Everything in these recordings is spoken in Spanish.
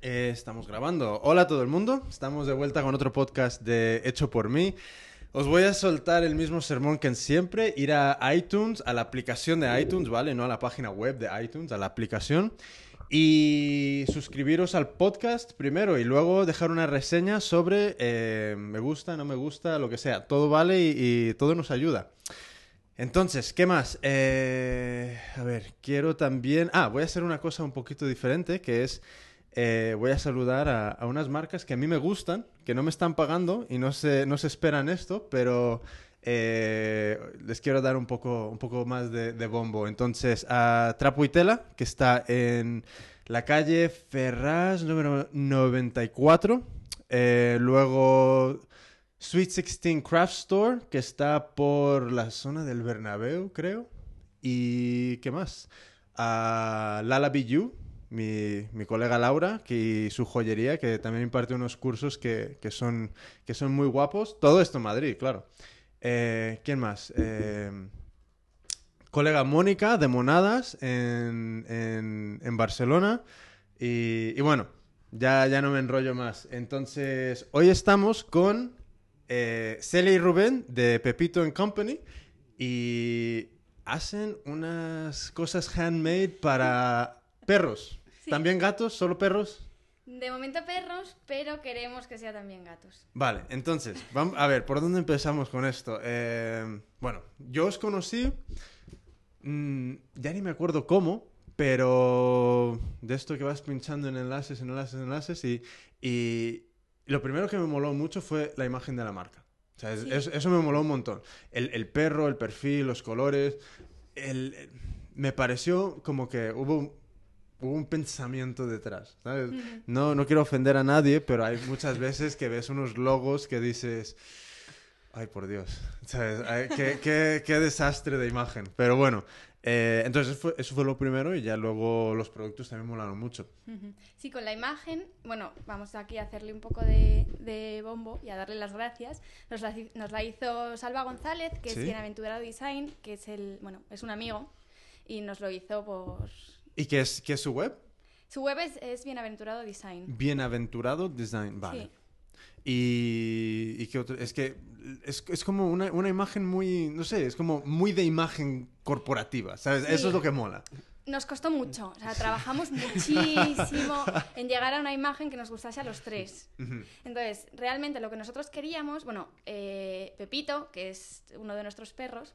Eh, estamos grabando. Hola a todo el mundo. Estamos de vuelta con otro podcast de Hecho por mí. Os voy a soltar el mismo sermón que siempre, ir a iTunes, a la aplicación de iTunes, ¿vale? No a la página web de iTunes, a la aplicación. Y suscribiros al podcast primero y luego dejar una reseña sobre eh, me gusta, no me gusta, lo que sea. Todo vale y, y todo nos ayuda. Entonces, ¿qué más? Eh, a ver, quiero también... Ah, voy a hacer una cosa un poquito diferente, que es... eh, voy a saludar a, unas marcas que a mí me gustan, que no me están pagando y no se, no se esperan esto, pero eh, les quiero dar un poco, un poco más de, bombo. Entonces, a Trapo y Tela, que está en la calle Ferraz número 94. Eh, luego Sweet 16 Craft Store, que está por la zona del Bernabéu, creo. ¿Y qué más? A Lala You, mi, mi colega Laura, que, su joyería, que también imparte unos cursos que, que son, que son muy guapos. Todo esto en Madrid, claro. Eh, ¿Quién más? Eh, colega Mónica de Monadas en, en, Barcelona. Y, y bueno, ya, ya no me enrollo más. Entonces, hoy estamos con eh, Celia y Rubén de Pepito and Company y hacen unas cosas handmade para perros. Sí. ¿También gatos? ¿Solo perros? De momento perros, pero queremos que sea también gatos. Vale, entonces, vamos a ver, ¿por dónde empezamos con esto? Eh, bueno, yo os conocí, mm, ya ni me acuerdo cómo, pero de esto que vas pinchando en enlaces, en enlaces, en enlaces, y, y lo primero que me moló mucho fue la imagen de la marca. O sea, Sí. eso, eso me moló un montón. El, el perro, el perfil, los colores, el- me pareció como que hubo, hubo un pensamiento detrás, ¿sabes? No, no quiero ofender a nadie, pero hay muchas veces que ves unos logos que dices, ay por Dios, ¿sabes? Ay, qué, qué- qué desastre de imagen. Pero bueno, eh, entonces eso fue, eso fue lo primero y ya luego los productos también molaron mucho. Sí, con la imagen, bueno, vamos aquí a hacerle un poco de, de bombo y a darle las gracias. Nos la, nos la hizo Salva González, que Sí. es Bienaventurado Design, que es el, bueno, es un amigo y nos lo hizo por... ¿Y qué es, qué es su web? Su web es, es Bienaventurado Design. Bienaventurado Design, vale. Sí. Y, y qué otro, es que es, es como una, una imagen muy, no sé, es como muy de imagen corporativa, ¿sabes? Sí. Eso es lo que mola. Nos costó mucho, o sea, trabajamos muchísimo en llegar a una imagen que nos gustase a los tres. Entonces, realmente lo que nosotros queríamos, bueno, eh, Pepito, que es uno de nuestros perros,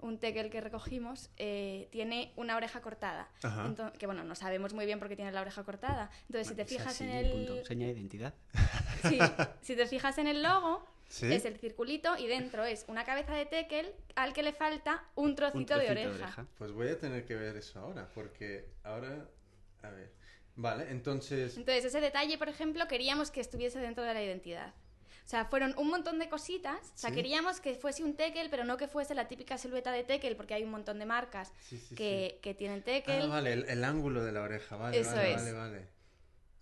un tekel que recogimos, eh, tiene una oreja cortada. Ajá. Ento- que bueno, no sabemos muy bien por qué tiene la oreja cortada. Entonces, si te fijas así, en el. punto. Seña de identidad. Sí, si te fijas en el logo, ¿Sí? es el circulito y dentro es una cabeza de tekel al que le falta un trocito, Un de, trocito oreja. Pues voy a tener que ver eso ahora, porque ahora... A ver. Vale, entonces... Entonces, ese detalle, por ejemplo, queríamos que estuviese dentro de la identidad. O sea, fueron un montón de cositas. O sea, Sí. queríamos que fuese un tekel, pero no que fuese la típica silueta de tekel, porque hay un montón de marcas Sí, sí, que, que tienen sí. tekel. Ah, vale, el, el ángulo de la oreja, vale, Eso vale, es. vale, vale.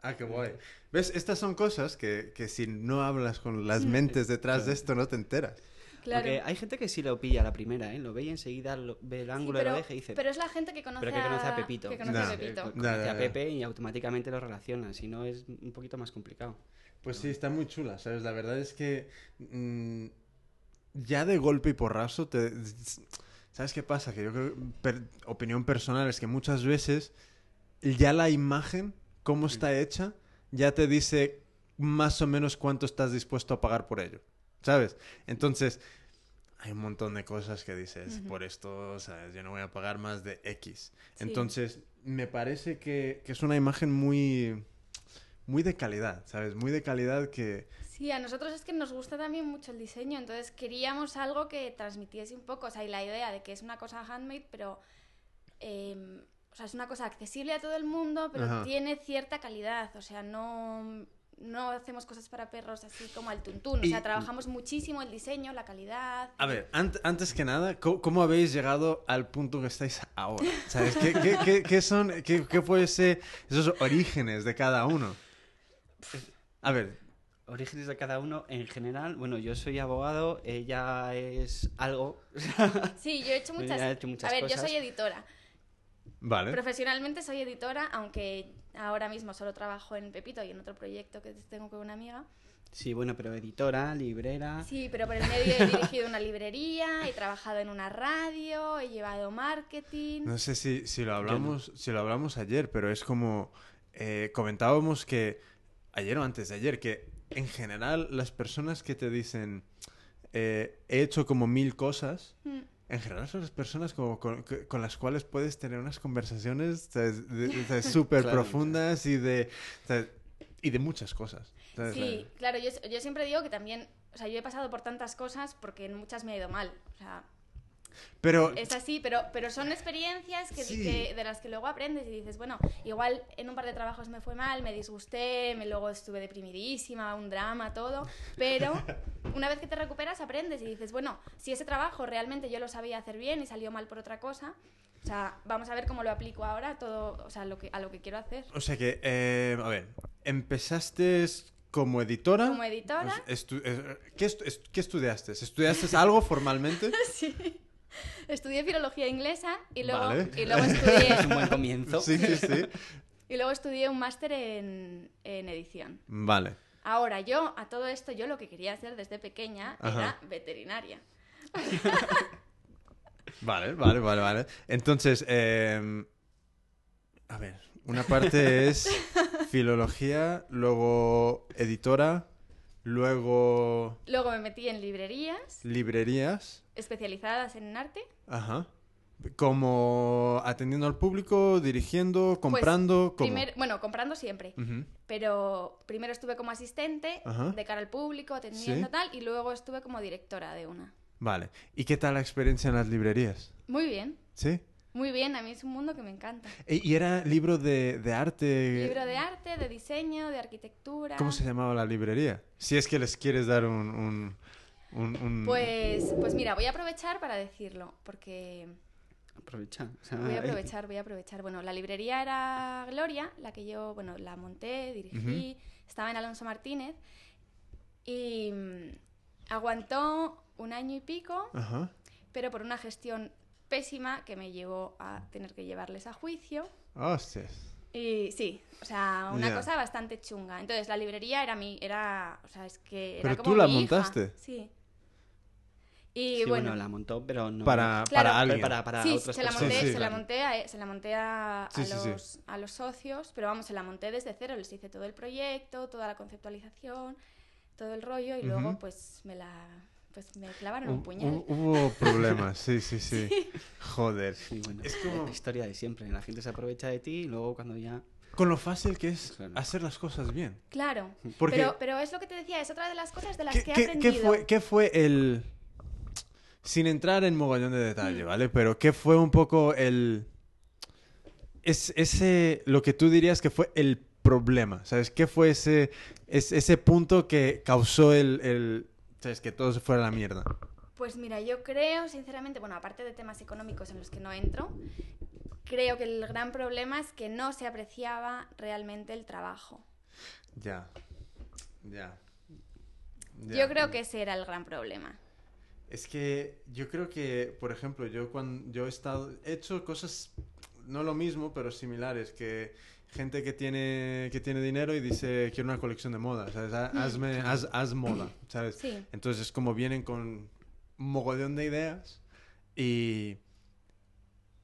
Ah, qué guay. ¿Ves? Estas son cosas que, que si no hablas con las mentes detrás de esto no te enteras. Claro. Porque hay gente que sí lo pilla a la primera, ¿eh? Lo ve y enseguida lo- ve el Sí, ángulo pero, de la oreja y dice... pero es la gente que conoce, pero que conoce a Pepito. que conoce a Pepito. Eh, Conoce. Pepe y automáticamente lo relaciona. Si no, es un poquito más complicado. Pues sí, está muy chula, ¿sabes? La verdad es que mm, ya de golpe y porrazo te... ¿Sabes qué pasa? Que yo creo, per- opinión personal, es que muchas veces ya la imagen, cómo está hecha, ya te dice más o menos cuánto estás dispuesto a pagar por ello, ¿sabes? Entonces, hay un montón de cosas que dices, por esto, ¿sabes? Yo no voy a pagar más de X. Sí. Entonces, me parece que, que es una imagen muy, muy de calidad, ¿sabes? Muy de calidad que... Sí, a nosotros es que nos gusta también mucho el diseño, entonces queríamos algo que transmitiese un poco, o sea, y la idea de que es una cosa handmade, pero eh, o sea, es una cosa accesible a todo el mundo, pero Ajá. tiene cierta calidad, o sea, no, no hacemos cosas para perros así como al tuntún, o sea, trabajamos muchísimo el diseño, la calidad. A ver, ant- antes que nada, ¿cómo, cómo habéis llegado al punto que estáis ahora? ¿Sabes? ¿Qué, qué, qué, qué son, qué, qué puede ser esos orígenes de cada uno? A ver, Orígenes de cada uno, en general, bueno, yo soy abogado, ella es algo. Sí, yo he hecho muchas, he hecho muchas a ver, yo soy editora. Vale. Profesionalmente soy editora, aunque ahora mismo solo trabajo en Pepito y en otro proyecto que tengo con una amiga. Sí, bueno, pero editora, librera. Sí, pero por el medio he dirigido una librería, he trabajado en una radio, he llevado marketing. No sé si, si lo hablamos, si lo hablamos ayer, pero es como eh, comentábamos que ayer o antes de ayer que en general las personas que te dicen eh, he hecho como mil cosas, Mm. en general son las personas como con, las cuales puedes tener unas conversaciones súper Claro, profundas y de ¿sabes? y de muchas cosas. ¿sabes? Sí, claro, yo, yo siempre digo que también, o sea, yo he pasado por tantas cosas porque en muchas me ha ido mal. O sea, Pero es así, pero, pero son experiencias que, Sí. que- de las que luego aprendes y dices, bueno, igual en un par de trabajos me fue mal, me disgusté, me luego estuve deprimidísima, un drama, todo, pero una vez que te recuperas aprendes y dices, bueno, si ese trabajo realmente yo lo sabía hacer bien y salió mal por otra cosa, o sea, vamos a ver cómo lo aplico ahora a todo, o sea, lo que, a lo que quiero hacer. O sea que, eh, a ver, empezaste como editora. Como editora. Estu- eh, ¿qué, estu- est- qué estudiaste? ¿Estudiaste algo formalmente? Sí. Estudié filología inglesa y luego, Vale. y luego estudié Es un buen comienzo. Sí, sí, sí. Y luego estudié un máster en, en edición. Vale. Ahora, yo, a todo esto, yo lo que quería hacer desde pequeña Ajá. era veterinaria. Vale, vale, vale, vale. Entonces, eh, a ver, una parte es filología, luego editora, luego Luego me metí en librerías librerías, especializadas en arte. ajá. Como atendiendo al público, dirigiendo, comprando, como... Primer- bueno, comprando siempre. Ujú. Pero primero estuve como asistente de cara al público, atendiendo Sí. tal, y luego estuve como directora de una. Vale. ¿Y qué tal la experiencia en las librerías? Muy bien, ¿Sí? Muy bien. A mí es un mundo que me encanta. E- ¿Y era libro de, de arte? Libro de arte, de diseño, de arquitectura. ¿Cómo se llamaba la librería? Si es que les quieres dar un... un, un- un- Pues, pues mira, voy a aprovechar para decirlo, porque Aprovecha. o sea, voy a aprovechar, voy a aprovechar. Bueno, la librería era Gloria, la que yo, bueno, la monté, dirigí, estaba en Alonso Martínez y mm, aguantó un año y pico, pero por una gestión pésima que me llevó a tener que llevarles a juicio. Hostias. Y sí, o sea, una cosa bastante chunga. Entonces, la librería era mi, era, o sea, es que era Pero como tú la mi hija. montaste. Sí. Y sí, bueno, bueno, la montó, pero no. Para, Claro. para alguien. Para, para sí, otras se la monté, Sí, sí. se la monté, a, se la monté a, a Sí, sí, sí. los, a los socios, pero vamos, se la monté desde cero, les hice todo el proyecto, toda la conceptualización, todo el rollo y luego pues me la pues me clavaron un puñal. hu- Hubo problemas, sí, sí, sí. Joder. Sí, bueno, Es como- la historia de siempre. La gente se aprovecha de ti y luego cuando ya. Con lo fácil que es Claro. hacer las cosas bien. Claro, Porque, pero, pero es lo que te decía, es otra de las cosas de las ¿qué, que he aprendido. qué fue, qué fue el... Sin entrar en mogollón de detalle, Mm. ¿vale? Pero ¿qué fue un poco el... Es, ese, lo que tú dirías que fue el problema, ¿sabes? ¿Qué fue ese, es- ese punto que causó el, el... ¿Sabes? Que todo se fuera a la mierda. Pues mira, yo creo, sinceramente, bueno, aparte de temas económicos en los que no entro, creo que el gran problema es que no se apreciaba realmente el trabajo. Ya. Ya. Ya. Yo creo que ese era el gran problema. Es que yo creo que, por ejemplo, yo cuando yo he estado he hecho cosas no lo mismo, pero similares que gente que tiene que tiene dinero y dice quiero una colección de moda, ¿sabes? Ha- Hazme haz, haz moda, ¿sabes? Sí. Entonces es como vienen con un mogollón de ideas y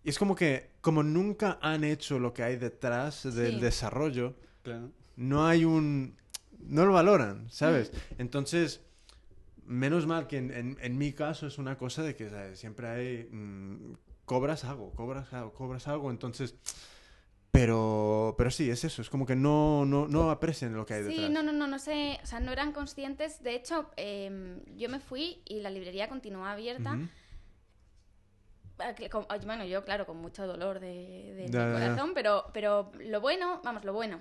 y es como que como nunca han hecho lo que hay detrás del Sí. desarrollo, Claro. no hay un... no lo valoran, ¿sabes? Entonces, menos mal que en, en- en mi caso es una cosa de que ¿sabes? siempre hay... mm, cobras algo, cobras algo, cobras algo, entonces... Pero, pero sí, es eso, es como que no, no, no aprecian lo que hay Sí, detrás. no, no, no, no sé, o sea, no eran conscientes. De hecho, em, yo me fui y la librería continuó abierta. Ah, Bueno, yo, claro, con mucho dolor de, de mi ya, corazón, pero, pero lo bueno, vamos, lo bueno,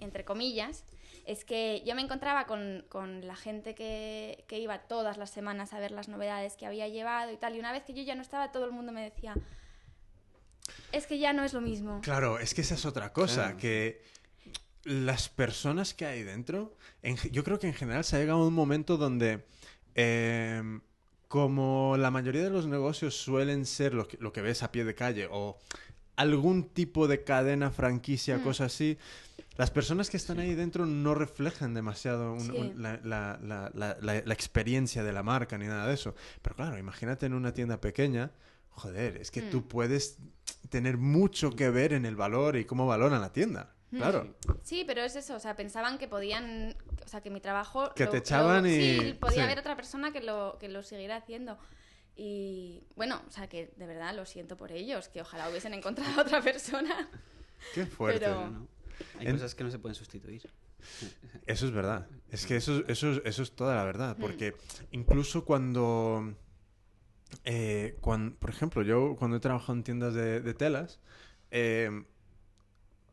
entre comillas, es que yo me encontraba con, con la gente que, que iba todas las semanas a ver las novedades que había llevado y tal, y una vez que yo ya no estaba, todo el mundo me decía, es que ya no es lo mismo. Claro, es que esa es otra cosa, Claro. que las personas que hay dentro, en yo creo que en general se ha llegado a un momento donde, em, como la mayoría de los negocios suelen ser lo que, lo que ves a pie de calle o algún tipo de cadena, franquicia, Mm. cosa así, las personas que están Sí. ahí dentro no reflejan demasiado un- Sí. un- la, la- la- la- la- la experiencia de la marca ni nada de eso. Pero claro, imagínate en una tienda pequeña, joder, es que Mm. tú puedes tener mucho que ver en el valor y cómo valoran la tienda. Mm. Claro. Sí, pero es eso, o sea, pensaban que podían, o sea, que mi trabajo... Que lo- te echaban lo- y- Sí, podía sí. haber otra persona que lo, que lo siguiera haciendo. Y bueno, o sea, que de verdad lo siento por ellos, que ojalá hubiesen encontrado a otra persona. Qué fuerte. Pero- Pero no. Hay En- cosas que no se pueden sustituir. Eso es verdad. Es que eso, eso, eso es toda la verdad. Mm. Porque incluso cuando, eh, cuan- por ejemplo, yo cuando he trabajado en tiendas de, de telas, eh,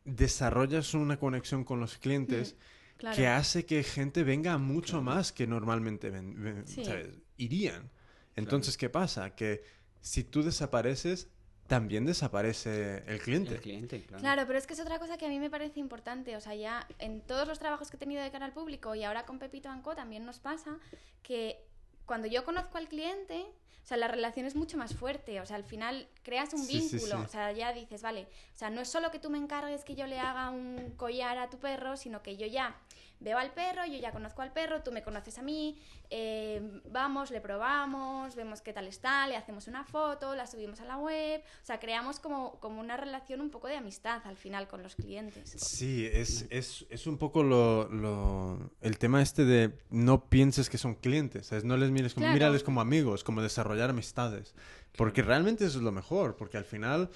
desarrollas una conexión con los clientes Claro. que hace que gente venga mucho más que normalmente ven- ven- Sí. ¿sabes? irían. Entonces, ¿qué pasa? Que si tú desapareces, también desaparece el cliente. El cliente, claro. Claro, pero es que es otra cosa que a mí me parece importante. O sea, ya en todos los trabajos que he tenido de cara al público y ahora con Pepito Anco también nos pasa que cuando yo conozco al cliente, o sea, la relación es mucho más fuerte. O sea, al final creas un Sí, sí, vínculo. sí. O sea, ya dices, vale, o sea, no es solo que tú me encargues que yo le haga un collar a tu perro, sino que yo ya veo al perro, yo ya conozco al perro, tú me conoces a mí, eh, vamos, le probamos, vemos qué tal está, le hacemos una foto, la subimos a la web, o sea, creamos como, como una relación un poco de amistad al final con los clientes. Sí, es, es, es un poco lo, lo- el tema este de no pienses que son clientes, ¿sabes? No les mires como, Claro. mírales como amigos, como desarrollar amistades. Porque realmente eso es lo mejor, porque al final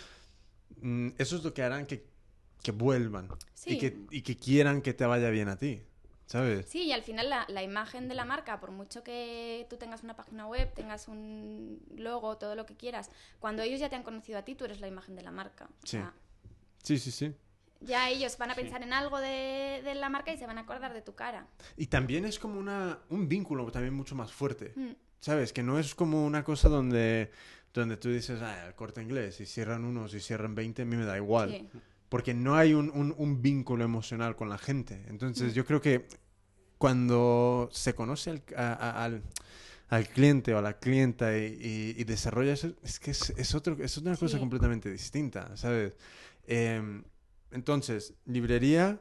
mm, eso es lo que harán que, que vuelvan y, que, y que quieran que te vaya bien a ti, ¿sabes? Sí, y al final la, la imagen de la marca, por mucho que tú tengas una página web, tengas un logo, todo lo que quieras, cuando ellos ya te han conocido a ti, tú eres la imagen de la marca. O Sí. sea, Sí, sí, sí. ya ellos van a Sí. pensar en algo de, de la marca y se van a acordar de tu cara. Y también es como una, un vínculo también mucho más fuerte. Mm, ¿Sabes? Que no es como una cosa donde, donde tú dices, ah, el corte inglés, si cierran unos y cierran 20, a mí me da igual. sí. Porque no hay un, un- un vínculo emocional con la gente. Entonces Mm. yo creo que cuando se conoce al, a- a- al, al cliente o a la clienta y, y, y desarrolla eso, es que es, es, otro, es una cosa Sí. completamente distinta, ¿sabes? Em, entonces, librería,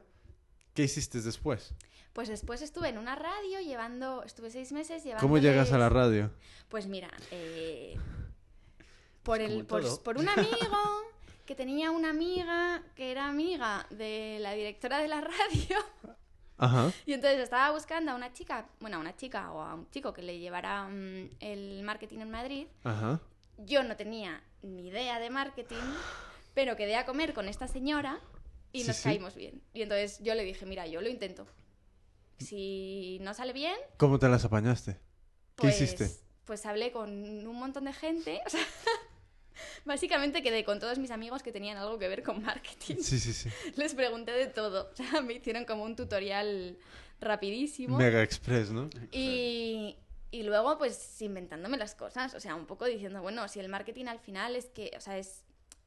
¿qué hiciste después? Pues después estuve en una radio llevando, estuve seis meses llevando. ¿Cómo llegas a la radio? Pues mira, eh, por, el, por, por un amigo que tenía una amiga que era amiga de la directora de la radio. Ajá. Y entonces estaba buscando a una chica, bueno, a una chica o a un chico que le llevara mm, el marketing en Madrid. Ajá. Yo no tenía ni idea de marketing, pero quedé a comer con esta señora y Sí, nos sí. caímos bien. Y entonces yo le dije, mira, yo lo intento. Si no sale bien, ¿Cómo te las apañaste? ¿Qué pues, hiciste? Pues hablé con un montón de gente. O sea, básicamente quedé con todos mis amigos que tenían algo que ver con marketing. Sí, sí, sí. Les pregunté de todo. O sea, me hicieron como un tutorial rapidísimo. Mega Express, ¿no? Y, y luego, pues, inventándome las cosas. O sea, un poco diciendo, bueno, si el marketing al final es que, o sea, es.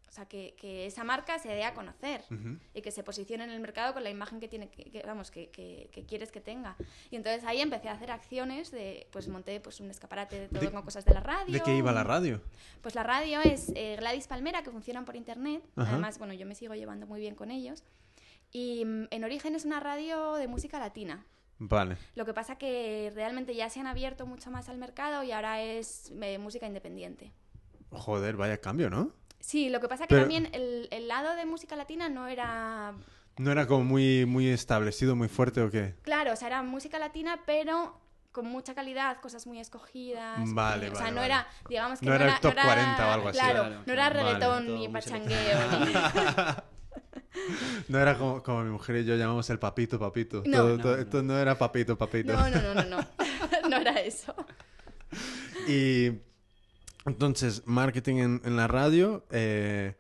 O sea, que, que esa marca se dé a conocer Ujú. y que se posicione en el mercado con la imagen que tiene que, que- vamos que, que- quieres que tenga y entonces ahí empecé a hacer acciones de pues monté pues un escaparate de todo ¿De- con cosas de la radio ¿De qué iba la radio? pues la radio es eh, Gladys Palmera que funcionan por internet Ajá. además bueno yo me sigo llevando muy bien con ellos y mm, en origen es una radio de música latina Vale. lo que pasa que realmente ya se han abierto mucho más al mercado y ahora es eh, música independiente Joder, vaya cambio, ¿no? Sí lo que pasa que Pero- también el, el lado de música latina no era ¿No era como muy, muy establecido, muy fuerte o qué? Claro, o sea, era música latina, pero con mucha calidad, cosas muy escogidas. Vale, eh, O sea, vale, no vale. era, digamos que No no, era el top no 40 o algo así. Claro, Claro, no era claro. reggaetón Vale. ni pachangueo. ni- No era como, como mi mujer y yo llamamos el papito, papito. No. Todo- No, todo- no. Esto no era papito, papito. No, no, no, no, no. No era eso. Y entonces, marketing en, en la radio. eh,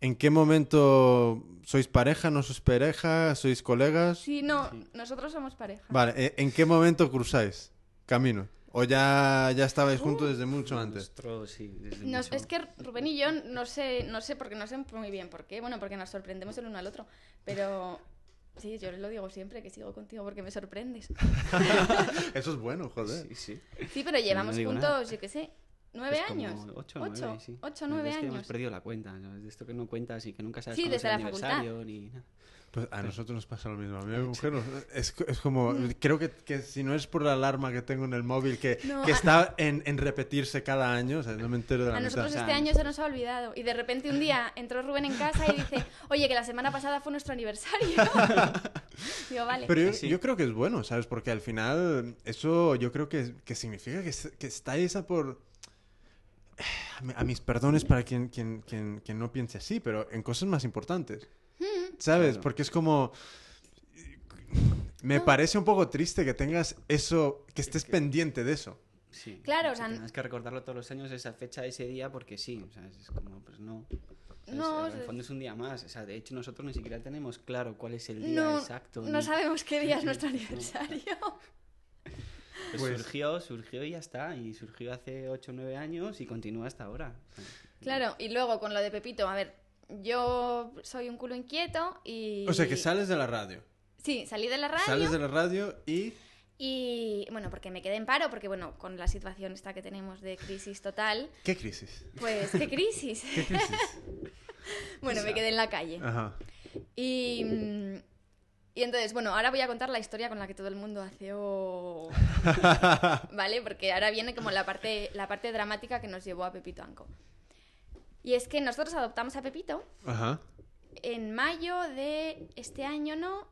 ¿En qué momento sois pareja, no sois pareja, sois colegas? Sí, no, Sí. nosotros somos pareja. Vale, eh, ¿en qué momento cruzáis camino? ¿O ya, ya estabais Uh. juntos desde mucho antes? Nuestro, sí, desde Nos- mucho- es que Rubén y yo no sé, no sé porque no sé muy bien por qué. Bueno, porque nos sorprendemos el uno al otro. Pero sí, yo lo digo siempre que sigo contigo porque me sorprendes. Eso es bueno, joder. Sí, sí. Sí, pero llevamos juntos, nada. yo qué sé, ¿Nueve Pues años? Ocho, Ocho, nueve, sí. ocho, Es que hemos años. perdido la cuenta. ¿no? Es de esto que no cuentas y que nunca sabes Sí, cuándo es el la facultad. aniversario ni nada. Pues a nosotros nos pasa lo mismo. A mí, mujer, es, es como. Creo que, que si no es por la alarma que tengo en el móvil, que, No, que a- está en, en repetirse cada año, o sea, no me entero de la A mitad. nosotros mitad. este año se nos ha olvidado. Y de repente un día entró Rubén en casa y dice, oye, que la semana pasada fue nuestro aniversario. Digo, vale. Pero yo, Sí. yo creo que es bueno, ¿sabes? Porque al final eso yo creo que, que significa que, que estáis a por... A, mi- a mis perdones para quien, quien, quien, quien no piense así, pero en cosas más importantes. ¿Sabes? Claro. Porque es como... Me No. parece un poco triste que tengas eso, que estés pendiente de eso. Sí. Claro, o que sea, Tienes que recordarlo todos los años, esa fecha, ese día, porque sí. O sea, es como, pues no. ¿sabes? No, en es- el fondo es un día más. O sea, de hecho, nosotros ni siquiera tenemos claro cuál es el día No, exacto. no ni- sabemos qué día es nuestro aniversario. Pues Pues- surgió, surgió y ya está. Y surgió hace 8 o 9 años y continúa hasta ahora. Claro, y luego con lo de Pepito, a ver, yo soy un culo inquieto y... O sea, que sales de la radio. Sí, salí de la radio Sales de la radio y... y, bueno, porque me quedé en paro, porque, bueno, con la situación esta que tenemos de crisis total, ¿Qué crisis? pues, ¿qué crisis? ¿Qué crisis? bueno, me quedé en la calle. Ajá. Y, mm, y entonces, bueno, ahora voy a contar la historia con la que todo el mundo hace oh, ¿vale? Porque ahora viene como la parte, la parte dramática que nos llevó a Pepito Anco. Y es que nosotros adoptamos a Pepito Ajá. en mayo de este año, ¿no?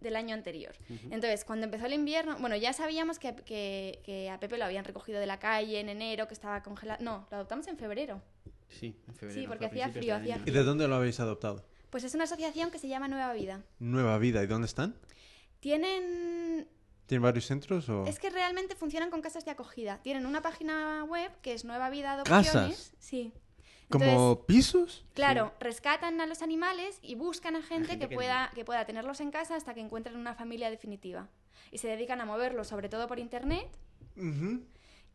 Del año anterior. Entonces, cuando empezó el invierno, bueno, ya sabíamos que, que- que a Pepe lo habían recogido de la calle en enero, que estaba congelado. No, lo adoptamos en febrero. sí, en febrero. Sí, porque hacía frío, hacía año. ¿Y de dónde lo habéis adoptado? Pues es una asociación que se llama Nueva Vida. Nueva Vida. ¿Y dónde están? Tienen ¿Tienen varios centros o...? Es que realmente funcionan con casas de acogida. Tienen una página web que es Nueva Vida Adopciones. ¿Casas? Sí. ¿Como Entonces, pisos? claro, rescatan a los animales y buscan a gente, gente que, que pueda, que pueda tenerlos en casa hasta que encuentren una familia definitiva. Y se dedican a moverlos, sobre todo por internet.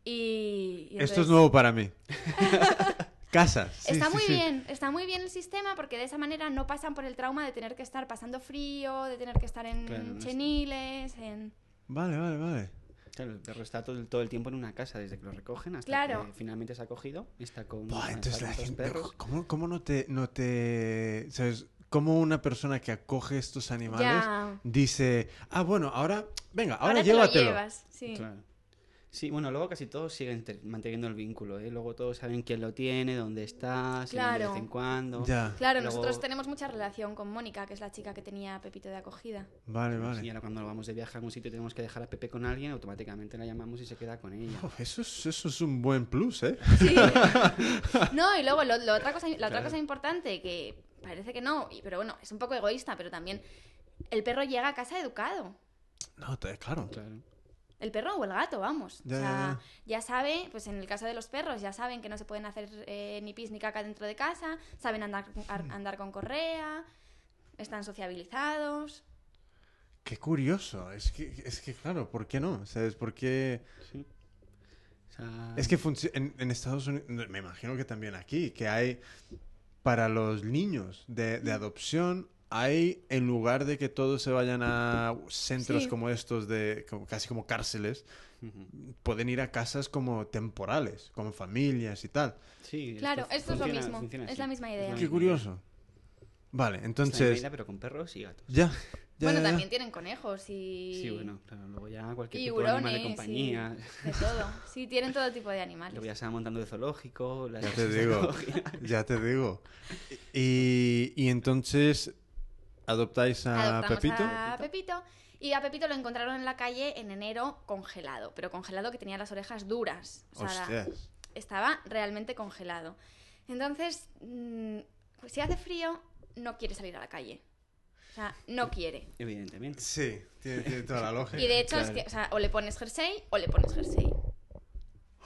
Y, y Esto es nuevo para mí. Casas. sí, está sí, muy sí. bien, está muy bien el sistema porque de esa manera no pasan por el trauma de tener que estar pasando frío, de tener que estar en Claro, cheniles, en... Vale, vale, vale. Claro, el perro está todo, todo el tiempo en una casa, desde que lo recogen hasta Claro. que finalmente se ha cogido. Está con, Buah, entonces la gente... perros. ¿Cómo, cómo no te... No te ¿Sabes? ¿Cómo una persona que acoge estos animales Ya. dice... Ah, bueno, ahora... Venga, ahora, Ahora te lo llévatelo. llevas, sí. Claro. Sí, bueno, luego casi todos siguen te- manteniendo el vínculo, ¿eh? Luego todos saben quién lo tiene, dónde está, si viene de Claro. vez en cuando. Ya. Claro, Luego- nosotros tenemos mucha relación con Mónica, que es la chica que tenía a Pepito de acogida. Vale, vale. Y ahora cuando vamos de viaje a algún sitio y tenemos que dejar a Pepe con alguien, automáticamente la llamamos y se queda con ella. Oh, eso, es, eso es un buen plus, ¿eh? Sí. No, y luego lo, lo otra cosa, la otra Claro. cosa importante, que parece que no, y- pero bueno, es un poco egoísta, pero también el perro llega a casa educado. No, te- claro. Claro. El perro o el gato, vamos. Ya, o ya, sea, ya sabe, pues en el caso de los perros, ya saben que no se pueden hacer eh, ni pis ni caca dentro de casa, saben andar, ar- andar con correa, están sociabilizados. Qué curioso. Es que, es que claro, ¿por qué no? ¿Sabes? ¿Por qué...? Sí. O sea, Es que en, en Estados Unidos, me imagino que también aquí, que hay para los niños de, de adopción, hay en lugar de que todos se vayan a centros Sí. como estos, de como- casi como cárceles, pueden ir a casas como temporales, como familias y tal. Sí, Claro, esto es lo mismo, es la misma idea. Qué curioso. Vale, entonces... Pero con perros y gatos. Ya. ya, bueno, ya, ya. también tienen conejos y... Sí, bueno, claro, luego ya cualquier y tipo de animal de compañía. de todo. Sí, tienen todo tipo de animales. Luego ya se va montando de zoológico. las Ya te digo, ya te digo. Y, y entonces adoptáis a Adoptamos Pepito. a Pepito y a Pepito lo encontraron en la calle en enero congelado, pero congelado que tenía las orejas duras. O sea, estaba realmente congelado. Entonces, mm, pues si hace frío, no quiere salir a la calle. O sea, no quiere. Evidentemente. Sí, tiene, tiene toda la lógica. Y de hecho es que, o sea, o le pones jersey o le pones jersey.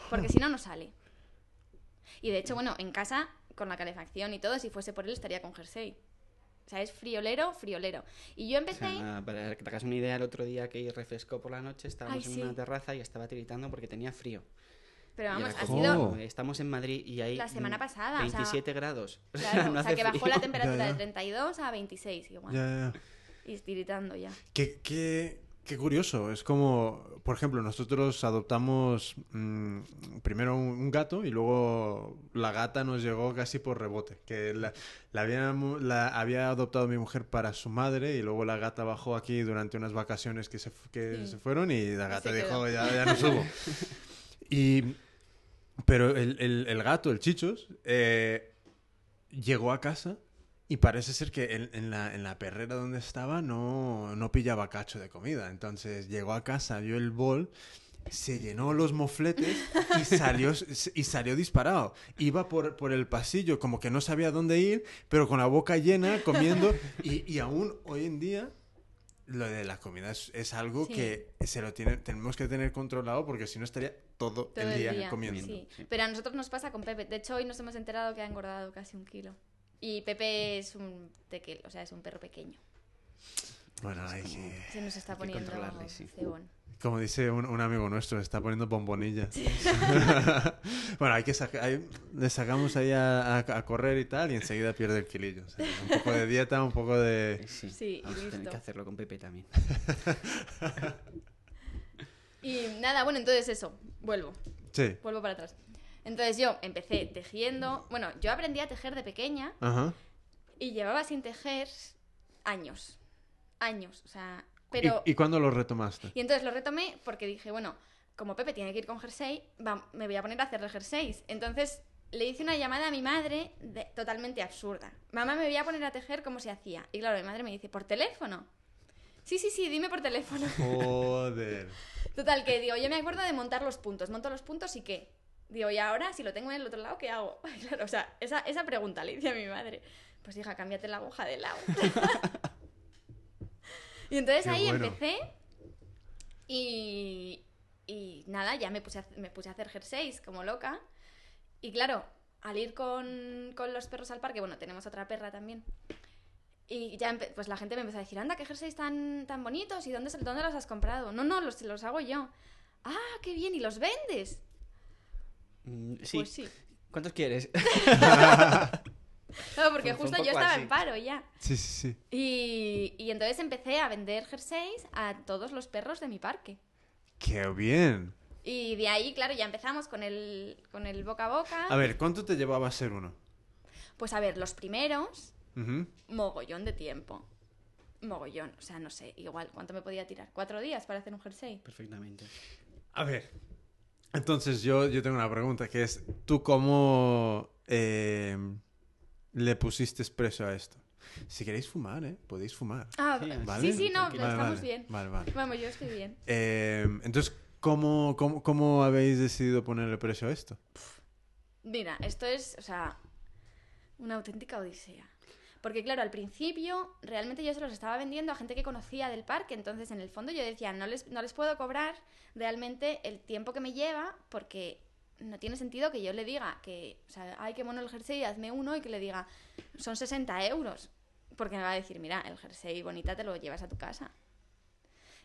Porque si no, no sale. Y de hecho, bueno, en casa, con la calefacción y todo, si fuese por él, estaría con jersey. O sea, es friolero, friolero. Y yo O empecé... sea, para que te hagas una idea, el otro día que refrescó por la noche, estábamos Ay, en sí. una terraza y estaba tiritando porque tenía frío. Pero vamos, ha sido... Oh. Estamos en Madrid y hay La semana mm, pasada, o sea, 27 grados. Claro, No o sea, que bajó frío. la temperatura Ya, ya. de 32 a 26 igual. Ya, ya. Y tiritando ya. ¿Qué, qué, Qué curioso, es como, por ejemplo, nosotros adoptamos mm, primero un, un gato y luego la gata nos llegó casi por rebote, que la, la había, mu- la había adoptado mi mujer para su madre y luego la gata bajó aquí durante unas vacaciones que se, que Sí. se fueron y la gata dijo, ya, ya no subo. y, pero el, el- el gato, el Chichos, eh, llegó a casa y parece ser que en, en la, en la perrera donde estaba no, no pillaba cacho de comida. Entonces llegó a casa, vio el bol, se llenó los mofletes y salió, y salió disparado. Iba por, por el pasillo como que no sabía dónde ir, pero con la boca llena, comiendo. Y, y aún hoy en día lo de la comida es, es algo Sí. que se lo tiene, tenemos que tener controlado porque si no estaría todo, Todo el día, comiendo. Sí. Sí. Pero a nosotros nos pasa con Pepe. De hecho, hoy nos hemos enterado que ha engordado casi un kilo. Y Pepe es un tequil, o sea, es un perro pequeño. Bueno, hay que... Se nos está poniendo controlarle, sí. cebón. Como dice un, un amigo nuestro, está poniendo bombonilla. bueno, hay que sacar, ahí- le sacamos ahí a, a- a correr y tal y enseguida pierde el kilillo. O sea, un poco de dieta, un poco de... Sí, Sí, y vamos a tener listo. que hacerlo con Pepe también. Y nada, bueno, entonces eso, vuelvo, Sí. vuelvo para atrás. Entonces yo empecé tejiendo, bueno, yo aprendí a tejer de pequeña Ajá. y llevaba sin tejer años, años, o sea, pero... ¿Y, y cuándo lo retomaste? Y entonces lo retomé porque dije, bueno, como Pepe tiene que ir con jersey, va- me voy a poner a hacerle jerseys. Entonces le hice una llamada a mi madre de- totalmente absurda. Mamá, me voy a poner a tejer como se hacía. Y claro, mi madre me dice, ¿por teléfono? Sí, sí, sí, dime por teléfono. Joder. Total, que digo, yo me acuerdo de montar los puntos. Monto los puntos y qué. Digo, y ahora, si lo tengo en el otro lado, ¿qué hago? Claro, o sea, esa, esa pregunta le hice a mi madre. Pues hija, cámbiate la aguja de lado. y entonces Qué ahí bueno. empecé y, y nada, ya me puse, a, me puse a hacer jerseys como loca. Y claro, al ir con, con los perros al parque, bueno, tenemos otra perra también. Y ya pues la gente me empezó a decir, anda, qué jerseys tan, tan bonitos y dónde, dónde los has comprado. No, no, los, los hago yo. Ah, qué bien, ¿y los vendes? Mm, sí. Pues sí. ¿Cuántos quieres? Claro, porque Fue- fue un justo yo estaba así. en paro ya. Sí, sí, sí. Y, y entonces empecé a vender jerseys a todos los perros de mi parque. Qué bien. Y de ahí, claro, ya empezamos con el, con el boca a boca. A ver, ¿cuánto te llevaba a ser uno? Pues a ver, los primeros, mogollón de tiempo. Mogollón, o sea, no sé, igual, ¿cuánto me podía tirar? ¿Cuatro días para hacer un jersey? Perfectamente. A ver. Entonces yo, yo tengo una pregunta que es, ¿tú cómo eh, le pusiste precio a esto? Si queréis fumar, ¿eh? Podéis fumar. Ah, Sí, ¿Vale? sí, sí, no. Vale, estamos vale. bien. Vale, vale. Vamos, yo estoy bien. Eh, entonces, ¿cómo, cómo, cómo habéis decidido ponerle precio a esto? Mira, esto es, o sea, una auténtica odisea. Porque claro, al principio realmente yo se los estaba vendiendo a gente que conocía del parque, entonces en el fondo yo decía, no les, no les puedo cobrar realmente el tiempo que me lleva porque no tiene sentido que yo le diga que, o sea, ay, qué mono el jersey, hazme uno y que le diga, son 60 euros. Porque me va a decir, mira, el jersey bonita te lo llevas a tu casa.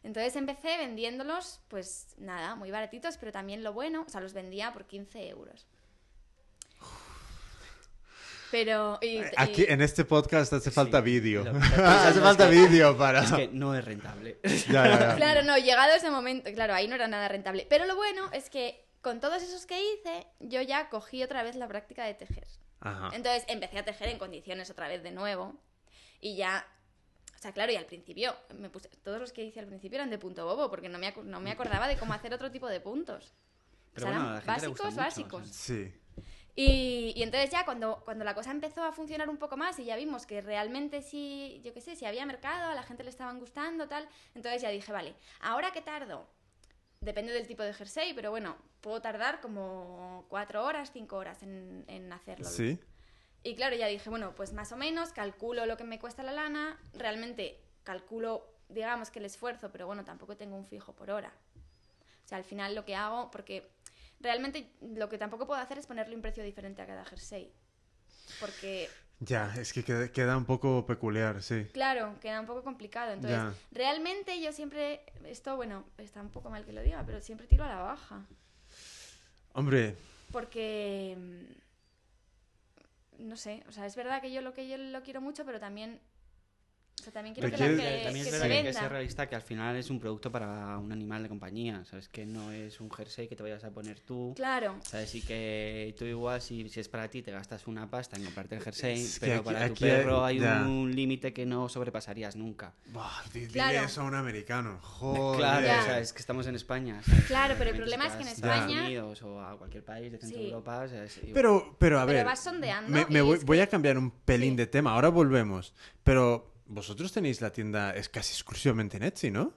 Entonces empecé vendiéndolos, pues nada, muy baratitos, pero también lo bueno, o sea, los vendía por 15 euros. Pero. y- y- Aquí en este podcast hace falta Sí, vídeo. hace falta vídeo para... Es que no es rentable. Ya, ya, ya. Claro, no, llegado ese momento, claro, ahí no era nada rentable. Pero lo bueno es que con todos esos que hice, yo ya cogí otra vez la práctica de tejer. Ajá. Entonces empecé a tejer en condiciones otra vez de nuevo. Y ya. O sea, claro, y al principio, me puse, todos los que hice al principio eran de punto bobo, porque no me, no me acordaba de cómo hacer otro tipo de puntos. Pero O sea, bueno, a la eran gente le gusta básicos, mucho, o básicos. sea, Sí. Y, y entonces ya cuando, cuando la cosa empezó a funcionar un poco más y ya vimos que realmente sí, yo qué sé, si había mercado, a la gente le estaban gustando, tal, entonces ya dije, vale, ¿ahora qué tardo? Depende del tipo de jersey, pero bueno, puedo tardar como cuatro horas, cinco horas en, en hacerlo. Sí. Y claro, ya dije, bueno, pues más o menos calculo lo que me cuesta la lana, realmente calculo, digamos que el esfuerzo, pero bueno, tampoco tengo un fijo por hora. O sea, al final lo que hago, porque realmente lo que tampoco puedo hacer es ponerle un precio diferente a cada jersey. Porque, Ya, es que queda, queda un poco peculiar, sí. claro, queda un poco complicado. Entonces, Ya. realmente yo siempre, esto, bueno, está un poco mal que lo diga, pero siempre tiro a la baja. Hombre, Porque. mm, No sé, o sea, es verdad que yo lo que yo lo quiero mucho, pero también O sea, también quiero que, Requiere- la- que- También que es se verdad que que ser realista que al final es un producto para un animal de compañía, ¿sabes? Que no es un jersey que te vayas a poner tú. Claro. ¿Sabes? Y que tú igual, si, si es para ti, te gastas una pasta en comprarte el jersey, Es que pero aquí- para tu aquí perro hay ya. un límite que no sobrepasarías nunca. Buah, di- dile Claro. eso a un americano. Joder. Claro, o sea, es que estamos en España. ¿sabes? Claro, pero el problema es que en España- Estados Unidos o a cualquier país de Centro Sí. Europa, o sea, es igual. Pero, pero a Pero ver. vas sondeando me, me voy, voy que- a cambiar un pelín Sí. de tema. Ahora volvemos. Pero vosotros tenéis la tienda, es casi exclusivamente en Etsy, ¿no?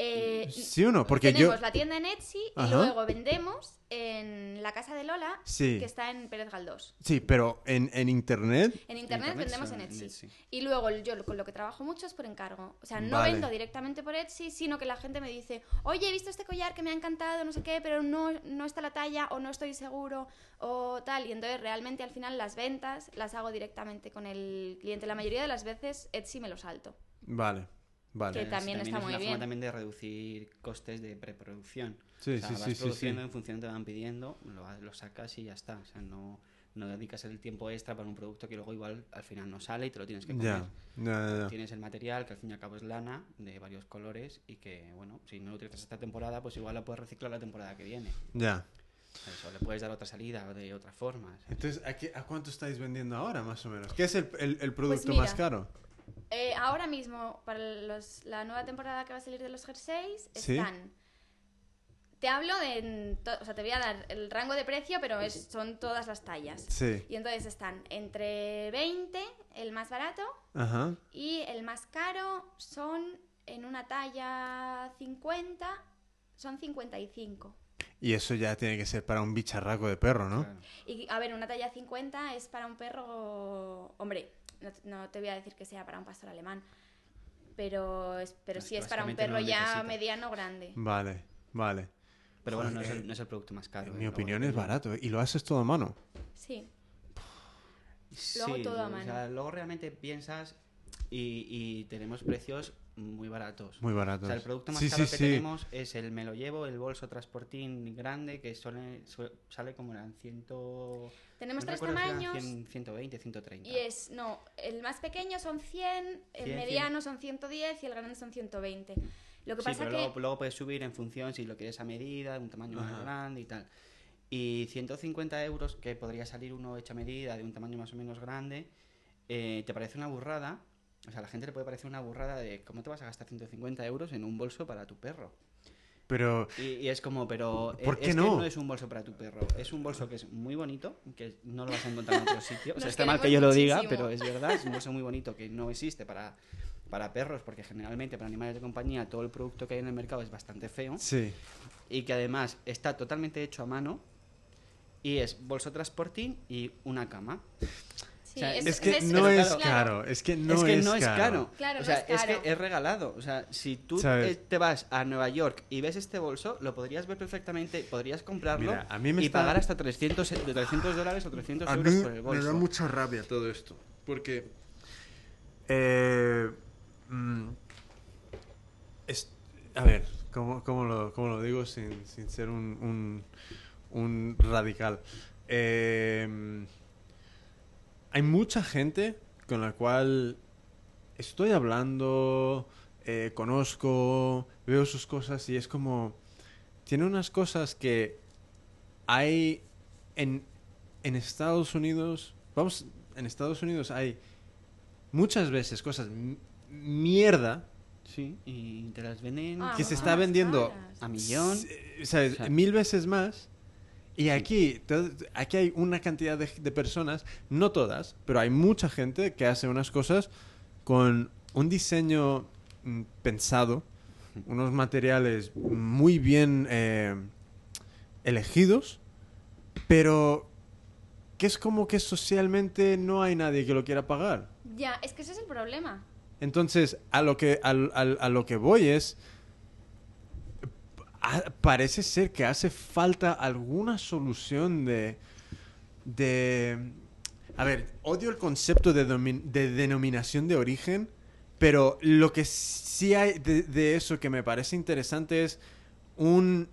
Eh, ¿Sí o no? Porque tenemos yo. la tienda en Etsy Ajá. y luego vendemos en la casa de Lola, Sí. que está en Pérez Galdós. Sí, pero en, en internet. En internet, vendemos en Etsy. Y luego yo con lo que trabajo mucho es por encargo. O sea, no Vale. vendo directamente por Etsy, sino que la gente me dice, oye, he visto este collar que me ha encantado, no sé qué, pero no, no está la talla o no estoy seguro o tal. Y entonces realmente al final las ventas las hago directamente con el cliente. La mayoría de las veces Etsy me lo salto. Vale, vale. Que también está es muy una bien. forma también de reducir costes de preproducción. Sí, o sea, sí, vas sí, produciendo sí. en función de lo que te van pidiendo, lo, lo sacas y ya está. O sea, no, no dedicas el tiempo extra para un producto que luego igual al final no sale y te lo tienes que comer. Ya, ya, ya, ya. Tienes el material, que al fin y al cabo es lana, de varios colores, y que, bueno, si no lo utilizas esta temporada, pues igual la puedes reciclar la temporada que viene. Ya. ¿sabes? O le puedes dar otra salida de otra forma. ¿sabes? Entonces, ¿a, qué- a cuánto estáis vendiendo ahora, más o menos? ¿Qué es el, el- el producto Pues mira, más caro? Eh, ahora mismo, para los- la nueva temporada que va a salir de los jerseys, Sí. están. Te hablo de. en to- O sea, te voy a dar el rango de precio, pero es, son todas las tallas. Sí. Y entonces están entre 20, el más barato, Ajá. y el más caro son en una talla 50, son 55. Y eso ya tiene que ser para un bicharraco de perro, ¿no? Claro. Y a ver, una talla 50 es para un perro. Hombre, no, te- no te voy a decir que sea para un pastor alemán. Pero, es, pero sí es para un perro no ya mediano grande. Vale, vale. Pero bueno, no es, el, no es el producto más caro. En ¿eh? mi opinión es barato, ¿eh? Y lo haces todo a mano. Sí. Sí, Lo hago todo a o mano. sea, luego realmente piensas y, y tenemos precios muy baratos. Muy O barato. sea, el producto más sí, caro sí, que sí. tenemos es el Me lo llevo, el bolso transportín grande, que suele- su- sale como eran 100... Tenemos no tres recuerdo si eran tamaños 100, 120, 130. y es, no, el más pequeño son 100, el 100, mediano son 110 y el grande son 120. Lo que Sí, pasa pero que... luego, luego puedes subir en función si lo quieres a medida, de un tamaño Ajá. más grande y tal. Y 150 euros, que podría salir uno hecho a medida, de un tamaño más o menos grande, eh, ¿te parece una burrada? O sea, a la gente le puede parecer una burrada de cómo te vas a gastar 150 euros en un bolso para tu perro. Pero, Y, y es como, pero eh, ¿Por es qué que no? no es un bolso para tu perro, es un bolso que es muy bonito, que no lo vas a encontrar en otro sitio. O sea, Nos está mal que yo lo diga, muchísimo. pero es verdad, es un bolso muy bonito que no existe para, para perros, porque generalmente para animales de compañía todo el producto que hay en el mercado es bastante feo sí. y que además está totalmente hecho a mano y es bolso transportín y una cama. Sí, o sea, Es que es- no pero es claro, caro. Es que no es que es no es caro. caro. Claro, o no sea, es caro. que es regalado. O sea, si tú ¿Sabes? eh, te vas a Nueva York y ves este bolso, lo podrías ver perfectamente, podrías comprarlo Mira, a mí me y está- pagar hasta 300, de 300 dólares o 300 A euros mí por el me bolso. da mucha rabia todo esto. Porque. eh, mm, es- a ver, ¿cómo, cómo lo, cómo lo digo sin, sin ser un, un, un radical? Eh, hay mucha gente con la cual estoy hablando, eh, conozco, veo sus cosas y es como... Tiene unas cosas que hay en, en Estados Unidos, vamos, en Estados Unidos hay muchas veces cosas mierda Sí, y te las venden Ah, que se está vendiendo caras. a millón. s- ¿sabes? O sea- mil veces más. Y aquí, aquí hay una cantidad de, de personas, no todas, pero hay mucha gente que hace unas cosas con un diseño mm, pensado, unos materiales muy bien eh, elegidos, pero que es como que socialmente no hay nadie que lo quiera pagar. Ya, es que ese es el problema. Entonces, a lo que, al- a lo que voy es. Parece ser que hace falta alguna solución de. de. A ver, odio el concepto de, de denominación de origen, pero lo que sí hay de, eso que me parece interesante es un.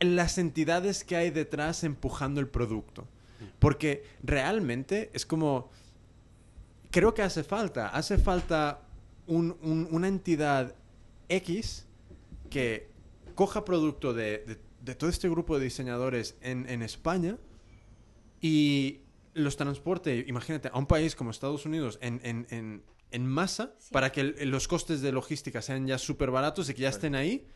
las entidades que hay detrás empujando el producto. Porque realmente es como creo que hace falta. Hace falta un- una entidad X que coja producto de, de- de todo este grupo de diseñadores en, en España y los transporte, imagínate, a un país como Estados Unidos en, en- en- en masa Sí. para que el- los costes de logística sean ya súper baratos y que ya estén ahí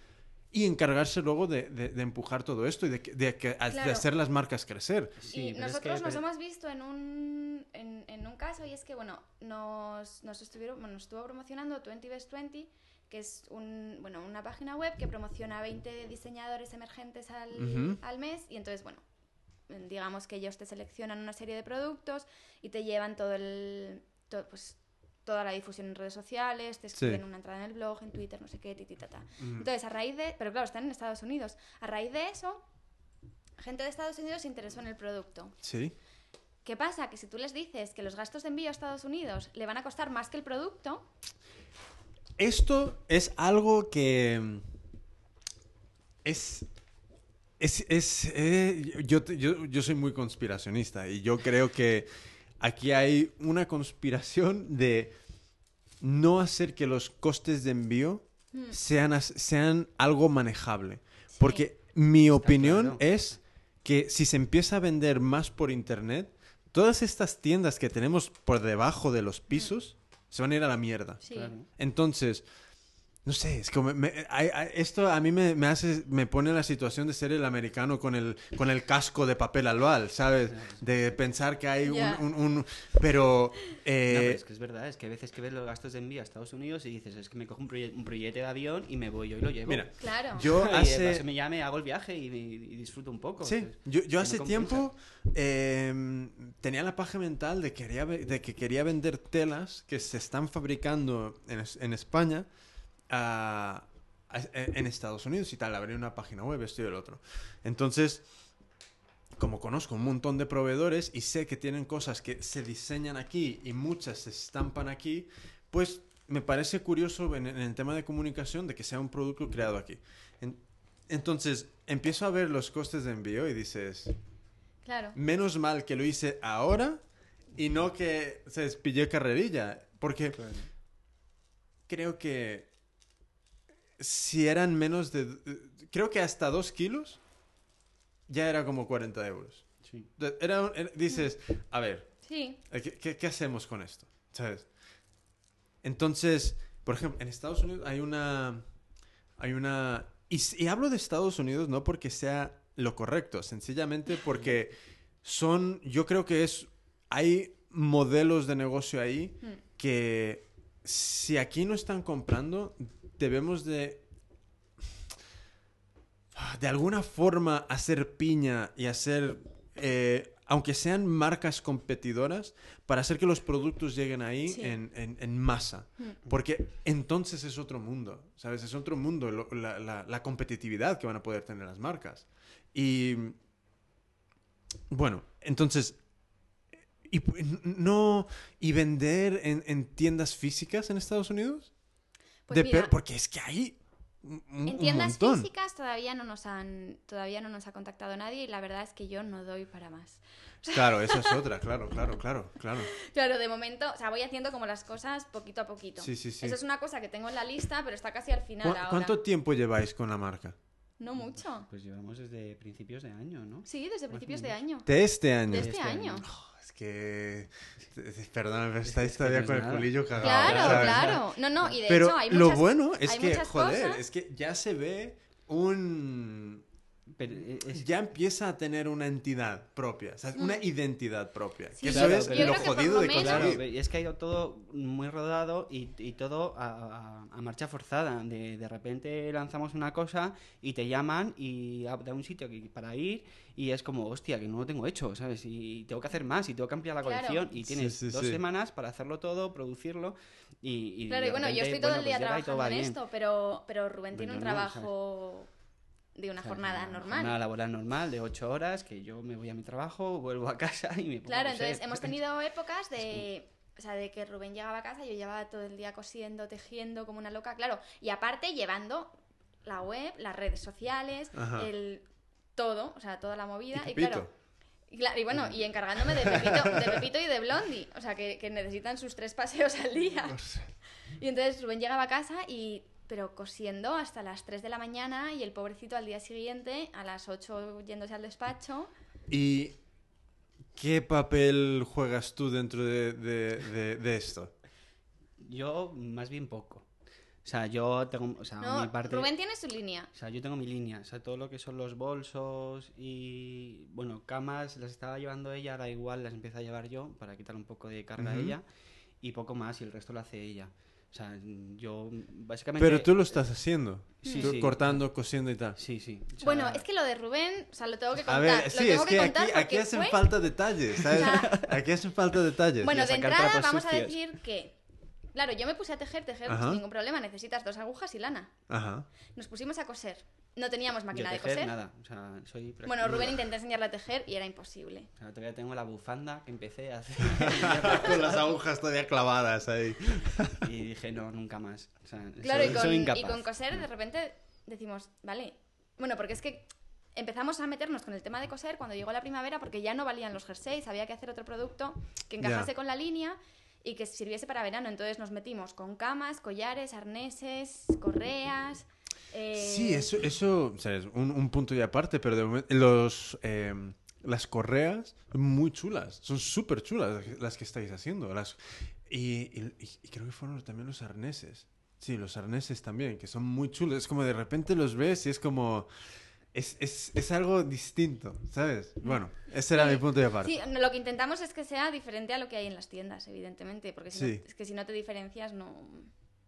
y encargarse luego de, de- de empujar todo esto y de, que- de que- de Claro. hacer las marcas crecer. Sí, y es nosotros que- nos pero- hemos visto en un, en, en un caso y es que, bueno, nos, nos, estuvieron, bueno, nos estuvo promocionando 20 vs 20, que es un, bueno, una página web que promociona 20 diseñadores emergentes al, al mes y entonces, bueno, digamos que ellos te seleccionan una serie de productos y te llevan todo el, pues, toda la difusión en redes sociales, te escriben una entrada en el blog, en Twitter, no sé qué, tititata. Entonces, a raíz de, pero claro, están en Estados Unidos, a raíz de eso, gente de Estados Unidos se interesó en el producto. Sí. ¿Qué pasa? Que si tú les dices que los gastos de envío a Estados Unidos le van a costar más que el producto, Esto es algo que mm, es... Es, es, eh, yo, yo, yo soy muy conspiracionista y yo creo que aquí hay una conspiración de no hacer que los costes de envío sean, as- sean algo manejable. Sí. Porque mi opinión claro. es que si se empieza a vender más por internet, todas estas tiendas que tenemos por debajo de los pisos se van a ir a la mierda. sí. Claro. Entonces, no sé, es como me- esto a mí me, me hace, me pone en la situación de ser el americano con el, con el casco de papel albal, ¿sabes? De pensar que hay un- un, un- pero, eh, No, pero es que es verdad, es que a veces que ves los gastos de envío a Estados Unidos y dices, es que me cojo un, proye- un proyecto de avión y me voy yo y lo llevo. mira, Claro. yo Y hace, paso me llame, hago el viaje y, y disfruto un poco. Sí, Entonces, yo, yo que hace tiempo eh, tenía la paja mental de, quería, ve- de que quería vender telas que se están fabricando en, es- en España a- a- en Estados Unidos y tal. Abrí una página web, esto y el otro. Entonces, como conozco un montón de proveedores y sé que tienen cosas que se diseñan aquí y muchas se estampan aquí, pues me parece curioso en, en el tema de comunicación de que sea un producto creado aquí. En- entonces, empiezo a ver los costes de envío y dices, Claro. menos mal que lo hice ahora y no que se pillé carrerilla. Porque Claro. creo que si eran menos de... Creo que hasta dos kilos ya era como 40 euros. Sí. Era, era- dices, a ver, Sí. eh, ¿qué, qué, qué hacemos con esto? ¿Sabes? Entonces, por ejemplo, en Estados Unidos hay una... Hay una... Y, y hablo de Estados Unidos no porque sea lo correcto, sencillamente porque son... Yo creo que es... Hay modelos de negocio ahí Mm. que si aquí no están comprando, debemos de... De alguna forma hacer piña y hacer... eh, aunque sean marcas competidoras, para hacer que los productos lleguen ahí Sí. en, en- en masa. Mm. Porque entonces es otro mundo, ¿sabes? Es otro mundo lo- la, la- la competitividad que van a poder tener las marcas. Y bueno, entonces, y, no, y vender en, en tiendas físicas en Estados Unidos? Pues De mira, per- porque es que hay un, un en tiendas físicas todavía no nos han todavía no nos ha contactado nadie y la verdad es que yo no doy para más. Claro, esa es otra, claro, claro, claro, claro. Claro, de momento, o sea, voy haciendo como las cosas poquito a poquito. Sí, sí, sí. Eso es una cosa que tengo en la lista, pero está casi al final ¿Cu- ahora. ¿Cuánto tiempo lleváis con la marca? No mucho. Pues llevamos desde principios de año, ¿no? Sí, desde principios de año. De este año. De De este este año. año. Es que... Perdón, pero estáis todavía con el culillo cagado. Claro, ¿sabes? claro. No, no, y de Pero hecho hay lo muchas, bueno es que, joder, cosas. es que ya se ve un... Pero eh, es- Ya empieza a tener una entidad propia, o sea, una identidad propia. Mm. Sí, que eso claro, es pero- lo Yo creo que por jodido lo de menos- Claro, y es que ha ido todo muy rodado y, y todo a, a- a marcha forzada. De, de repente lanzamos una cosa y te llaman y a- da un sitio que- para ir y es como, hostia, que no lo tengo hecho, ¿sabes? Y tengo que hacer más y tengo que ampliar la Claro. colección y tienes Sí, sí, dos sí. semanas para hacerlo todo, producirlo y... y Claro, de y bueno, yo estoy todo bueno, el día pues trabajando en bien. esto, pero, pero Rubén tiene un no, trabajo de una O sea, jornada una normal. Jornada laboral normal de ocho horas, que yo me voy a mi trabajo, vuelvo a casa y me pongo Claro, a entonces hemos tenido épocas de... O sea, de que Rubén llegaba a casa, yo llevaba todo el día cosiendo, tejiendo como una loca, claro. Y aparte llevando la web, las redes sociales, Ajá. el todo, o sea, toda la movida. Y Y, Pepito. claro, Y, claro, y bueno, y encargándome de Pepito, de Pepito y de Blondie. O sea, que, que necesitan sus tres paseos al día. Y entonces Rubén llegaba a casa y... Pero cosiendo hasta las 3 de la mañana y el pobrecito al día siguiente, a las 8 yéndose al despacho. ¿Y qué papel juegas tú dentro de, de- de- de esto? Yo, más bien poco. O sea, yo tengo. O sea, No, mi parte. Rubén tiene su línea. O sea, yo tengo mi línea. O sea, todo lo que son los bolsos y. Bueno, camas las estaba llevando ella, ahora igual las empiezo a llevar yo para quitar un poco de carga a Ujú. ella. Y poco más, y el resto lo hace ella. O sea, yo básicamente. Pero tú lo estás haciendo. Sí, Tú sí. cortando, cosiendo y tal. Sí, sí. o sea, Bueno, es que lo de Rubén, o sea, lo tengo que contar. A ver, lo tengo es que contar aquí, aquí hacen fue- falta detalles, ¿sabes? O sea- Aquí hacen falta detalles. Bueno, de entrada vamos a decir que, claro, yo me puse a tejer, tejer Ajá. sin ningún problema, necesitas dos agujas y lana. Ajá. Nos pusimos a coser. No teníamos yo máquina de coser. nada. O sea, soy. Bueno, Rubén intenté enseñarle a tejer y era imposible. O sea, todavía tengo la bufanda que empecé a hacer. Con las agujas todavía clavadas ahí. y dije, no, nunca más. O sea, Claro, soy, y, con, soy y con coser de repente decimos, vale. Bueno, porque es que empezamos a meternos con el tema de coser cuando llegó la primavera porque ya no valían los jerseys, había que hacer otro producto que encajase con la línea y que sirviese para verano. Entonces nos metimos con camas, collares, arneses, correas. Eh, Sí, eso, eso o sea, es un, un punto y aparte, pero de momento- los, eh, las correas son muy chulas, son súper chulas las que estáis haciendo. Las, y, y- y creo que fueron también los arneses. Sí, los arneses también, que son muy chulos. Es como de repente los ves y es como... Es, es, es algo distinto, ¿sabes? Bueno, ese era Sí, mi punto y aparte. Sí, no, lo que intentamos es que sea diferente a lo que hay en las tiendas, evidentemente, porque si no- Sí. es que si no te diferencias no,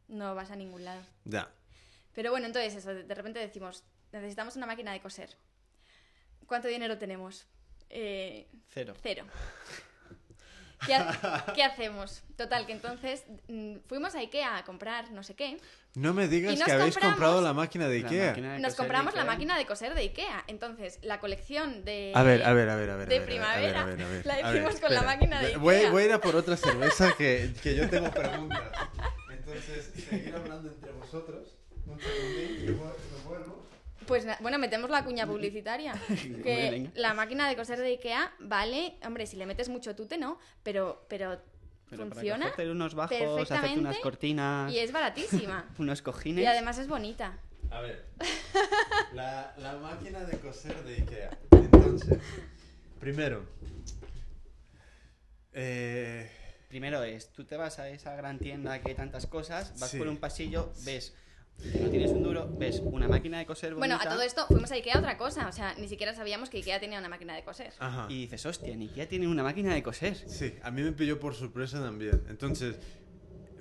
no vas a ningún lado. Ya. Pero bueno, entonces eso, de repente decimos, necesitamos una máquina de coser. ¿Cuánto dinero tenemos? Eh, Cero. cero. ¿Qué, ha- qué hacemos? Total, que entonces mm, fuimos a Ikea a comprar no sé qué. No me digas que habéis comprado la máquina de Ikea. máquina de Nos compramos la máquina de coser de Ikea. Entonces, la colección de... A ver, a ver, a ver, a ver. de primavera, la hicimos con la máquina de Voy, Ikea. voy a ir a por otra cerveza que, que yo tengo preguntas. Entonces, seguir hablando entre vosotros. Pues bueno, metemos la cuña publicitaria. Que la máquina de coser de Ikea vale, hombre, si le metes mucho tute, ¿no? Pero, pero, Pero para funciona cogerte unos bajos, hacerte unas perfectamente cortinas, y es baratísima. unos cojines. y además es bonita. A ver. La, la máquina de coser de Ikea. Entonces, primero. Eh, Primero es, tú te vas a esa gran tienda que hay tantas cosas, vas Sí. por un pasillo, ves que no tienes un duro, ves una máquina de coser bonita Bueno, a todo esto fuimos a Ikea otra cosa. O sea, ni siquiera sabíamos que Ikea tenía una máquina de coser. ajá. y dices, hostia, ni Ikea tiene una máquina de coser. Sí, a mí me pilló por sorpresa también. Entonces,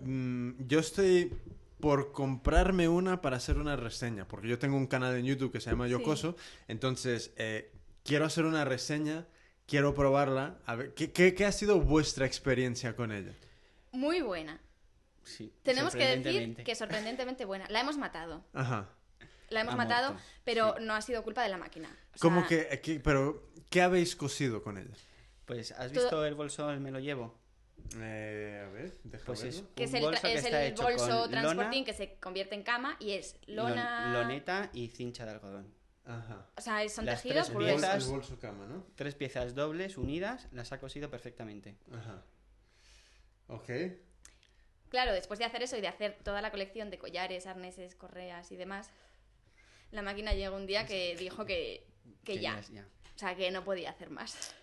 mm, yo estoy por comprarme una para hacer una reseña, porque yo tengo un canal en YouTube que se llama Yocoso, entonces eh, quiero hacer una reseña, quiero probarla. A ver, ¿qué, qué, qué ha sido vuestra experiencia con ella? Muy buena. Sí, Tenemos que decir que sorprendentemente buena. La hemos matado. Ajá. La hemos Ha matado, muerto, pero sí. no ha sido culpa de la máquina. O ¿Cómo sea, que, que- pero qué habéis cosido con ella? Pues, ¿has Todo- visto el bolso el Me lo llevo? Eh, a ver, déjame Pues es que es un el, bolso que es está el hecho bolso con transporting lona, que se convierte en cama y es lon- lona. loneta y cincha de algodón. Ajá. O sea, son Las tejidos tres piezas. el bolso cama, ¿no? Tres piezas dobles unidas, las ha cosido perfectamente. Ajá. Ok. Claro, después de hacer eso y de hacer toda la colección de collares, arneses, correas y demás, la máquina llegó un día que dijo que, que ya. ya. O sea, que no podía hacer más.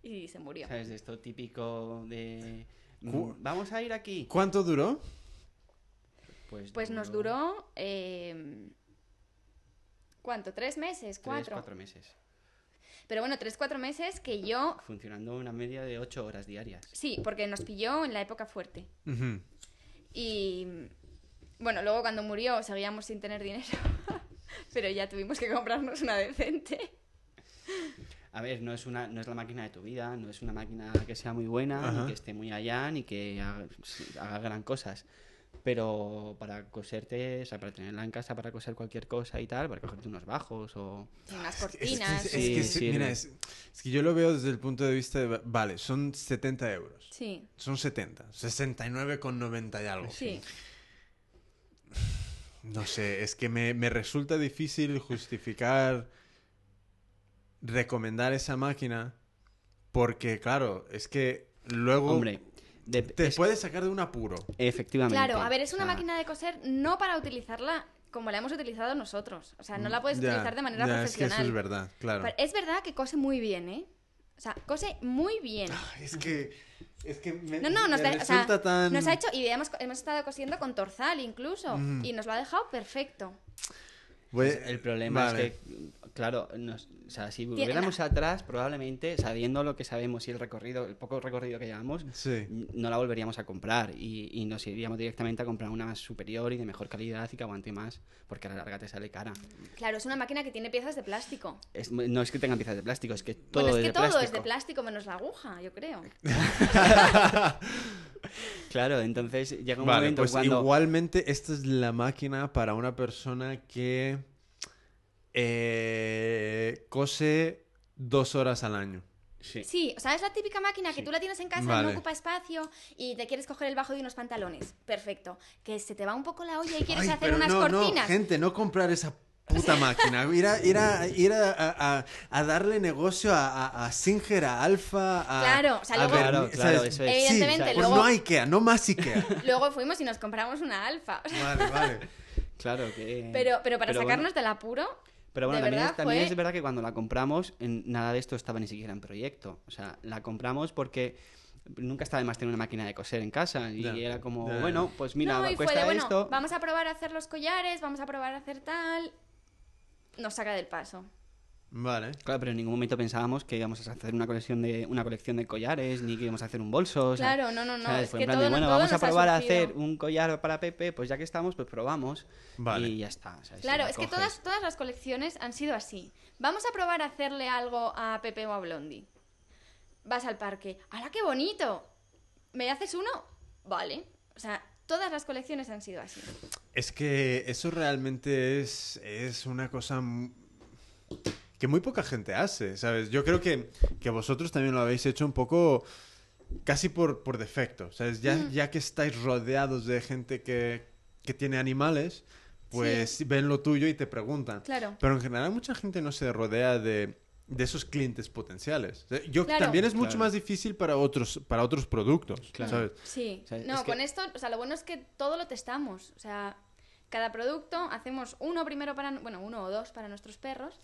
Y se murió. ¿Sabes? De esto típico de... Cu- mm, Vamos a ir aquí. ¿Cuánto duró? Pues, Pues nos duró. eh, ¿Cuánto? ¿Tres meses? Tres, ¿Cuatro? cuatro meses. Pero bueno, tres, cuatro meses que yo. Funcionando una media de ocho horas diarias. Sí, porque nos pilló en la época fuerte. Y. Bueno, luego cuando murió seguíamos sin tener dinero. Pero ya tuvimos que comprarnos una decente. A ver, no es, una, no es la máquina de tu vida, no es una máquina que sea muy buena, Ajá. ni que esté muy allá, ni que haga, haga gran cosas. Pero para coserte, o sea, para tenerla en casa, para coser cualquier cosa y tal, para cogerte unos bajos o... Y unas Es que- cortinas. Es, que, sí, mira, no. es, es que yo lo veo desde el punto de vista de, vale, son 70 euros. Sí, Son 70. 69,90 y algo. sí. No sé, es que me, me resulta difícil justificar recomendar esa máquina Porque, claro, es que luego Hombre, de- te es- puedes sacar de un apuro. efectivamente. Claro, a ver, es una sea, máquina de coser no para utilizarla como la hemos utilizado nosotros. O sea, no la puedes Ya, utilizar de manera ya, Es que profesional. eso es verdad, claro. Pero es verdad que cose muy bien, ¿eh? O sea, cose muy bien. Ay, Es que. Es que me, No, no, nos, me da- o sea, resulta tan. nos ha hecho, y hemos, hemos estado cosiendo con torzal incluso, Mm. y nos lo ha dejado perfecto. Pues el problema Vale. es que, claro, nos- o sea, si Tiene- volviéramos atrás, probablemente, sabiendo lo que sabemos y el recorrido, el poco recorrido que llevamos, Sí. no la volveríamos a comprar y, y nos iríamos directamente a comprar una más superior y de mejor calidad y que aguante más, porque a la larga te sale cara. Claro, es una máquina que tiene piezas de plástico. Es- no es que tengan piezas de plástico, es que todo bueno, es es que de todo plástico. es de plástico menos la aguja, yo creo. Claro, entonces llega un Vale, momento pues cuando... igualmente esta es la máquina para una persona que eh, cose dos horas al año. Sí. Sí, o sea, es la típica máquina que Sí. tú la tienes en casa, Vale. no ocupa espacio y te quieres coger el bajo de unos pantalones. Perfecto. Que se te va un poco la olla y quieres Ay, hacer pero unas no, no, cortinas. gente, no comprar esa puta máquina. Ir a, ir a, ir a, a- a darle negocio a, a, a Singer, a Alfa, a... Claro, o sea, a luego- Claro, claro, ¿sabes? eso es. Evidentemente, Pues luego- no Ikea, no más Ikea. Luego fuimos y nos compramos una alfa. Vale, vale. Claro que... Pero, pero para sacarnos del apuro, Pero bueno, también, verdad es, también fue- es verdad que cuando la compramos, en- nada de esto estaba ni siquiera en proyecto. O sea, la compramos porque nunca está de más tener una máquina de coser en casa. Y era como, bueno, pues mira, no, cuesta de, bueno, esto. vamos a probar a hacer los collares, vamos a probar a hacer tal. Nos saca del paso. Vale. Claro, pero en ningún momento pensábamos que íbamos a hacer una colección de una colección de collares, ni que íbamos a hacer un bolso. o sea, Claro, no, no, no. ¿sabes? Es Fue que en plan todo, de, bueno, todo vamos a probar a hacer un collar para Pepe, pues ya que estamos, pues probamos. Vale. Y ya está. o sea, si Claro, la es que todas, todas las colecciones han sido así. Vamos a probar a hacerle algo a Pepe o a Blondie. Vas al parque. ¡Hala, qué bonito! ¿Me haces uno? Vale. O sea, todas las colecciones han sido así. Es que eso realmente es, es una cosa que muy poca gente hace, ¿sabes? Yo creo que, que vosotros también lo habéis hecho un poco casi por, por defecto, ¿sabes? Ya, Mm. ya que estáis rodeados de gente que, que tiene animales, pues ven lo tuyo y te preguntan. Claro. Pero en general mucha gente no se rodea de, de esos clientes potenciales. O sea, Yo Claro. también es mucho Claro. más difícil para otros, para otros productos, Claro. ¿sabes? Sí. O sea, no, es que- con esto, o sea, lo bueno es que todo lo testamos. O sea, cada producto hacemos uno primero para, bueno, uno o dos para nuestros perros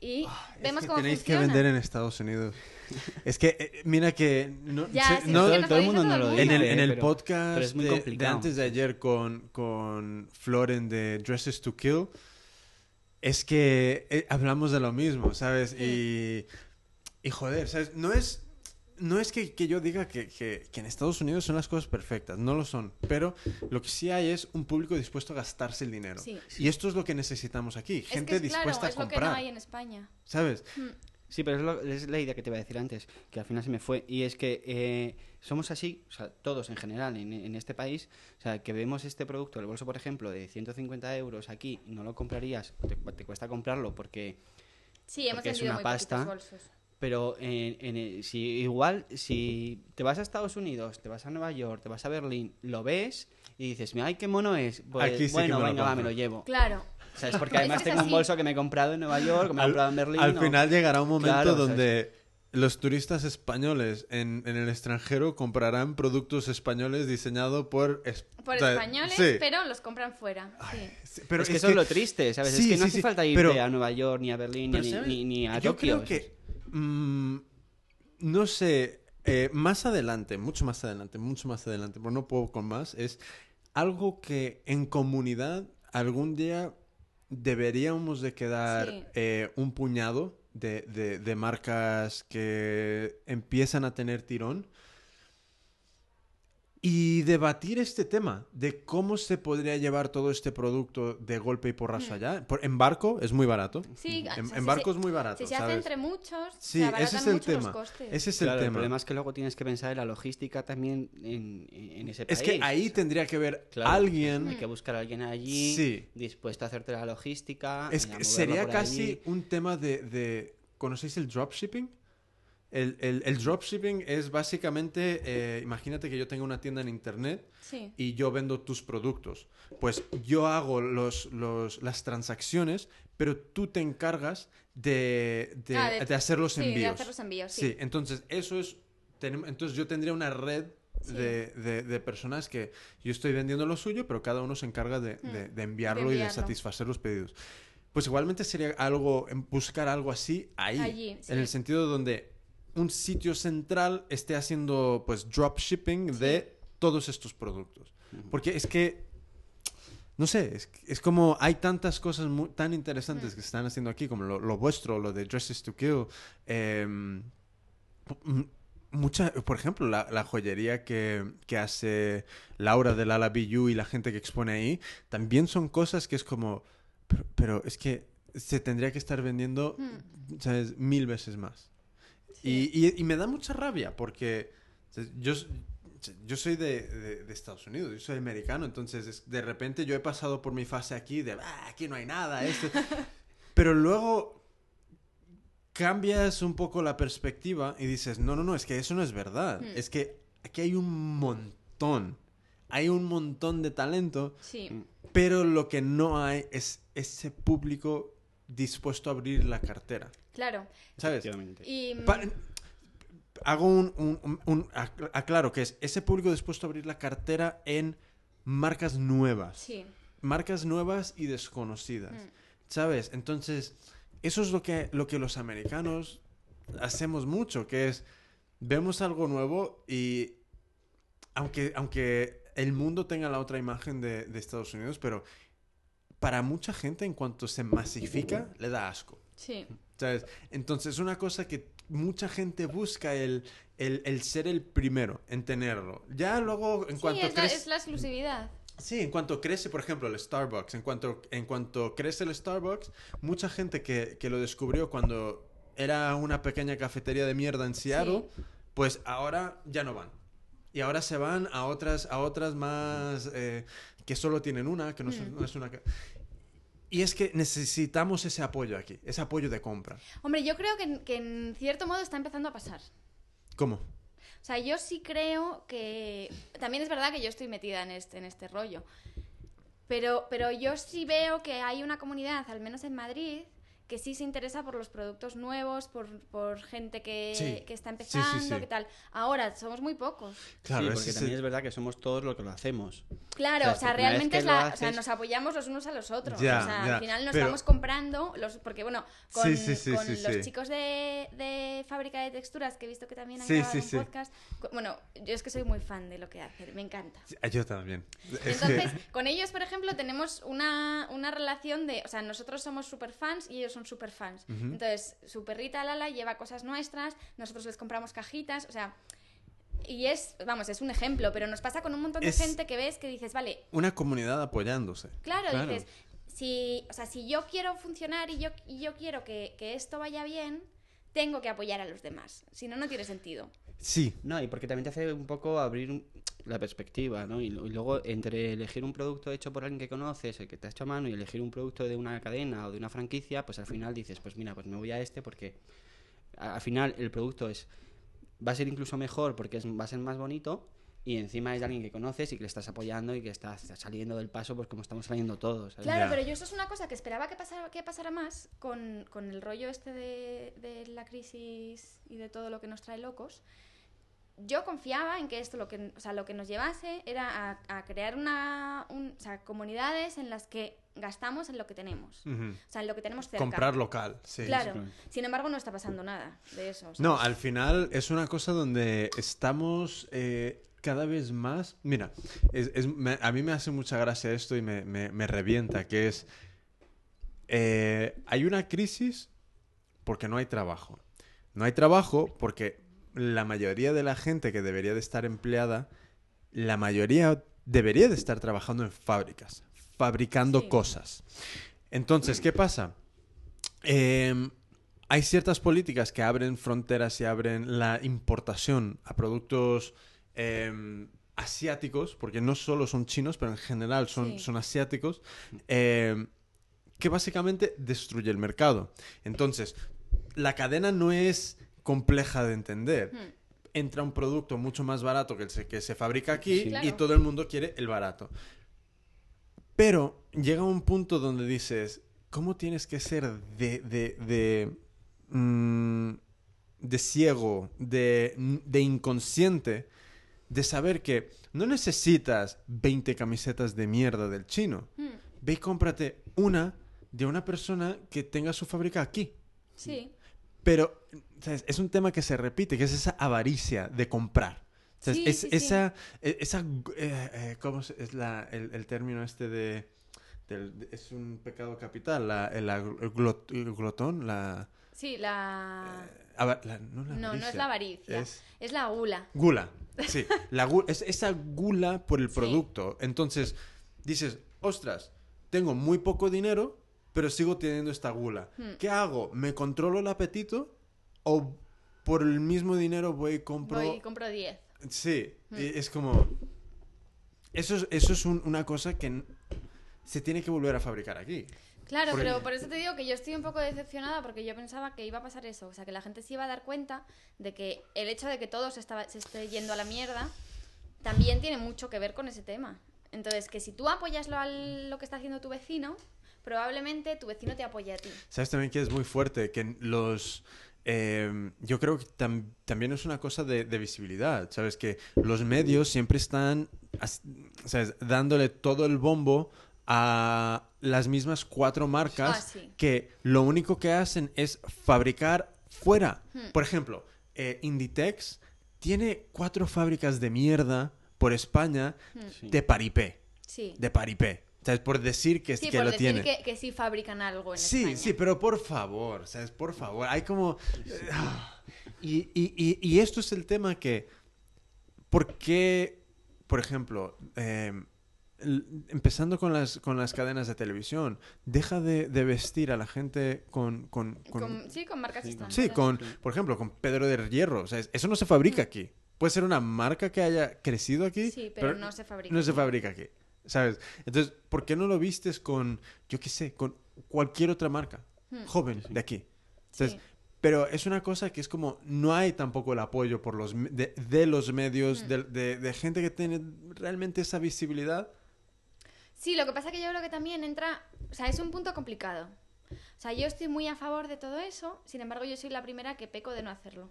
y vemos es que cómo tenéis funciona. que vender en Estados Unidos. es que, eh, mira que... No, Ya, se- sí, es no- que todo- el mundo no lo mundo. en el, dice, en el pero- podcast pero es muy de- antes de ayer con, con Floren de Dresses to Kill, es que eh, hablamos de lo mismo, ¿sabes? Y, y joder, ¿sabes? No es, no es que, que yo diga que, que- que en Estados Unidos son las cosas perfectas, no lo son, pero lo que sí hay es un público dispuesto a gastarse el dinero. Sí. Y esto es lo que necesitamos aquí, Es gente que es, dispuesta claro, es a lo que no comprar, hay en España. ¿sabes? Mm. Sí, pero es, lo- es la idea que te iba a decir antes, que al final se me fue. Y es que eh, somos así, o sea, todos en general en, en este país, o sea, que vemos este producto, el bolso, por ejemplo, de 150 euros aquí, no lo comprarías, te, te cuesta comprarlo porque... Sí, hemos Porque es una muy pasta. bolsos. Pero en, en el- si igual, si te vas a Estados Unidos, te vas a Nueva York, te vas a Berlín, lo ves y dices, mira, ay, qué mono es. Pues, Aquí sí que bueno, me lo venga, va, me lo llevo. Claro. ¿Sabes? Porque Es además que es tengo un bolso que me he comprado en Nueva York, que me he Al- comprado en Berlín. Al o- final llegará un momento Claro, ¿sabes? donde los turistas españoles en, en el extranjero comprarán productos españoles diseñados por... es- Por o sea, españoles, sí. pero los compran fuera. Sí. Sí, Pero es que eso es lo triste, ¿sabes? Sí, es que no sí, hace sí, falta irte pero- a Nueva York, ni a Berlín, ni, ni, ni a Yo Tokio. creo que... mm, no sé, eh, más adelante, mucho más adelante, mucho más adelante, pero no puedo con más, es algo que en comunidad algún día deberíamos de quedar Sí. eh, un puñado de, de- de marcas que empiezan a tener tirón y debatir este tema de cómo se podría llevar todo este producto de golpe y porrazo allá. Por, en barco es muy barato. Sí, o en, sea, en barco es muy barato. Si se hace ¿sabes? entre muchos, Sí, se ese es el tema. costes. Ese es Claro, el el tema. problema es que luego tienes que pensar en la logística también en, en ese país. Es que ahí tendría que haber Claro. alguien. Hay que buscar a alguien allí Sí. dispuesto a hacerte la logística. Es que sería casi allí. un tema de, de- ¿Conocéis el dropshipping? El, el, el dropshipping es básicamente, eh, imagínate que yo tengo una tienda en internet Sí. y yo vendo tus productos. Pues yo hago los, los- las transacciones, pero tú te encargas de, de- Ah, de- de hacer los sí, de envíos. hacer los envíos, sí. Sí, entonces eso es... Entonces yo tendría una red Sí. de, de- de personas que yo estoy vendiendo lo suyo, pero cada uno se encarga de, de- de enviarlo y de satisfacer los pedidos. Pues igualmente sería algo, buscar algo así ahí, Allí, sí. en el sentido donde un sitio central esté haciendo pues dropshipping de todos estos productos. Porque es que, no sé, es, es como hay tantas cosas mu- tan interesantes que se están haciendo aquí, como lo, lo vuestro, lo de Dresses to Kill. m- mucha, por ejemplo, la, la joyería que, que hace Laura del Ala BU y la gente que expone ahí, también son cosas que es como, pero, pero es que se tendría que estar vendiendo, ¿sabes? Mil veces más. Y, y- y me da mucha rabia porque yo, yo soy de, de- de Estados Unidos, yo soy americano, entonces es- de repente yo he pasado por mi fase aquí de, "Ah, aquí no hay nada, esto. Pero luego cambias un poco la perspectiva y dices, no, no, no, es que eso no es verdad. Mm. Es que aquí hay un montón, hay un montón de talento, Sí. pero lo que no hay es ese público dispuesto a abrir la cartera. Claro. ¿Sabes? Y mm, Pa- hago un, un- un- un- ac- aclaro que es ese público dispuesto a abrir la cartera en marcas nuevas. sí. Marcas nuevas y desconocidas. Mm. ¿Sabes? Entonces, eso es lo que, lo que los americanos hacemos mucho, que es vemos algo nuevo y aunque, aunque el mundo tenga la otra imagen de, de Estados Unidos, pero para mucha gente en cuanto se masifica, le da asco. Sí. ¿Sabes? Entonces, una cosa que mucha gente busca el, el, el ser el primero en tenerlo. Ya luego, en Sí, cuanto es la, crece... es la exclusividad. Sí, en cuanto crece, por ejemplo, el Starbucks, en cuanto, en cuanto crece el Starbucks, mucha gente que, que lo descubrió cuando era una pequeña cafetería de mierda en Seattle, pues ahora ya no van. Y ahora se van a otras, a otras más eh, que solo tienen una, que no, son- no es una... que- Y es que necesitamos ese apoyo aquí, ese apoyo de compra. Hombre, yo creo que, en- que en cierto modo está empezando a pasar. ¿Cómo? O sea, yo sí creo que... También es verdad que yo estoy metida en este, en este rollo. Pero, pero yo sí veo que hay una comunidad, al menos en Madrid, que sí se interesa por los productos nuevos, por, por gente que, Sí. que está Sí, sí, empezando, sí. qué tal. Ahora, somos muy pocos. Claro, sí, porque es también es verdad que somos todos los que lo hacemos. Claro, O sea, o sea, realmente que es la, o sea, haces- nos apoyamos los unos a los otros. Ya, o sea, ya, al final nos pero- vamos comprando, los, porque bueno, con, Sí, sí, sí, con sí, los sí. chicos de, de Fábrica de Texturas, que he visto que también han Sí, grabado sí, un sí. podcast, bueno, yo es que soy muy fan de lo que hacen, me encanta. Yo también. Es que- Entonces, con ellos, por ejemplo, tenemos una, una relación de, o sea, nosotros somos super fans y ellos son super fans. Entonces, su perrita Lala lleva cosas nuestras, nosotros les compramos cajitas, o sea, y es, vamos, es un ejemplo, pero nos pasa con un montón de Es- gente que ves que dices, vale, una comunidad apoyándose. Claro, Claro. dices, si, o sea, si yo quiero funcionar y yo, y yo quiero que, que esto vaya bien, tengo que apoyar a los demás. Si no, no tiene sentido. Sí, No, y porque también te hace un poco abrir un- la perspectiva, ¿no? Y, lo- y luego entre elegir un producto hecho por alguien que conoces, el que te ha hecho a mano, y elegir un producto de una cadena o de una franquicia, pues al final dices, pues mira, pues me voy a este porque al final el producto es va a ser incluso mejor porque es, va a ser más bonito y encima es de alguien que conoces y que le estás apoyando y que estás saliendo del paso pues como estamos saliendo todos. ¿sabes? Claro, pero yo eso es una cosa que esperaba que pasara, que pasara más con, con el rollo este de, de la crisis y de todo lo que nos trae locos. Yo confiaba en que esto lo que, o sea, lo que nos llevase era a, a crear una, un- o sea, comunidades en las que gastamos en lo que tenemos. O sea, en lo que tenemos cerca. comprar local. Sí. Claro. Sin embargo, no está pasando nada de eso. No, al final es una cosa donde estamos eh, cada vez más. Mira, es- es- me- a mí me hace mucha gracia esto y me, me- me revienta, que es. eh, hay una crisis porque no hay trabajo. No hay trabajo porque la mayoría de la gente que debería de estar empleada, la mayoría debería de estar trabajando en fábricas, fabricando Sí. cosas. Entonces, ¿qué pasa? Em, hay ciertas políticas que abren fronteras y abren la importación a productos em, asiáticos, porque no solo son chinos, pero en general son, Sí. son asiáticos, em, que básicamente destruye el mercado. Entonces, la cadena no es compleja de entender. Hmm. Entra un producto mucho más barato que el se- que se fabrica aquí Sí. y Claro. todo el mundo quiere el barato. Pero llega un punto donde dices, ¿cómo tienes que ser de, de, de, mm, de ciego, de, de inconsciente, de saber que no necesitas 20 camisetas de mierda del chino? Hmm. Ve y cómprate una de una persona que tenga su fábrica aquí. Sí. Pero ¿sabes? es un tema que se repite, que es esa avaricia de comprar. Es, sí, esa, e- esa eh, eh, ¿cómo es la, el, el término este de, del- de- es un pecado capital, la, el, glot- el glotón, la, Sí, la... ava- la- no, la No, no es la avaricia. es Es la gula. gula, sí, la gu- es esa gula por el producto. Entonces dices, ostras, tengo muy poco dinero, pero sigo teniendo esta gula. Hmm. ¿Qué hago? ¿Me controlo el apetito o por el mismo dinero voy y compro? Voy y compro 10. Sí, Hmm. es como... Eso es, eso es un- una cosa que se tiene que volver a fabricar aquí. Claro, pero por eso te digo que yo estoy un poco decepcionada porque yo pensaba que iba a pasar eso. O sea, que la gente se iba a dar cuenta de que el hecho de que todo se, estaba, se esté yendo a la mierda también tiene mucho que ver con ese tema. Entonces, que si tú apoyas lo, al- lo que está haciendo tu vecino, probablemente tu vecino te apoye a ti. ¿Sabes también que es muy fuerte? Que los... eh, yo creo que tam- también es una cosa de, de visibilidad, ¿sabes? Que los medios siempre están ¿sabes? dándole todo el bombo a las mismas cuatro marcas Ah, sí. que lo único que hacen es fabricar fuera. Hmm. Por ejemplo, eh, Inditex tiene cuatro fábricas de mierda por España Sí. de paripé. Sí. De paripé. ¿Sabes? Por decir que, Sí, que por lo decir tiene. que, que sí fabrican algo en Sí, España. sí, pero por favor, ¿sabes? Por favor, hay como... ah. Y, y- y- y esto es el tema que... ¿Por qué, por ejemplo, eh, empezando con las, con las cadenas de televisión, deja de, de vestir a la gente con... con- con- Con- sí, con marcas Sí, sí, con, por ejemplo, con Pedro de Hierro. O sea, eso no se fabrica aquí. Puede ser una marca que haya crecido aquí, Sí, pero no se fabrica No se aquí. fabrica aquí, ¿sabes? Entonces, ¿por qué no lo vistes con, yo qué sé, con cualquier otra marca Hmm. joven de aquí? Entonces, Sí. Pero es una cosa que es como, no hay tampoco el apoyo por los, de, de los medios, Mm. de, de- de gente que tiene realmente esa visibilidad. Sí, lo que pasa que yo creo que también entra, o sea, es un punto complicado. O sea, yo estoy muy a favor de todo eso, sin embargo, yo soy la primera que peco de no hacerlo.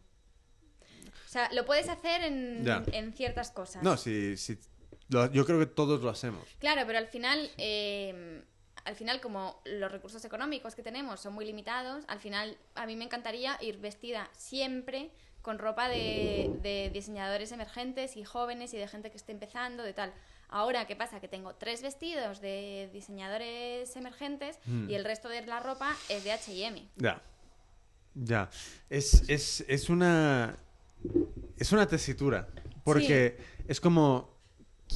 O sea, lo puedes hacer en, en ciertas cosas. No, sí, sí, lo- yo creo que todos lo hacemos. Claro, pero al final, eh, al final, como los recursos económicos que tenemos son muy limitados, al final a mí me encantaría ir vestida siempre con ropa de, de diseñadores emergentes y jóvenes y de gente que esté empezando, de tal. Ahora, ¿qué pasa? Que tengo tres vestidos de diseñadores emergentes Mm. y el resto de la ropa es de H&M. Ya. Ya. Es, es, es una. Es una tesitura. Porque es como.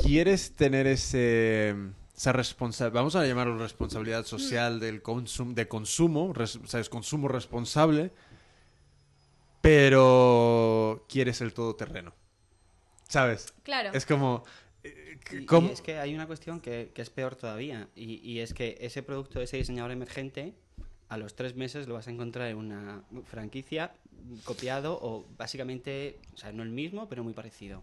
Quieres tener ese. Esa responsabilidad. Vamos a llamarlo responsabilidad social del consum, de consumo. res- ¿Sabes? Consumo responsable. Pero. Quieres el todoterreno. ¿Sabes? Claro. Es como. eh, Y- y ¿cómo- es que hay una cuestión que, que es peor todavía. Y, y es que ese producto, ese diseñador emergente, a los tres meses lo vas a encontrar en una franquicia copiado o básicamente, o sea, no el mismo, pero muy parecido.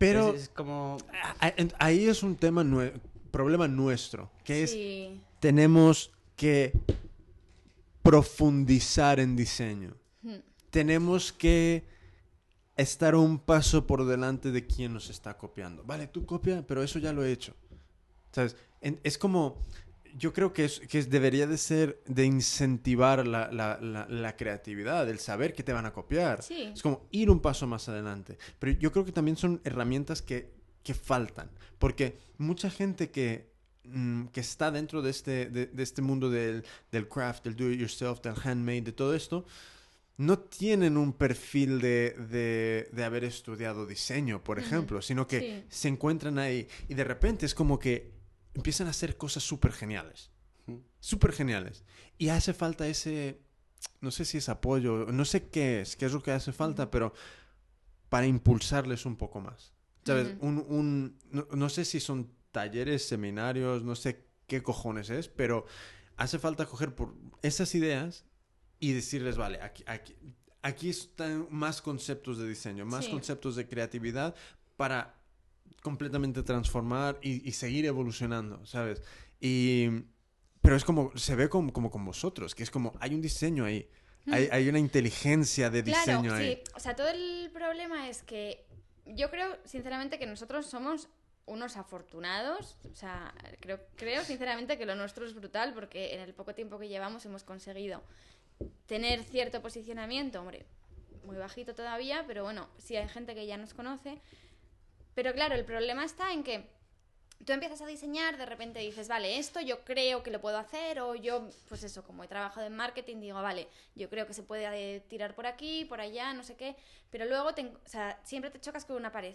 Pero. es, es como... a- a- Ahí es un tema. nue- problema nuestro. Que es. Tenemos que profundizar en diseño. Hmm. Tenemos que estar un paso por delante de quien nos está copiando. Vale, tú copia, pero eso ya lo he hecho. ¿Sabes? En- es como, yo creo que, es, que debería de ser, de incentivar la, la- la- la creatividad, el saber que te van a copiar. Sí. Es como ir un paso más adelante. Pero yo creo que también son herramientas que, que faltan. Porque mucha gente que, mm, que está dentro de este, de, de este mundo del, del craft, del do it yourself, del handmade, de todo esto, no tienen un perfil de, de- de haber estudiado diseño, por ejemplo, sino que Sí. se encuentran ahí y de repente es como que empiezan a hacer cosas súper geniales. Súper geniales. Y hace falta ese, no sé si es apoyo, no sé qué es, qué es lo que hace falta, pero para impulsarles un poco más. ¿Sabes? Ujú. un, un- no, no sé si son talleres, seminarios, no sé qué cojones es, pero hace falta coger por esas ideas y decirles, vale, aquí, aquí, aquí están más conceptos de diseño, más Sí. conceptos de creatividad para completamente transformar y, y seguir evolucionando, ¿sabes? Y, pero es como, se ve como, como con vosotros, que es como, hay un diseño ahí, hay, hay una inteligencia de Claro, diseño ahí. sí. O sea, todo el problema es que yo creo, sinceramente, que nosotros somos unos afortunados. O sea, creo, creo sinceramente que lo nuestro es brutal porque en el poco tiempo que llevamos hemos conseguido tener cierto posicionamiento, hombre, muy bajito todavía, pero bueno, sí hay gente que ya nos conoce. Pero claro, el problema está en que tú empiezas a diseñar, de repente dices, vale, esto yo creo que lo puedo hacer, o yo, pues eso, como he trabajado en marketing, digo, vale, yo creo que se puede eh, tirar por aquí, por allá, no sé qué, pero luego te, o sea, siempre te chocas con una pared.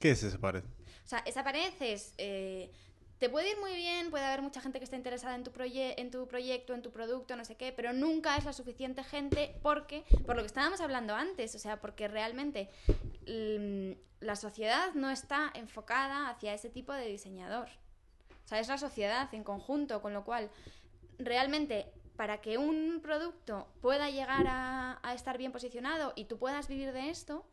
¿Qué es esa pared? O sea, esa pared es. eh, te puede ir muy bien, puede haber mucha gente que esté interesada en tu, proye- en tu proyecto, en tu producto, no sé qué, pero nunca es la suficiente gente porque, por lo que estábamos hablando antes, o sea, porque realmente mm, la sociedad no está enfocada hacia ese tipo de diseñador. O sea, es la sociedad en conjunto, con lo cual, realmente, para que un producto pueda llegar a, a estar bien posicionado y tú puedas vivir de esto,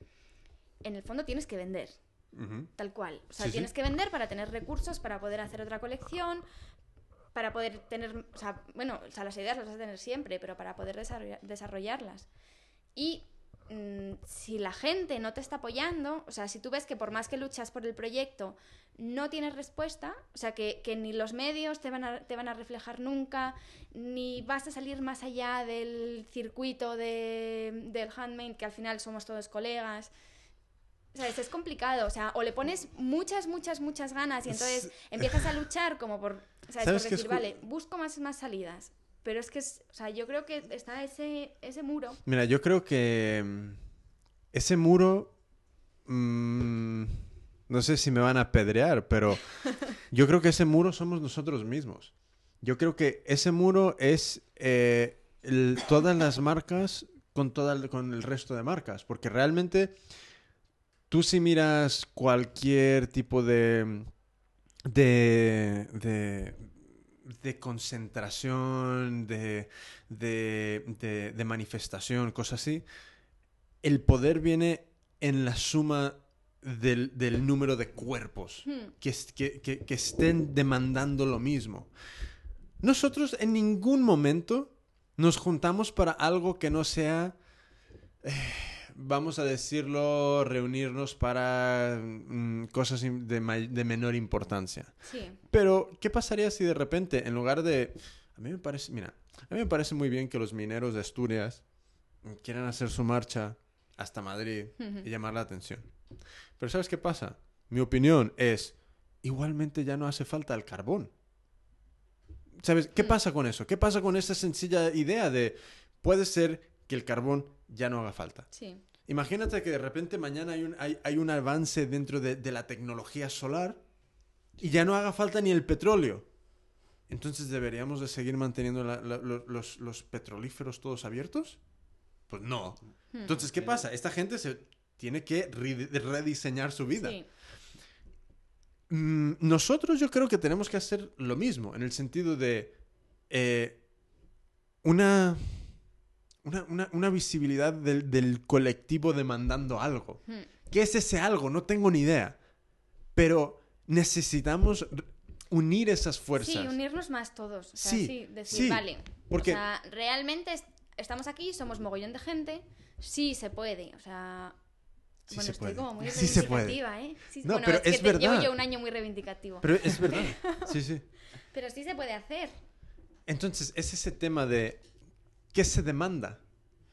en el fondo tienes que vender. Ujú. Tal cual. O sea, Sí, sí. tienes que vender para tener recursos, para poder hacer otra colección, para poder tener, o sea, bueno, o sea, las ideas las vas a tener siempre, pero para poder desarrolla- desarrollarlas. Y mm, si la gente no te está apoyando, o sea, si tú ves que por más que luchas por el proyecto, no tienes respuesta, o sea, que, que ni los medios te van, a, te van a reflejar nunca, ni vas a salir más allá del circuito de, del handmade, que al final somos todos colegas. ¿Sabes? Es complicado, o sea, o le pones muchas, muchas, muchas ganas y entonces Es- empiezas a luchar como por, ¿sabes? ¿Sabes por decir, vale, busco más, más salidas. Pero es que, es, o sea, yo creo que está ese, ese muro. Mira, yo creo que mm, ese muro, mm, no sé si me van a apedrear, pero yo creo que ese muro somos nosotros mismos. Yo creo que ese muro es eh, el- todas las marcas con, toda con el resto de marcas, porque realmente tú si miras cualquier tipo de, de, de, de concentración, de, de, de- de manifestación, cosas así, el poder viene en la suma del, del número de cuerpos Hmm. que- que- que estén demandando lo mismo. Nosotros en ningún momento nos juntamos para algo que no sea, eh, vamos a decirlo, reunirnos para mm, cosas de menor importancia. Sí. Pero, ¿qué pasaría si de repente, en lugar de... A mí me parece, mira, a mí me parece muy bien que los mineros de Asturias quieran hacer su marcha hasta Madrid y llamar la atención. Pero ¿sabes qué pasa? Mi opinión es, igualmente ya no hace falta el carbón. ¿Sabes? ¿Qué Mm. pasa con eso? ¿Qué pasa con esa sencilla idea de, puede ser que el carbón ya no haga falta? Sí. Imagínate que de repente mañana hay un, hay, hay un avance dentro de, de la tecnología solar y ya no haga falta ni el petróleo. Entonces, ¿deberíamos de seguir manteniendo la- la- lo- los, los petrolíferos todos abiertos? Pues no. Hmm. Entonces, ¿qué pasa? Esta gente se tiene que re- rediseñar su vida. Sí. Mm, nosotros yo creo que tenemos que hacer lo mismo, en el sentido de eh, una, una, una- una visibilidad del, del colectivo demandando algo. Hmm. ¿Qué es ese algo? No tengo ni idea. Pero necesitamos unir esas fuerzas. Sí, unirnos más todos. O sea, Sí, sí, decir, sí, vale. porque- O sea, realmente es- estamos aquí, somos mogollón de gente. Sí se puede. O sea. Sí bueno, se estoy puede. como muy Sí se puede. reivindicativa, ¿eh? Sí, No, bueno, pero es que te- llevo verdad. yo un año muy reivindicativo. Pero es verdad. Sí, sí. Pero sí se puede hacer. Entonces, es ese tema de ¿qué se demanda?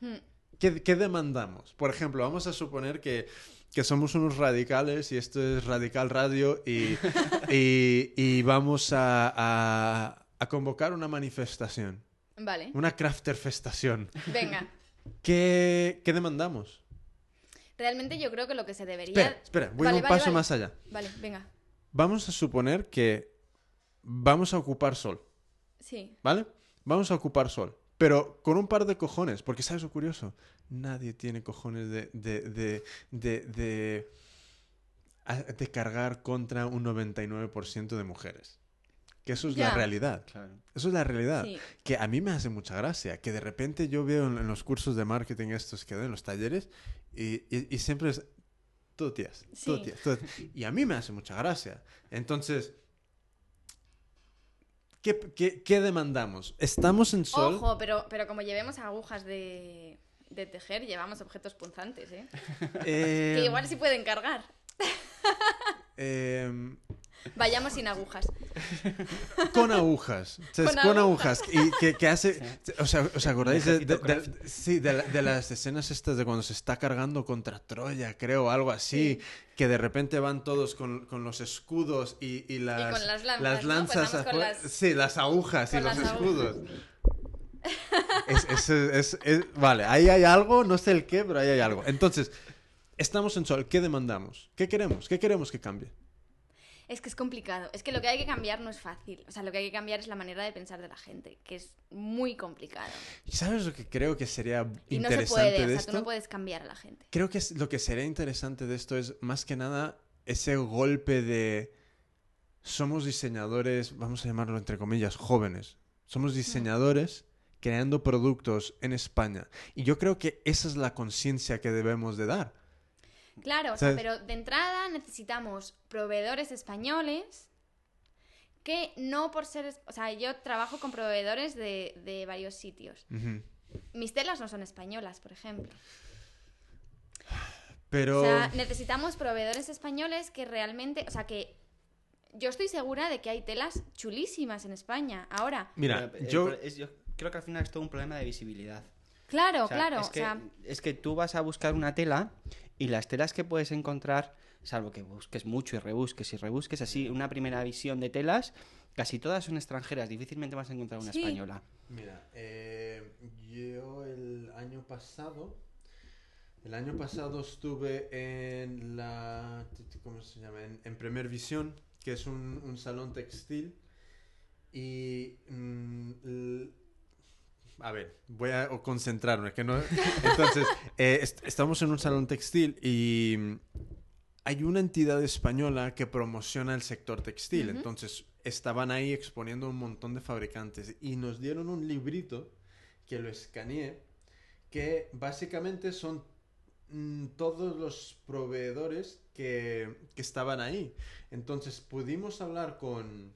Hmm. ¿Qué, qué demandamos? Por ejemplo, vamos a suponer que, que somos unos radicales y esto es Radical Radio y, y, y vamos a, a- a convocar una manifestación, Vale. una crafterfestación. Venga. ¿Qué, qué demandamos? Realmente yo creo que lo que se debería. Espera, espera, voy Vale, un vale, paso vale. más allá. Vale, venga. Vamos a suponer que vamos a ocupar sol, Sí. ¿vale? Vamos a ocupar sol, pero con un par de cojones, porque ¿sabes lo curioso? Nadie tiene cojones de, de, de, de, de, de cargar contra un 99% de mujeres. que eso es la realidad. Claro. Eso es la realidad. Sí. Que a mí me hace mucha gracia. Que de repente yo veo en, en los cursos de marketing estos que doy en los talleres y, y- y siempre es todo tías, todo tías, todo- Y a mí me hace mucha gracia. Entonces, ¿qué, qué, qué demandamos? ¿Estamos en sol? Ojo, pero, pero como llevemos agujas de, de tejer, llevamos objetos punzantes, ¿eh? Eh, Que igual sí pueden cargar. em, Vayamos sin agujas. con agujas. O sea, es Con con agujas. agujas. Y que, que hace. O sea, ¿os acordáis de, de- Ejército de- sí, de, la- de las escenas estas de cuando se está cargando contra Troya, creo, algo así? Que de repente van todos con, con los escudos y, y las, con las lanzas, las ¿no? lanzas Pues las- Sí, las agujas y los escudos. Es- es- es- es- vale, ahí hay algo, no sé el qué, pero ahí hay algo. Entonces, estamos en sol. ¿Qué demandamos? ¿Qué queremos? ¿Qué queremos que cambie? Es que es complicado. Es que lo que hay que cambiar no es fácil. O sea, lo que hay que cambiar es la manera de pensar de la gente, que es muy complicado. ¿Sabes lo que creo que sería Y no se interesante puede, de o sea, esto? tú no puedes cambiar a la gente. Creo que es- lo que sería interesante de esto es más que nada ese golpe de somos diseñadores, vamos a llamarlo entre comillas, jóvenes. Somos diseñadores creando productos en España. Y yo creo que esa es la conciencia que debemos de dar. Claro, o sea, pero de entrada necesitamos proveedores españoles que no por ser... O sea, yo trabajo con proveedores de, de varios sitios. Mis telas no son españolas, por ejemplo. Pero... O sea, necesitamos proveedores españoles que realmente... O sea, que yo estoy segura de que hay telas chulísimas en España. Ahora, Mira, Pero el yo... pro- es- yo creo que al final es todo un problema de visibilidad. claro, O sea, claro. Es que, o sea, es que tú vas a buscar una tela y las telas que puedes encontrar, salvo que busques mucho y rebusques y rebusques, así una primera visión de telas, casi todas son extranjeras, difícilmente vas a encontrar una Sí. española. Mira, eh, yo el año pasado, el año pasado estuve en la, ¿cómo se llama? En, en Premier Visión, que es un, un salón textil y, mm, a ver, voy a concentrarme, que no, entonces, eh, est- estamos en un salón textil y mm, hay una entidad española que promociona el sector textil. Entonces, estaban ahí exponiendo un montón de fabricantes y nos dieron un librito que lo escaneé, que básicamente son mm, todos los proveedores que, que estaban ahí. Entonces, pudimos hablar con,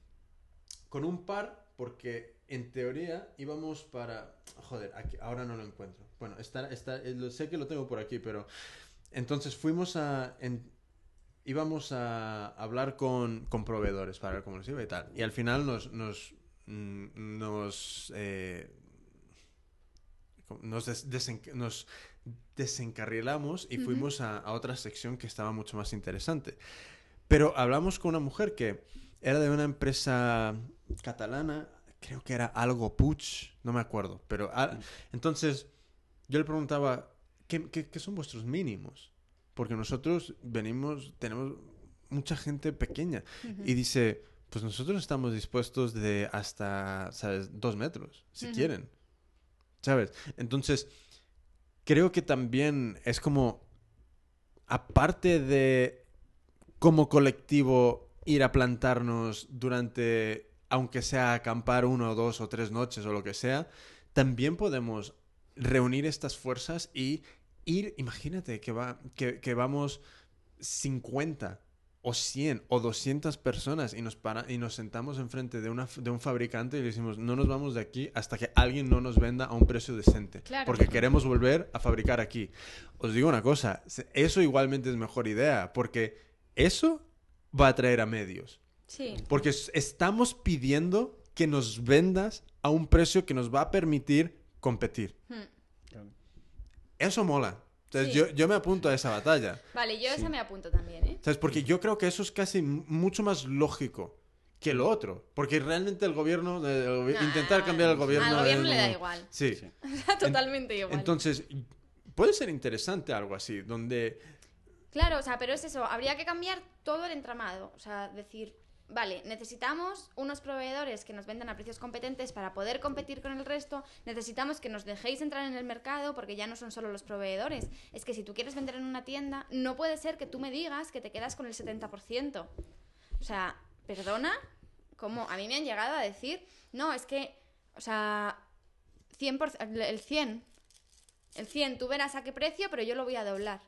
con un par porque en teoría íbamos para... Joder, aquí, ahora no lo encuentro. Bueno, está, está, eh, sé que lo tengo por aquí, pero... Entonces fuimos a... en- íbamos a hablar con, con proveedores para ver cómo les iba y tal. Y al final nos... nos, mm, nos eh, nos, des- desen- nos desencarrilamos y fuimos a, a otra sección que estaba mucho más interesante. Pero hablamos con una mujer que era de una empresa catalana, creo que era algo Puig, no me acuerdo. Pero ah, entonces yo le preguntaba, ¿qué, qué- qué son vuestros mínimos? Porque nosotros venimos, tenemos mucha gente pequeña. Y dice, pues nosotros estamos dispuestos de hasta, ¿sabes? Dos metros, si quieren. ¿Sabes? Entonces, creo que también es como, aparte de como colectivo ir a plantarnos durante, aunque sea acampar uno o dos o tres noches o lo que sea, también podemos reunir estas fuerzas y ir, imagínate que, va, que, que vamos 50 o 100 o 200 personas y nos, para, y nos sentamos enfrente de, una, de un fabricante y le decimos, no nos vamos de aquí hasta que alguien no nos venda a un precio decente. Claro. Porque queremos volver a fabricar aquí. Os digo una cosa, eso igualmente es mejor idea, porque eso va a traer a medios. Sí. Porque estamos pidiendo que nos vendas a un precio que nos va a permitir competir. Hmm. Eso mola. Entonces, Sí. yo, yo me apunto a esa batalla. Vale, yo Sí. esa me apunto también, ¿eh? ¿Sabes? Porque yo creo que eso es casi mucho más lógico que lo otro. Porque realmente el gobierno, eh, el gobi- Nah, intentar cambiar al gobierno... Al gobierno le da igual. Sí. Sí. Totalmente igual. Entonces, puede ser interesante algo así, donde... Claro, o sea, pero es eso, habría que cambiar todo el entramado. O sea, decir, vale, necesitamos unos proveedores que nos vendan a precios competentes para poder competir con el resto. Necesitamos que nos dejéis entrar en el mercado porque ya no son solo los proveedores. Es que si tú quieres vender en una tienda, no puede ser que tú me digas que te quedas con el 70%. O sea, perdona, como a mí me han llegado a decir, no, es que, o sea, 100%, el 100, el 100, tú verás a qué precio, pero yo lo voy a doblar.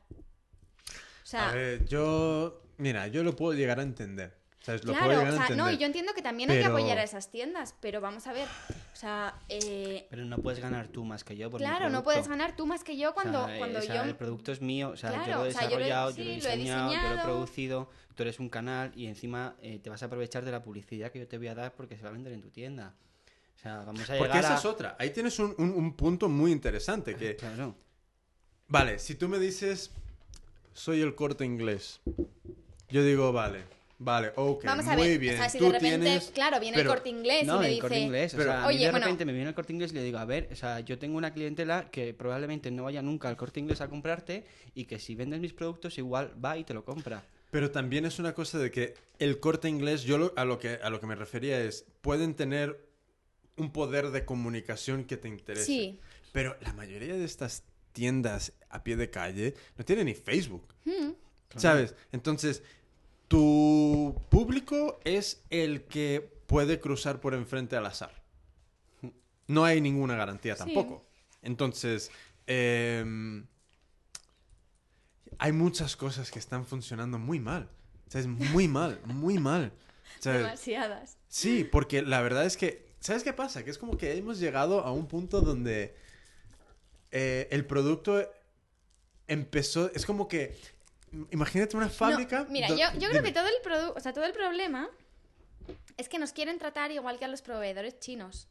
O sea, yo. Mira, yo lo puedo llegar a entender. ¿Sabes? Lo claro, o sea, no, yo entiendo que también hay que Pero- apoyar a esas tiendas, pero vamos a ver, o sea, eh, Pero no puedes ganar tú más que yo por mi claro, no producto. puedes ganar tú más que yo cuando, O sea, eh, cuando o sea, yo... El producto es mío, o sea, yo Claro, yo lo he- desarrollado, yo lo he, sí, lo he diseñado, yo lo he diseñado. producido, tú eres un canal y encima eh, te vas a aprovechar de la publicidad que yo te voy a dar porque se va a vender en tu tienda. O sea, vamos a Porque esa a... es otra. Ahí tienes un, un- un punto muy interesante. Que, Claro. vale, si tú me dices, soy el corte inglés. Yo digo, vale, vale, ok, Vamos a muy ver, bien. o sea, si tú de repente, tienes... claro, viene pero- el corte inglés No, y me el dice... corte inglés. O Pero- sea, a mí Oye, de bueno- repente me viene el corte inglés y le digo, a ver, o sea, yo tengo una clientela que probablemente no vaya nunca al corte inglés a comprarte y que si vendes mis productos igual va y te lo compra. Pero también es una cosa de que el corte inglés, yo lo- a, lo que, a lo que me refería es, pueden tener un poder de comunicación que te interese. Sí. Pero la mayoría de estas tiendas a pie de calle no tienen ni Facebook. Mm, ¿Sabes? Entonces, tu público es el que puede cruzar por enfrente al azar. No hay ninguna garantía Sí. tampoco. Entonces, em, hay muchas cosas que están funcionando muy mal. ¿Sabes? Muy mal, muy mal. ¿Sabes? demasiadas. Sí, porque la verdad es que, ¿sabes qué pasa? Que es como que hemos llegado a un punto donde eh, el producto empezó, es como que, imagínate una fábrica. No, mira, yo, yo creo dime. que todo el produ- o sea, todo el problema es que nos quieren tratar igual que a los proveedores chinos.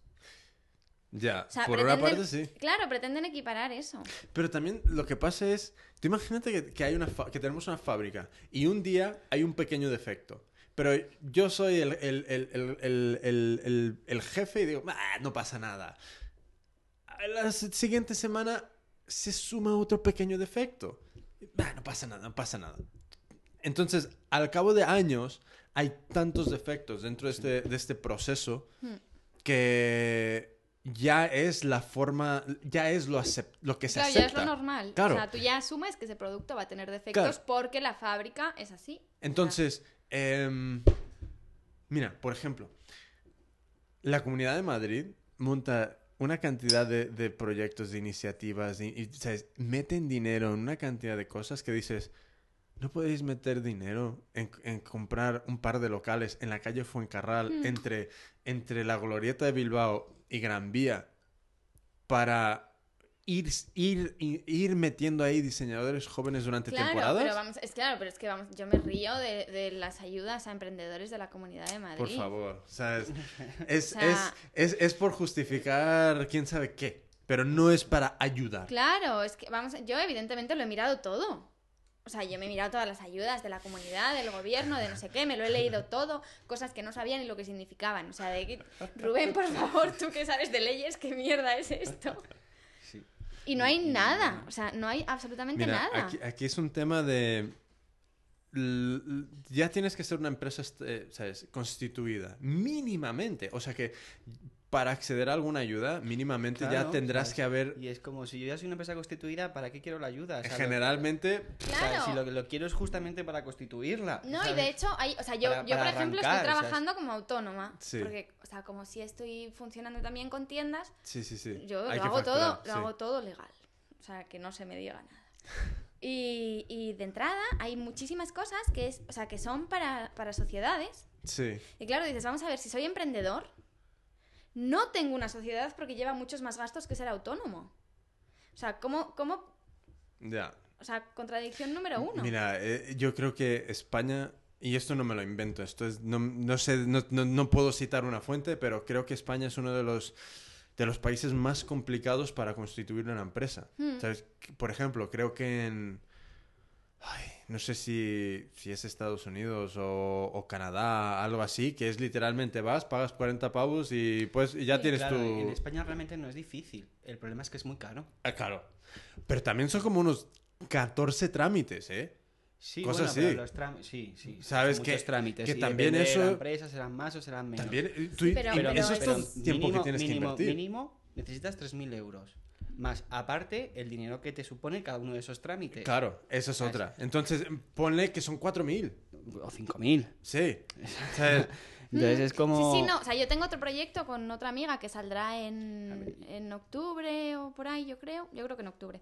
Ya, O sea, por una parte sí. Claro, pretenden equiparar eso. Pero también lo que pasa es, tú imagínate que, que hay una que tenemos una fábrica y un día hay un pequeño defecto. Pero yo soy el, el- el- el- el- el- el- el jefe y digo, "Ah, no pasa nada. A la siguiente semana se suma otro pequeño defecto. "Ah, no pasa nada, no pasa nada. Entonces, al cabo de años, hay tantos defectos dentro de este, de este proceso Hmm. que ya es la forma, ya es lo, lo que se Claro, ya acepta. es lo normal. Claro. O sea, tú ya asumes que ese producto va a tener defectos Claro. porque la fábrica es así. Entonces, em, mira, por ejemplo, la Comunidad de Madrid monta una cantidad de, de proyectos, de iniciativas, y, y, ¿sabes? meten dinero en una cantidad de cosas que dices, no podéis meter dinero en, en comprar un par de locales en la calle Fuencarral, Hmm. entre, entre la Glorieta de Bilbao y Gran Vía, para ir, ir, ir metiendo ahí diseñadores jóvenes durante Claro, temporadas. pero vamos, es claro, pero es que vamos, yo me río de, de las ayudas a emprendedores de la Comunidad de Madrid. Por favor, o sea, es, es, O sea- es, es- es por justificar quién sabe qué, pero no es para ayudar. Claro, es que vamos, yo evidentemente lo he mirado todo. O sea, yo me he mirado todas las ayudas de la comunidad, del gobierno, de no sé qué, me lo he leído todo, cosas que no sabía ni lo que significaban. O sea, de Rubén, por favor, tú que sabes de leyes, ¿qué mierda es esto? Y no hay nada, o sea, no hay absolutamente Mira, nada. aquí, aquí es un tema de... Ya tienes que ser una empresa este, ¿sabes? constituida, mínimamente. O sea que para acceder a alguna ayuda, mínimamente ya Claro, tendrás ¿sabes? que haber... Y es como si yo ya soy una empresa constituida, ¿para qué quiero la ayuda? O sea, lo- Generalmente, o sea, Claro. si lo que lo quiero es justamente para constituirla. No, y ¿sabes? de hecho, hay, o sea, yo, Para- yo por para ejemplo, arrancar, estoy ¿sabes? trabajando como autónoma. Sí. Porque, o sea, como si estoy funcionando también con tiendas, sí, sí, sí. yo hay lo hago todo, facturar, lo sí. hago todo legal. O sea, que no se me diga nada. Y, y de entrada hay muchísimas cosas que, es, o sea, que son para, para sociedades. Sí, Y claro, dices, vamos a ver, si soy emprendedor, no tengo una sociedad porque lleva muchos más gastos que ser autónomo. O sea, ¿cómo, cómo ya. o sea, contradicción número uno? Mira, eh, yo creo que España, y esto no me lo invento, esto es, no, no sé, no, no- no puedo citar una fuente, pero creo que España es uno de los, de los países más complicados para constituir una empresa. Hmm. ¿Sabes? Por ejemplo, creo que en... ay, no sé si, si es Estados Unidos o, o Canadá, algo así, que es literalmente vas, pagas 40 pavos y pues y ya Sí. tienes Claro, tu... En España realmente no es difícil. El problema es que es muy caro. Ah, claro. Pero también son como unos 14 trámites, ¿eh? Sí, Cosas bueno, así. pero los trámites, sí, sí. Sabes que- muchos trámites. que también depende de eso- la empresa serán más o serán menos. También, eh, tú- Sí, pero- eso es todo el tiempo mínimo, que tienes mínimo, que invertir. Mínimo necesitas 3.000 euros. Más aparte el dinero que te supone cada uno de esos trámites. Claro, esa es ¿Sabes? otra. Entonces, ponle que son 4.000. O 5.000. Sí. O sea, Entonces es como... Sí, sí, no. O sea, yo tengo otro proyecto con otra amiga que saldrá en, en octubre o por ahí, yo creo. Yo creo que en octubre.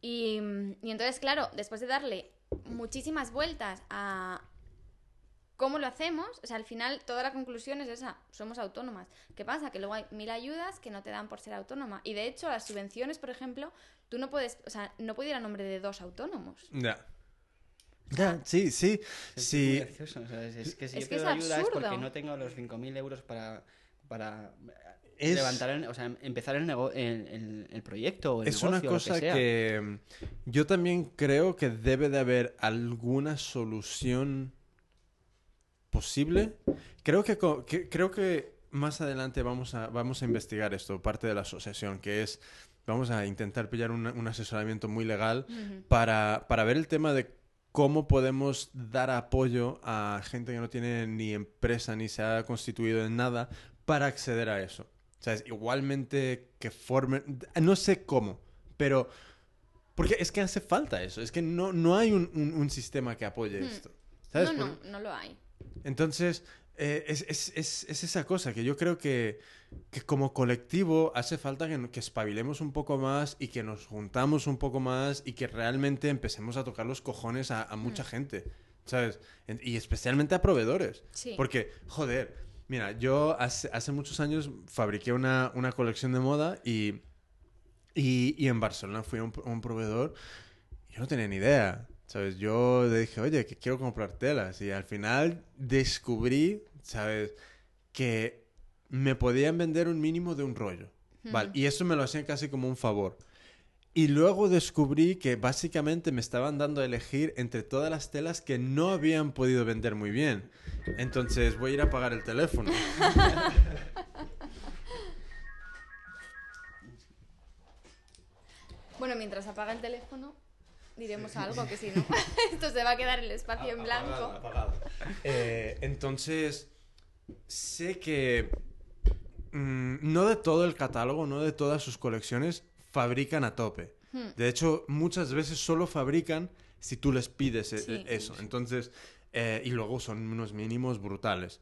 Y, y entonces, claro, después de darle muchísimas vueltas a cómo lo hacemos, o sea, al final toda la conclusión es esa, somos autónomas. ¿Qué pasa? Que luego hay mil ayudas que no te dan por ser autónoma. Y de hecho, las subvenciones, por ejemplo, tú no puedes, o sea, no puede ir a nombre de dos autónomos. Ya. Ya, sí, sí. Es sí. gracioso, o sea, es, es que si Es yo que es pido ayuda es porque absurdo. no tengo los 5.000 euros para, para Es- levantar, el- o sea, empezar el, nego- el, el- el proyecto o el Es negocio, una lo cosa que, sea. que yo también creo que debe de haber alguna solución posible. Creo que, creo que más adelante vamos a, vamos a investigar esto, parte de la asociación, que es, vamos a intentar pillar un, un asesoramiento muy legal para, para ver el tema de cómo podemos dar apoyo a gente que no tiene ni empresa ni se ha constituido en nada para acceder a eso. O sea, es igualmente que formen... No sé cómo, pero... Porque es que hace falta eso. Es que no, no hay un, un- un sistema que apoye Hmm. esto. ¿Sabes? No, no, no lo hay. Entonces, eh, es, es- es- es esa cosa que yo creo que, que como colectivo hace falta que, que espabilemos un poco más y que nos juntamos un poco más y que realmente empecemos a tocar los cojones a, a mucha gente, ¿sabes? En- y especialmente a proveedores. Sí. Porque, joder, mira, yo hace, hace muchos años fabriqué una, una colección de moda y, y, y en Barcelona fui a un, a un proveedor yo no tenía ni idea, ¿sabes? Yo le dije, oye, que quiero comprar telas y al final descubrí, ¿sabes? Que me podían vender un mínimo de un rollo, ¿vale? Y eso me lo hacían casi como un favor. Y luego descubrí que básicamente me estaban dando a elegir entre todas las telas que no habían podido vender muy bien. Entonces voy a ir a pagar el teléfono. Bueno, mientras apaga el teléfono, diremos algo que si no, esto se va a quedar el espacio en blanco. Eh, entonces, sé que mm, no de todo el catálogo, no de todas sus colecciones, fabrican a tope. Hmm. De hecho, muchas veces solo fabrican si tú les pides e- Sí. eso. Entonces, eh, y luego son unos mínimos brutales.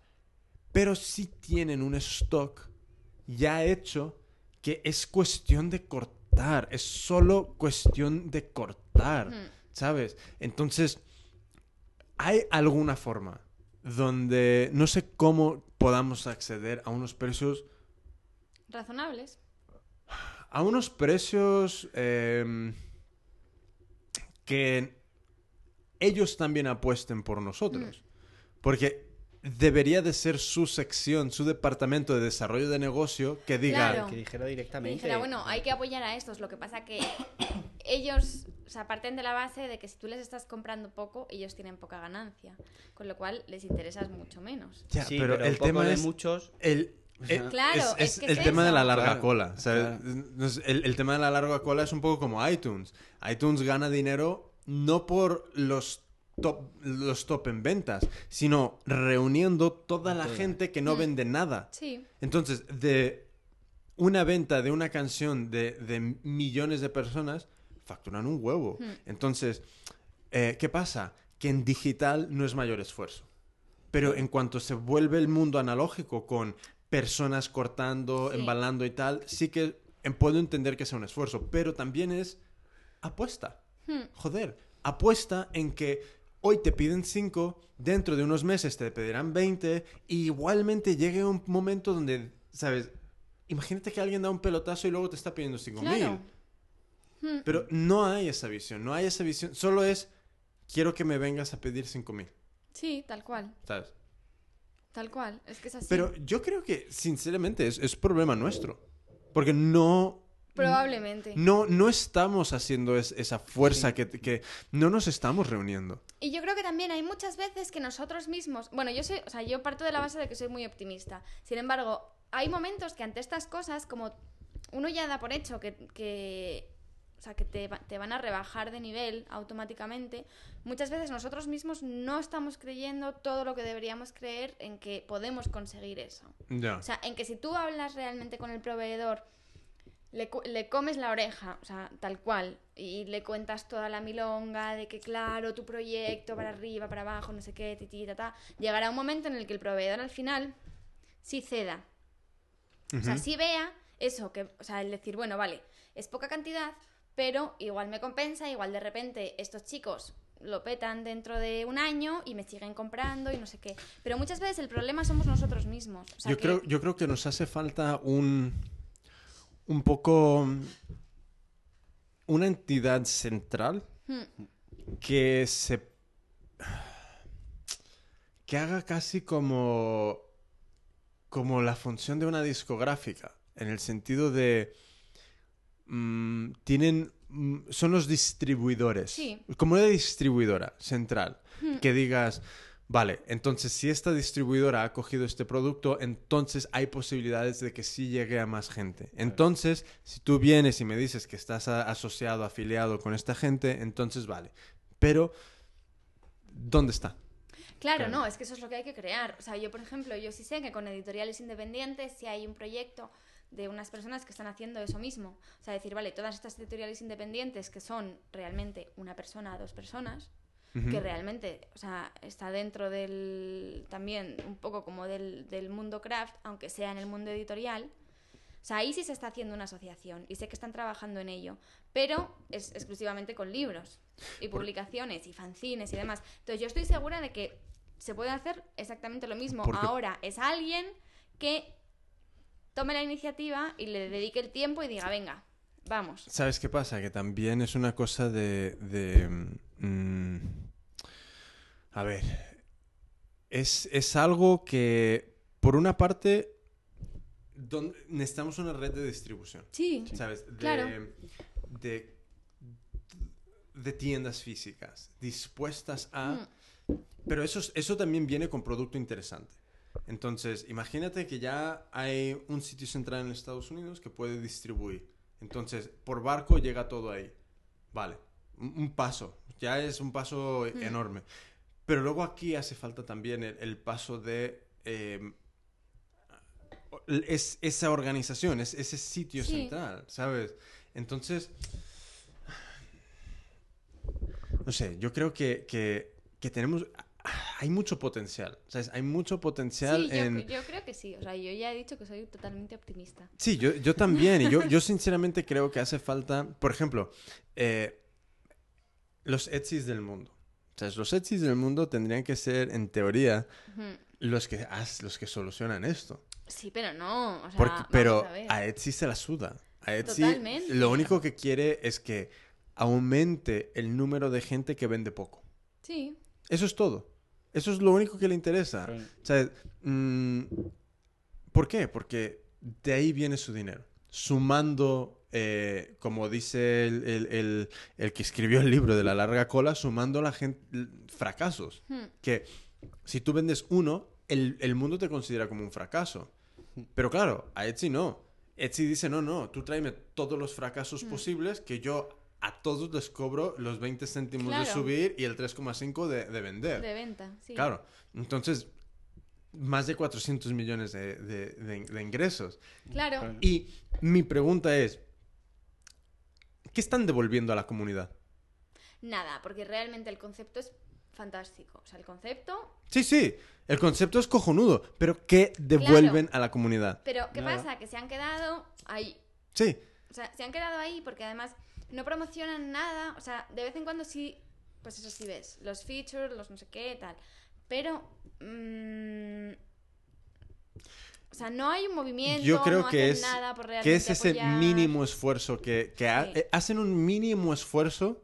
Pero sí tienen un stock ya hecho que es cuestión de cortar. Es solo cuestión de cortar. ¿Sabes? Entonces, ¿hay alguna forma donde no sé cómo podamos acceder a unos precios Razonables. a unos precios em, que ellos también apuesten por nosotros. Porque debería de ser su sección, su departamento de desarrollo de negocio que diga, Claro. Que dijera Que directamente. dijera, bueno, hay que apoyar a estos. Lo que pasa que ellos, o sea, parten de la base de que si tú les estás comprando poco, ellos tienen poca ganancia. Con lo cual les interesas mucho menos. "Ya, Sí, pero, el poco tema de es muchos. el, eh, Claro, es, es es que el es tema de la larga Claro, cola. o sea, claro. no es- el, el tema de la larga cola es un poco como iTunes. iTunes gana dinero no por los top, los top en ventas, sino reuniendo toda la gente que no Mm. vende nada. Sí. Entonces, de una venta de una canción de, de millones de personas, facturan un huevo. Hmm. Entonces, eh, ¿qué pasa? Que en digital no es mayor esfuerzo. Pero en cuanto se vuelve el mundo analógico con personas cortando, Sí. embalando y tal, sí que eh, puedo entender que sea un esfuerzo, pero también es apuesta. Hmm. Joder, apuesta en que hoy te piden 5, dentro de unos meses te pedirán 20, y igualmente llegue un momento donde, ¿sabes? Imagínate que alguien da un pelotazo y luego te está pidiendo 5 Claro. mil. Hmm. Pero no hay esa visión, no hay esa visión. Solo es, quiero que me vengas a pedir 5 mil, Sí, tal cual. ¿sabes? Tal cual. Es que es así. Pero yo creo que, sinceramente, es, es problema nuestro. Porque no... Probablemente. No, no estamos haciendo es- esa fuerza Sí. que, que... No nos estamos reuniendo. Y yo creo que también hay muchas veces que nosotros mismos, bueno, yo soy, o sea, yo parto de la base de que soy muy optimista. Sin embargo, hay momentos que ante estas cosas, como uno ya da por hecho que, que o sea, que te, va- te van a rebajar de nivel automáticamente, muchas veces nosotros mismos no estamos creyendo todo lo que deberíamos creer en que podemos conseguir eso. Ya. O sea, en que si tú hablas realmente con el proveedor le, le comes la oreja, o sea, tal cual, y le cuentas toda la milonga de que, claro, tu proyecto para arriba, para abajo, no sé qué, titi, ta, ta, llegará un momento en el que el proveedor al final sí ceda. O sea, sí vea eso, que, o sea, el decir, bueno, vale, es poca cantidad, pero igual me compensa, igual de repente estos chicos lo petan dentro de un año y me siguen comprando y no sé qué. Pero muchas veces el problema somos nosotros mismos. O sea, yo, que- creo, yo creo que nos hace falta un, un poco una entidad central Hmm. que se que haga casi como como la función de una discográfica en el sentido de mm, tienen mm, son los distribuidores Sí. como una distribuidora central Hmm. que digas vale entonces si esta distribuidora ha cogido este producto entonces hay posibilidades de que sí llegue a más gente entonces si tú vienes y me dices que estás asociado afiliado con esta gente entonces vale pero dónde está Claro, Claro. no, es que eso es lo que hay que crear. O sea, yo, por ejemplo, yo sí sé que con editoriales independientes si hay un proyecto de unas personas que están haciendo eso mismo. O sea, decir, vale, todas estas editoriales independientes que son realmente una persona, dos personas, Que realmente, o sea, está dentro del, también un poco como del, del mundo craft, aunque sea en el mundo editorial. O sea, ahí sí se está haciendo una asociación y sé que están trabajando en ello, pero es exclusivamente con libros y publicaciones y fanzines y demás. Entonces yo estoy segura de que se puede hacer exactamente lo mismo. Porque- Ahora es alguien que tome la iniciativa y le dedique el tiempo y diga, venga, vamos. ¿Sabes qué pasa? Que también es una cosa de... de, mm, a ver, es, es algo que, por una parte, don- necesitamos una red de distribución, Sí, ¿sabes? De, Claro. de, de tiendas físicas dispuestas a... Mm. Pero eso, es- eso también viene con producto interesante. Entonces, imagínate que ya hay un sitio central en Estados Unidos que puede distribuir. Entonces, por barco llega todo ahí. Vale, un, un paso. Ya es un paso Hmm. enorme. Pero luego aquí hace falta también el, el paso de... eh, es, esa organización, es, ese sitio Sí. central, ¿sabes? Entonces, no sé, yo creo que, que, que tenemos... Hay mucho potencial, ¿sabes? Hay mucho potencial Sí, yo, en... yo creo que sí. O sea, yo ya he dicho que soy totalmente optimista. Sí, yo, yo también. Y yo, yo sinceramente creo que hace falta, por ejemplo, eh, los Etsy's del mundo. O sea, los Etsy's del mundo tendrían que ser, en teoría, los que, los que solucionan esto. Sí, pero no. O sea, Porque- vamos pero a ver. a Etsy se la suda. A Etsy Totalmente. lo único que quiere es que aumente el número de gente que vende poco. Sí. Eso es todo. Eso es lo único que le interesa. Claro. O sea, mm, ¿por qué? Porque de ahí viene su dinero. Sumando, eh, como dice el, el- el- el que escribió el libro de la larga cola, sumando la gente, fracasos. Hmm. Que si tú vendes uno, el, el mundo te considera como un fracaso. Pero claro, a Etsy no. Etsy dice, no, no, tú tráeme todos los fracasos posibles que yo a todos les cobro los 20 céntimos de subir y el 3,5 de, de vender. De venta, sí. Claro, entonces, más de 400 millones de, de- de- de ingresos. Claro. Y mi pregunta es, ¿qué están devolviendo a la comunidad? Nada, porque realmente el concepto es fantástico. O sea, el concepto. Sí, sí, el concepto es cojonudo, pero ¿qué devuelven a la comunidad? Pero, ¿qué Nada. pasa? Que se han quedado ahí. Sí, O sea, se han quedado ahí porque además no promocionan nada. O sea, de vez en cuando sí. Pues eso sí ves. Los features, los no sé qué, tal. Pero. mm, o sea, no hay un movimiento. yo creo no que hacen es, nada por que realmente es ese apoyar. mínimo esfuerzo que, que ha- eh, hacen un mínimo esfuerzo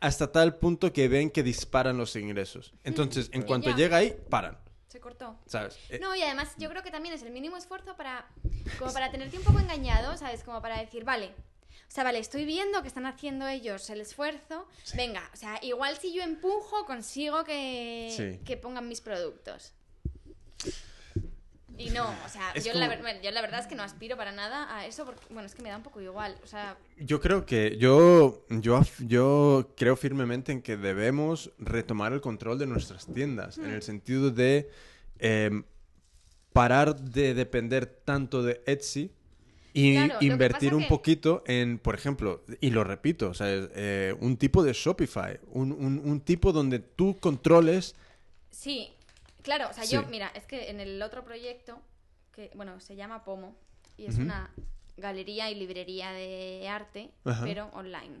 hasta tal punto que ven que disparan los ingresos. Entonces, en cuanto ya. llega ahí, paran, Se cortó. ¿sabes? Eh, No, y además yo creo que también es el mínimo esfuerzo para. Como para tenerte un poco engañado, ¿sabes? Como para decir, vale. O sea, vale, estoy viendo que están haciendo ellos el esfuerzo. Venga, o sea, igual si yo empujo, consigo que, Sí. que pongan mis productos. Y no, o sea, yo, la, como- ver- bueno, yo la verdad es que no aspiro para nada a eso, porque, bueno, es que me da un poco igual. O sea, Yo creo que yo, yo, yo creo firmemente en que debemos retomar el control de nuestras tiendas, en el sentido de em, parar de depender tanto de Etsy Y Claro, invertir un que- poquito en, por ejemplo, y lo repito, o sea, eh, un tipo de Shopify, un, un- un tipo donde tú controles... Sí, claro, o sea, yo, Sí. mira, es que en el otro proyecto, que, bueno, se llama Pomo, y es una galería y librería de arte, Ajá. pero online.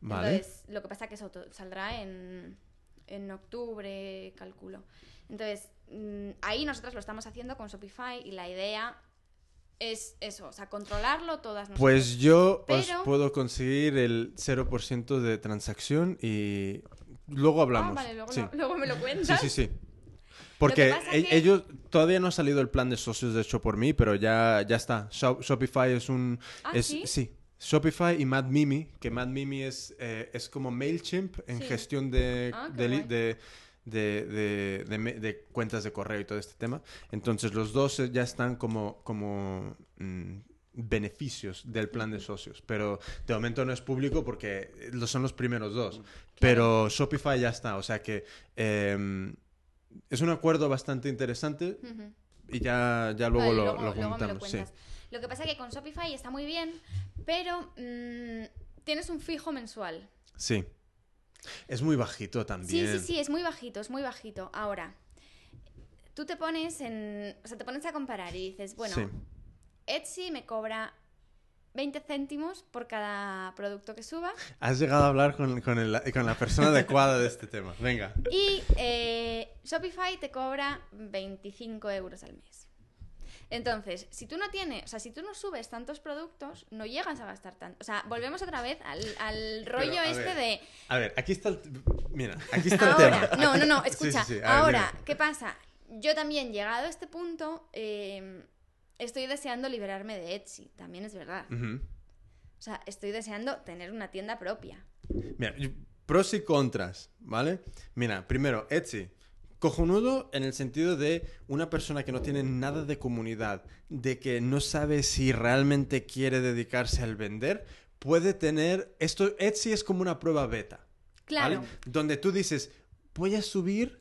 Vale. Entonces, lo que pasa es que eso saldrá en, en octubre, calculo. Entonces, mm, ahí nosotros lo estamos haciendo con Shopify y la idea es eso, o sea, controlarlo todas nosotros. Pues yo os puedo conseguir el 0% de transacción y luego hablamos. Ah, vale, luego, sí. lo- luego me lo sí, cuentas. sí, sí. Porque e- que- ellos todavía no ha salido el plan de socios de hecho por mí, pero ya, ya está. Shop- Shopify es un Ah, es, ¿sí? Shopify y Mad Mimi, que Mad Mimi es, eh, es como Mailchimp en Sí. gestión de, Ah, de, de, de- de- cuentas de correo y todo este tema. Entonces los dos ya están como, como mm, beneficios del plan de socios, pero de momento no es público porque son los primeros dos. Pero Shopify ya está, o sea que em, es un acuerdo bastante interesante y ya, ya luego Vale, lo, luego- lo luego me lo sí. que pasa es que con Shopify está muy bien, pero mm, tienes un fijo mensual. Sí. Es muy bajito Sí, también. sí, sí, es muy bajito, es muy bajito. Ahora, tú te pones en. O sea, te pones a comparar y dices, bueno, Sí. Etsy me cobra 20 céntimos por cada producto que suba Has llegado a hablar con, con el- con la persona adecuada de este tema. Venga. y eh, Shopify te cobra 25 euros al mes. Entonces, si tú no tienes, o sea, si tú no subes tantos productos, no llegas a gastar tanto. O sea, volvemos otra vez al, al rollo este ver, de A ver, aquí está el... Mira, aquí está el Ahora, tema. no, no, no, escucha. sí, sí. A ver, Ahora. ¿qué pasa? Yo también, llegado a este punto, eh, estoy deseando liberarme de Etsy, también es verdad. O sea, estoy deseando tener una tienda propia. Mira, pros y contras, ¿vale? Mira, primero, Etsy. Cojonudo en el sentido de una persona que no tiene nada de comunidad, de que no sabe si realmente quiere dedicarse al vender, puede tener... Esto, Etsy es como una prueba beta. Claro. ¿vale? Donde tú dices, voy a subir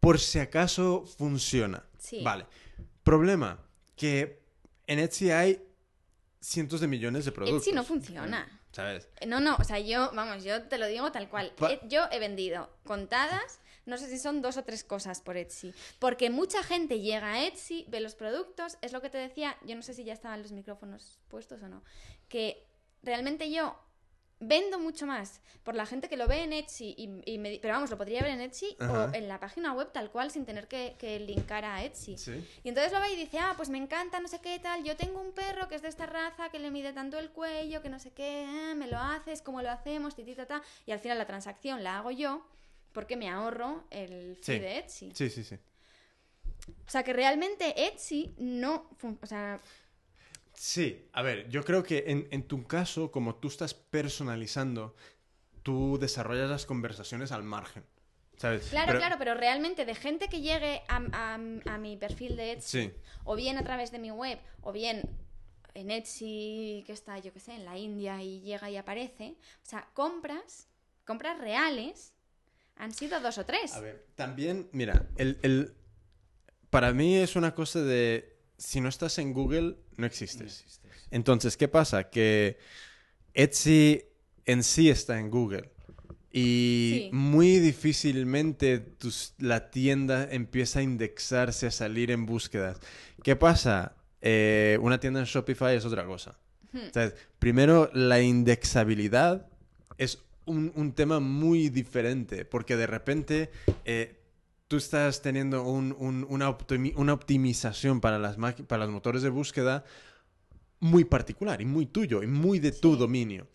por si acaso funciona. Sí. Vale. Problema, que en Etsy hay cientos de millones de productos. Etsy no funciona. ¿Sabes? No, no, o sea, yo, vamos, yo te lo digo tal cual. Pa- Eh, yo he vendido contadas, no sé si son dos o tres cosas por Etsy. Porque mucha gente llega a Etsy, ve los productos, es lo que te decía, yo no sé si ya estaban los micrófonos puestos o no, que realmente yo vendo mucho más por la gente que lo ve en Etsy, y, y me pero vamos, lo podría ver en Etsy Ajá. o en la página web tal cual sin tener que, que linkar a Etsy. Sí. Y entonces lo ve y dice, ah, pues me encanta, no sé qué tal, yo tengo un perro que es de esta raza, que le mide tanto el cuello, que no sé qué, eh, me lo haces, cómo lo hacemos, ti, ti, ta, ta. Y al final la transacción la hago yo porque me ahorro el fee Sí. de Etsy. Sí, sí, sí. O sea que realmente Etsy no... O sea, Sí, a ver, yo creo que en, en tu caso, como tú estás personalizando, tú desarrollas las conversaciones al margen. ¿Sabes? claro, Pero- claro, pero realmente de gente que llegue a, a- a mi perfil de Etsy, Sí. o bien a través de mi web, o bien en Etsy, que está, yo qué sé, en la India y llega y aparece, o sea, compras, compras reales, han sido dos o tres. A ver, también, mira, el, el- para mí es una cosa de, si no estás en Google, no existes. Entonces, ¿qué pasa? Que Etsy en sí está en Google. Y Sí. muy difícilmente tus- la tienda empieza a indexarse, a salir en búsquedas. ¿Qué pasa? Eh, una tienda en Shopify es otra cosa. Hmm. O sea, primero, la indexabilidad es un, un tema muy diferente, porque de repente eh, tú estás teniendo un- un- una, optimi- una optimización para, las para los motores de búsqueda muy particular y muy tuyo y muy de tu Sí. dominio.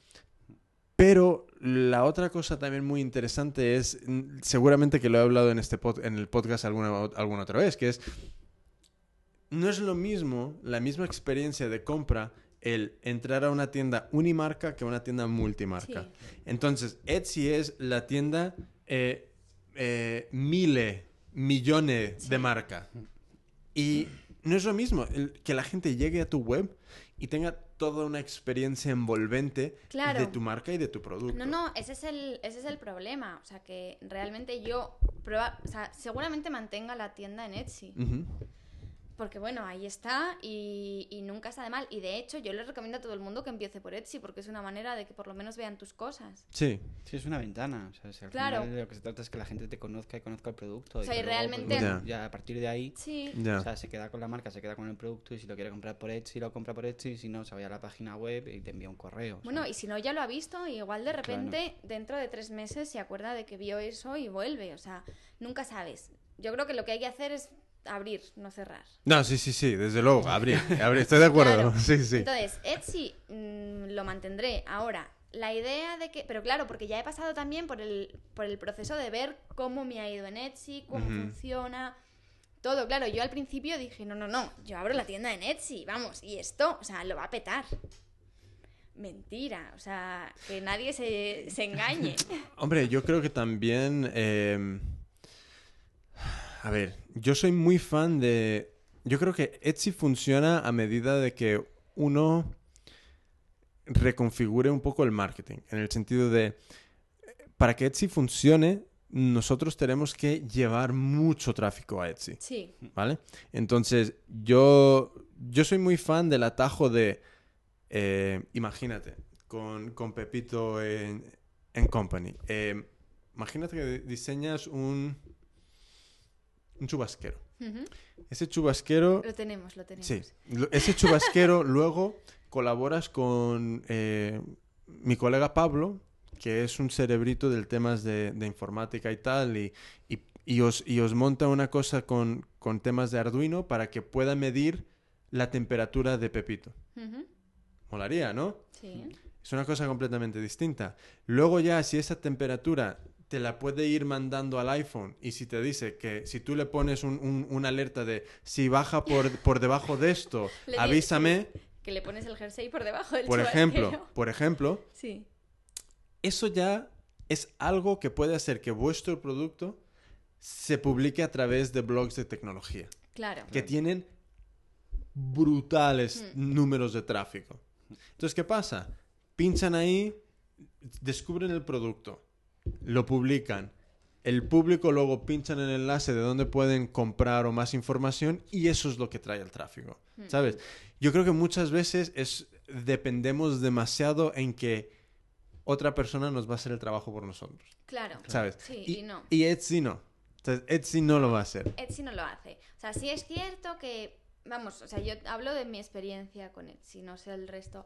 Pero la otra cosa también muy interesante es, mm, seguramente que lo he hablado en, este pod- en el podcast alguna, alguna otra vez, que es, no es lo mismo, la misma experiencia de compra, el entrar a una tienda unimarca que una tienda multimarca. Sí. Entonces, Etsy es la tienda eh, eh, mille, millones de marca. Y no es lo mismo el- que la gente llegue a tu web y tenga toda una experiencia envolvente Claro. de tu marca y de tu producto. No, no, ese es el, ese es el problema. O sea, que realmente yo, proba- o sea, seguramente mantenga la tienda en Etsy. Ujú. Porque bueno, ahí está y, y nunca está de mal. Y de hecho, yo les recomiendo a todo el mundo que empiece por Etsy porque es una manera de que por lo menos vean tus cosas. Sí. Sí, es una ventana. O sea, si al Claro. final de lo que se trata es que la gente te conozca y conozca el producto. O sea, y luego, pues, realmente- Ya. ya a partir de ahí, Sí. O sea, se queda con la marca, se queda con el producto y si lo quiere comprar por Etsy, lo compra por Etsy. Si no, se vaya a la página web y te envía un correo. Bueno, ¿sabes? y si no ya lo ha visto, igual de repente dentro de tres meses se acuerda de que vio eso y vuelve. O sea, nunca sabes. Yo creo que lo que hay que hacer es abrir, no cerrar. No, sí, sí, sí, desde luego, abrir, abrir, estoy de acuerdo. Claro. Sí, sí. Entonces, Etsy mm, lo mantendré. Ahora, la idea de que. Pero claro, porque ya he pasado también por el, por el proceso de ver cómo me ha ido en Etsy, cómo funciona. Todo, claro, yo al principio dije, no, no, no, yo abro la tienda en Etsy, vamos, y esto, o sea, lo va a petar. Mentira, o sea, que nadie se, se engañe. Hombre, yo creo que también... eh, A ver, yo soy muy fan de... Yo creo que Etsy funciona a medida de que uno reconfigure un poco el marketing, en el sentido de, para que Etsy funcione, nosotros tenemos que llevar mucho tráfico a Etsy. Sí, ¿Vale? Entonces, yo, yo soy muy fan del atajo de, eh, imagínate, con, con Pepito en, en Company. Eh, imagínate que diseñas un, un chubasquero. Ese chubasquero, lo tenemos, lo tenemos. sí, ese chubasquero luego colaboras con eh, mi colega Pablo, que es un cerebrito del temas de, de informática y tal, y, y- y os, y os monta una cosa con, con temas de Arduino para que pueda medir la temperatura de Pepito. Molaría, ¿no? Sí. Es una cosa completamente distinta. Luego ya, si esa temperatura te la puede ir mandando al iPhone y si te dice que si tú le pones un- un- una alerta de si baja por, por debajo de esto, Le avísame, Que le pones el jersey por debajo del por chubasquero. ejemplo, por ejemplo, Sí. eso ya es algo que puede hacer que vuestro producto se publique a través de blogs de tecnología, Claro. que tienen brutales Hmm. números de tráfico. Entonces, ¿qué pasa? Pinchan ahí, descubren el producto, lo publican, el público luego pinchan en el enlace de donde pueden comprar o más información y eso es lo que trae el tráfico, Hmm. ¿sabes? Yo creo que muchas veces es, dependemos demasiado en que otra persona nos va a hacer el trabajo por nosotros, Claro. ¿sabes? Sí, y, y no. y Etsy no. Entonces, Etsy no lo va a hacer. Etsy no lo hace. O sea, sí es cierto que, vamos, o sea, yo hablo de mi experiencia con Etsy, no sé el resto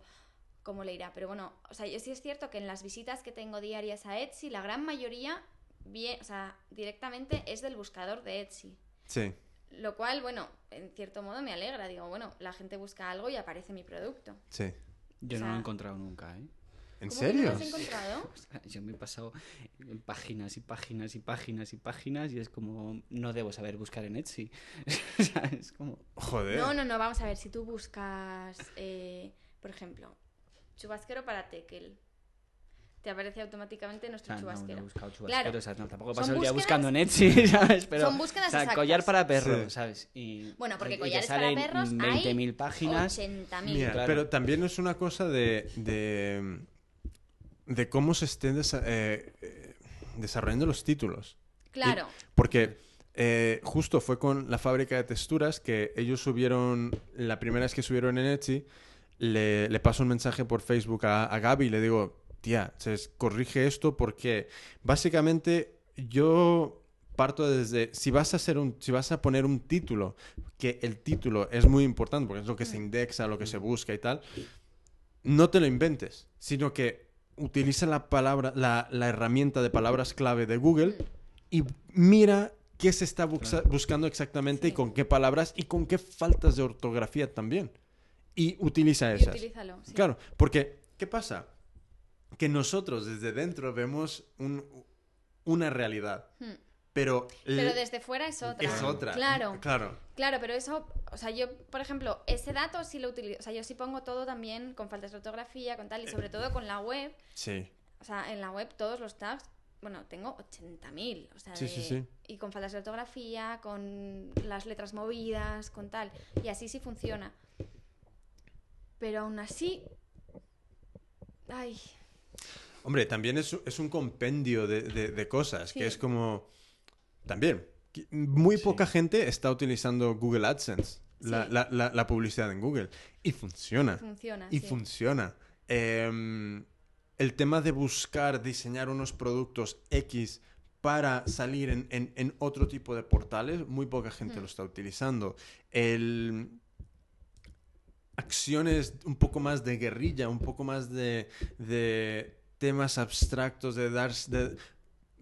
cómo le irá, pero bueno, o sea, yo sí es cierto que en las visitas que tengo diarias a Etsy, la gran mayoría, bien, o sea, directamente es del buscador de Etsy. Sí. Lo cual, bueno, en cierto modo me alegra. Digo, bueno, la gente busca algo y aparece mi producto. Sí. Yo o no lo he encontrado nunca, ¿eh? ¿En ¿Cómo que no serio? lo has encontrado? O sea, Yo me he pasado en páginas y páginas y páginas y páginas y es como, no debo saber buscar en Etsy. o sea, es como... Joder. No, no, no, vamos a ver, si tú buscas, eh, por ejemplo, chubasquero para Tekel, te aparece automáticamente nuestro sea, no, no chubasquero. he buscado chubasquero, Claro. o sea, no, tampoco pasado el día buscando en Etsy, ¿sabes? Pero, Son búsquedas o sea, exactas. collar para perro, Sí. ¿sabes? Y, Bueno, porque y collares para perros hay 20.000 páginas. 80.000. Mira, Claro. pero también es una cosa de, de, de cómo se estén desa- eh, eh, desarrollando los títulos. Claro, Porque eh, justo fue con la fábrica de texturas que ellos subieron, la primera vez que subieron en Etsy, le, le paso un mensaje por Facebook a, a Gaby y le digo, tía, se corrige esto porque básicamente yo parto desde, si vas a hacer un, si vas a poner un título, que el título es muy importante porque es lo que se indexa, lo que se busca y tal, no te lo inventes, sino que utiliza la palabra, la, la herramienta de palabras clave de Google y mira qué se está buscando exactamente y con qué palabras y con qué faltas de ortografía también. Y utiliza y esas. utilízalo. sí. Claro, porque, ¿qué pasa? Que nosotros desde dentro vemos un- una realidad, Hmm. pero, Pero desde fuera es otra. es otra. Claro, Claro. claro, pero eso, o sea, yo, por ejemplo, ese dato sí lo utilizo, o sea, yo sí pongo todo también con faltas de ortografía, con tal, y sobre todo con la web, Sí. o sea, en la web todos los tags, bueno, tengo 80.000, o sea, Sí, de- sí, sí. y con faltas de ortografía, con las letras movidas, con tal, y así sí funciona. Pero aún así, ay, Hombre, también es, es un compendio de, de- de cosas, Sí. que es como... También, muy Sí. poca gente está utilizando Google AdSense. la, Sí. la- la- la publicidad en Google. Y funciona. Funciona. Y sí. funciona. Em, el tema de buscar, diseñar unos productos X para salir en, en- en otro tipo de portales, muy poca gente Mm. lo está utilizando. El... Acciones un poco más de guerrilla, un poco más de, de temas abstractos, de dar... de-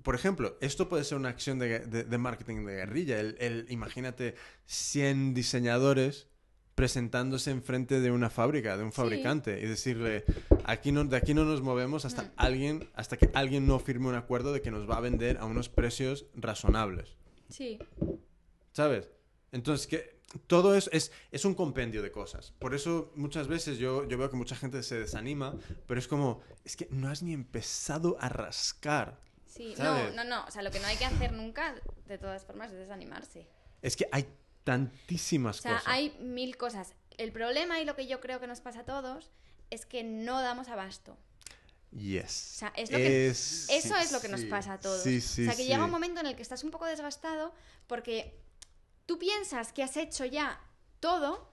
Por ejemplo, esto puede ser una acción de, de- de marketing de guerrilla. El, el- imagínate 100 diseñadores presentándose enfrente de una fábrica, de un Sí. fabricante, y decirle, aquí no, de aquí no nos movemos hasta Mm. alguien, hasta que alguien no firme un acuerdo de que nos va a vender a unos precios razonables. Sí. ¿Sabes? Entonces, que todo es, es, es un compendio de cosas. Por eso muchas veces yo, yo veo que mucha gente se desanima, pero es como, es que no has ni empezado a rascar. Sí, ¿Sabes? no, no, no. O sea, lo que no hay que hacer nunca, de todas formas, es desanimarse. Es que hay tantísimas O sea, cosas. hay mil cosas. El problema y lo que yo creo que nos pasa a todos es que no damos abasto. Yes. O sea, es lo que- Es- Eso es lo que nos sí, pasa a todos. Sí, sí, o sea, que sí. llega un momento en el que estás un poco desgastado porque tú piensas que has hecho ya todo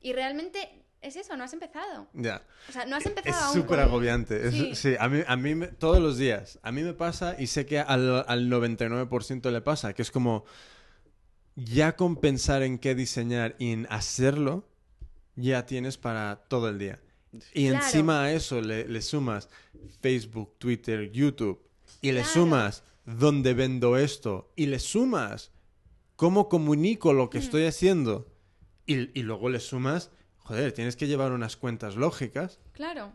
y realmente es eso, no has empezado. Ya. O sea, no has Es empezado aún. súper con- agobiante. Es- Sí. sí, a mí, a mí me- todos los días. A mí me pasa y sé que al, al 99% le pasa, que es como ya con pensar en qué diseñar y en hacerlo, ya tienes para todo el día. Y Claro. encima a eso le, le sumas Facebook, Twitter, YouTube, y le Claro. sumas dónde vendo esto, y le sumas cómo comunico lo que Mm. estoy haciendo, y, y luego le sumas, joder, tienes que llevar unas cuentas lógicas. Claro.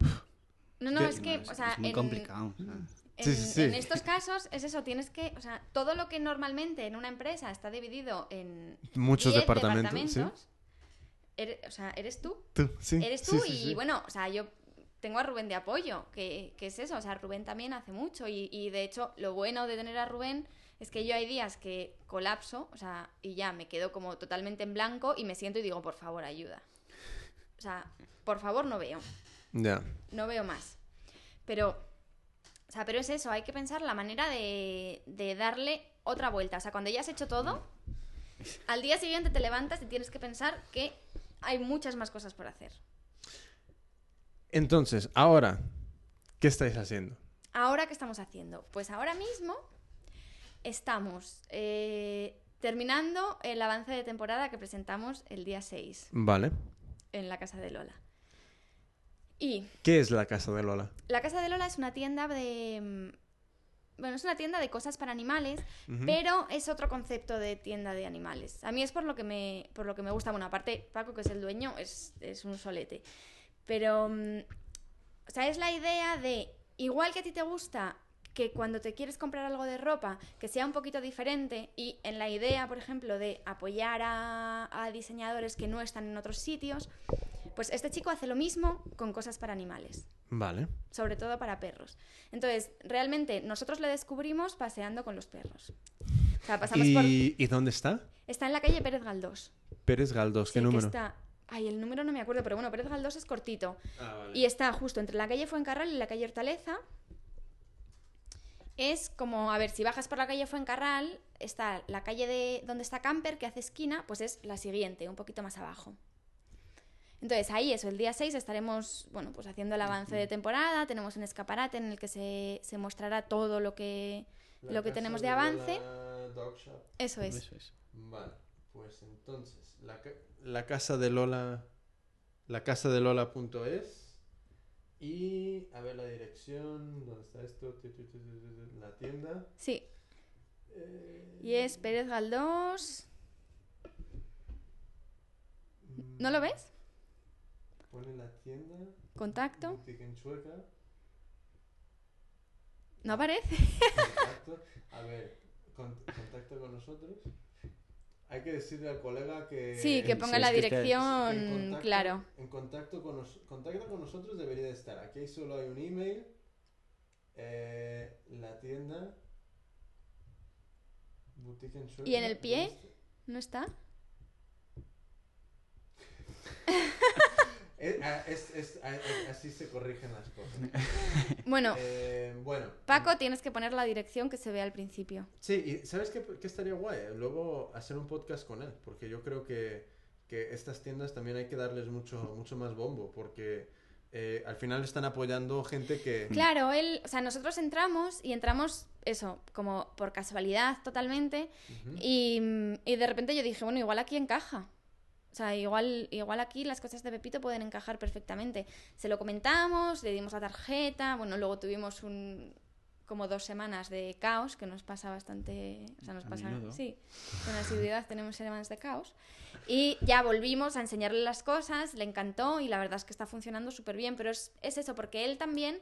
No, no, es que, es, o sea, es muy en, complicado. en- Sí, sí, sí. en estos casos es eso, tienes que, o sea, todo lo que normalmente en una empresa está dividido en Muchos 10 departamentos, ¿sí? eres- o sea, eres tú. Tú, sí, Eres sí, tú sí, y sí. bueno, o sea, yo tengo a Rubén de apoyo, que, que es eso, o sea, Rubén también hace mucho y, y de hecho lo bueno de tener a Rubén es que yo hay días que colapso, o sea, y ya me quedo como totalmente en blanco y me siento y digo, por favor, ayuda. O sea, por favor, no veo, Ya. no veo más. Pero, o sea, pero es eso, hay que pensar la manera de, de darle otra vuelta. O sea, cuando ya has hecho todo, al día siguiente te levantas y tienes que pensar que hay muchas más cosas por hacer. Entonces, ahora, ¿qué estáis haciendo? Ahora, ¿qué estamos haciendo? Pues ahora mismo estamos eh, terminando el avance de temporada que presentamos el día 6 Vale. en la casa de Lola. Y ¿Qué es la casa de Lola? la casa de Lola es una tienda de... mm, Bueno, es una tienda de cosas para animales, pero es otro concepto de tienda de animales. A mí es por lo que me, por lo que me gusta. Bueno, aparte, Paco, que es el dueño, es, es un solete. Pero, mm, o sea, es la idea de, igual que a ti te gusta que cuando te quieres comprar algo de ropa, que sea un poquito diferente, y en la idea, por ejemplo, de apoyar a, a diseñadores que no están en otros sitios, pues este chico hace lo mismo con cosas para animales Vale. sobre todo para perros. Entonces, realmente nosotros le descubrimos paseando con los perros. O sea, pasamos por... ¿Y, y dónde está? Está en la calle Pérez Galdós. Pérez Galdós, ¿qué Sí, que número? está... Ay, el número no me acuerdo, pero bueno, Pérez Galdós es cortito. Ah, vale. Y está justo entre la calle Fuencarral y la calle Hortaleza. Es como, a ver, si bajas por la calle Fuencarral, está la calle de donde está Camper, que hace esquina, pues es la siguiente, un poquito más abajo. Entonces ahí eso, el día 6 estaremos, bueno, pues haciendo el avance de temporada, tenemos un escaparate en el que se, se mostrará todo lo que, lo que tenemos de avance. Eso es. Eso es. Vale, pues entonces, la, ca- la casa de Lola, la casa de Lola.es y a ver la dirección, ¿dónde está esto? La tienda. Sí, Eh, y es Pérez Galdós. mm, ¿No lo ves? Pone la tienda. Contacto. en Chueca. ¿No aparece? Contacto. A ver, con- contacto con nosotros. Hay que decirle al colega que... Sí, que ponga sí, la que dirección, en contacto- claro. En contacto con, nos- contacto con nosotros debería de estar. Aquí solo hay un email. eh, la tienda. Boutique en ¿Y en el pie? ¿No está? Eh, ah, es- es- ah, eh, así se corrigen las cosas. Bueno, Eh, bueno. Paco, tienes que poner la dirección que se ve al principio. Sí, y ¿sabes qué, qué estaría guay? Luego hacer un podcast con él, porque yo creo que, que estas tiendas también hay que darles mucho, mucho más bombo, porque eh, al final están apoyando gente que... Claro, él, o sea, nosotros entramos y entramos, eso, como por casualidad totalmente, y, y de repente yo dije, bueno, igual aquí encaja. O sea, igual, igual aquí las cosas de Pepito pueden encajar perfectamente. Se lo comentamos, le dimos la tarjeta, bueno, luego tuvimos un como dos semanas de caos, que nos pasa bastante, o sea, nos A pasa, menudo. sí, con asiduidad tenemos semanas de caos. Y ya volvimos a enseñarle las cosas, le encantó y la verdad es que está funcionando súper bien, pero es, es eso, porque él también,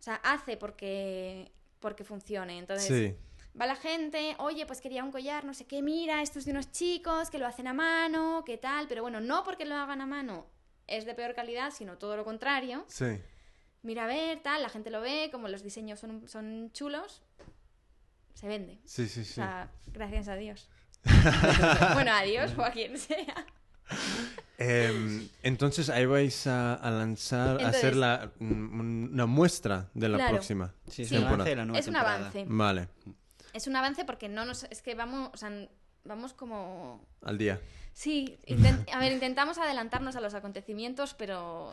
o sea, hace porque, porque funcione. Entonces, Sí, Va la gente, oye, pues quería un collar, no sé qué, mira, esto es de unos chicos que lo hacen a mano, qué tal, pero bueno, no porque lo hagan a mano es de peor calidad, sino todo lo contrario. sí. Mira a ver, tal, la gente lo ve, como los diseños son, son chulos, se vende. Sí, sí, O sí. sea, gracias a Dios. bueno, a Dios o a quien sea. Em, entonces ahí vais a, a lanzar, a hacer la, mm, una muestra de la Claro. próxima. Sí, es Sí. un avance de la nueva Es un avance. Vale, Es un avance porque no nos... Es que vamos, o sea, vamos como... al día. Sí, a ver, intentamos adelantarnos a los acontecimientos, pero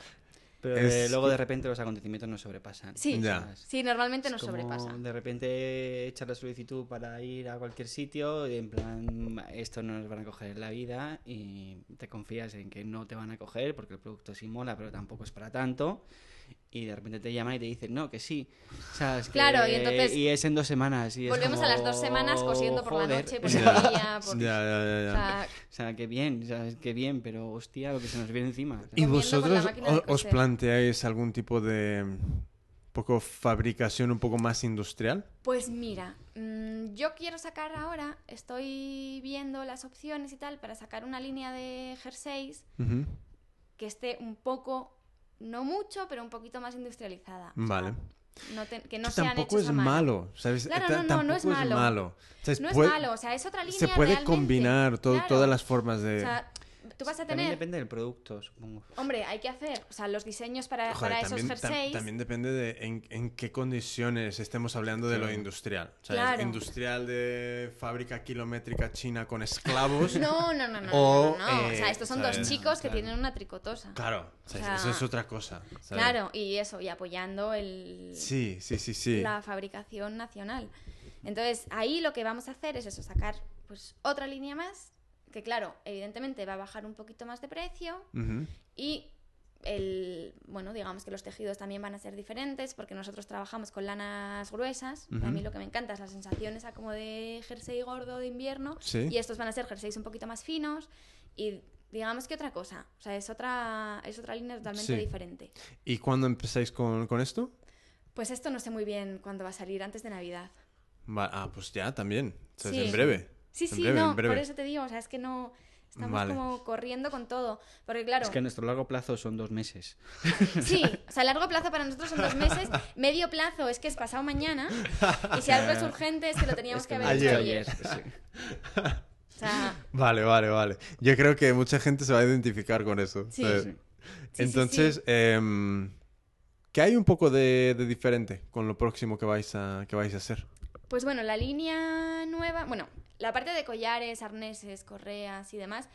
Pero Es eh, luego de repente los acontecimientos nos sobrepasan. Sí. Ya. sí, normalmente Es nos como sobrepasa. De repente echar la solicitud para ir a cualquier sitio y en plan, esto no nos van a coger en la vida y te confías en que no te van a coger porque el producto sí mola, pero tampoco es para tanto. Y de repente te llaman y te dicen, no, que sí. O sea, es que- Claro, y entonces y es en dos semanas. Y es Volvemos a las dos semanas cosiendo por la noche, por el día, por... Ya, ya, ya, ya. O sea, O sea, qué bien, ¿sabes? Qué bien, pero hostia, lo que se nos viene encima. ¿Y vosotros o- os planteáis algún tipo de mm, poco fabricación un poco más industrial? Pues mira, mm, yo quiero sacar ahora, estoy viendo las opciones y tal para sacar una línea de jerseys que esté un poco, no mucho, pero un poquito más industrializada. O sea, Vale. no te- que no Que sean tampoco hechos es a mano. malo, ¿sabes? Claro, no, no, no es tampoco malo. ¿Sabes? No es Puede- malo, o sea, es otra línea Se puede realmente. combinar to- Claro. todas las formas de... O sea, tú vas a También tener... depende del producto, supongo. Hombre, hay que hacer, o sea, los diseños para, Joder, para esos también, tam- jerseys. también depende de en, en qué condiciones estemos hablando de lo industrial. O sea, Claro. industrial de fábrica kilométrica china con esclavos. No, no, no, no. O, no, no, no. o eh, sea, estos son ¿sabes? dos chicos que Claro. tienen una tricotosa. Claro, o sea, O sea, eso es otra cosa. ¿sabes? Claro, y eso, y apoyando el, Sí, sí, sí, sí. la fabricación nacional. Entonces, ahí lo que vamos a hacer es eso, sacar pues otra línea más, que claro, evidentemente va a bajar un poquito más de precio y el, bueno, digamos que los tejidos también van a ser diferentes porque nosotros trabajamos con lanas gruesas. y A mí lo que me encanta es la sensación esa como de jersey gordo de invierno Sí. y estos van a ser jerseys un poquito más finos y digamos que otra cosa, o sea, es otra es otra línea totalmente Sí. diferente. ¿Y cuándo empezáis con, con esto? Pues esto no sé muy bien cuándo va a salir antes de Navidad. Ah, pues ya también. O sea, es Sí. en breve. Sí, En sí, breve, no, por eso te digo, o sea, es que no estamos Vale. como corriendo con todo, porque claro, Es que a nuestro largo plazo son dos meses. sí, o sea, largo plazo para nosotros son dos meses, medio plazo es que es pasado mañana y si algo es urgente es que lo teníamos Es que que haber ayer. hecho ayer, ayer. sí. O sea, Vale, vale, vale. Yo creo que mucha gente se va a identificar con eso. Sí. Sí. Entonces, sí. em, ¿qué hay un poco de, de diferente con lo próximo que vais a, que vais a hacer? Pues bueno, la línea nueva, bueno, la parte de collares, arneses, correas y demás,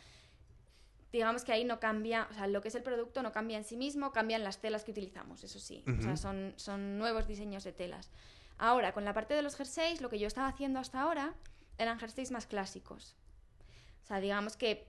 digamos que ahí no cambia, o sea, lo que es el producto no cambia en sí mismo, cambian las telas que utilizamos, eso sí, o sea, son, son nuevos diseños de telas. Ahora, con la parte de los jerseys, lo que yo estaba haciendo hasta ahora eran jerseys más clásicos. O sea, digamos que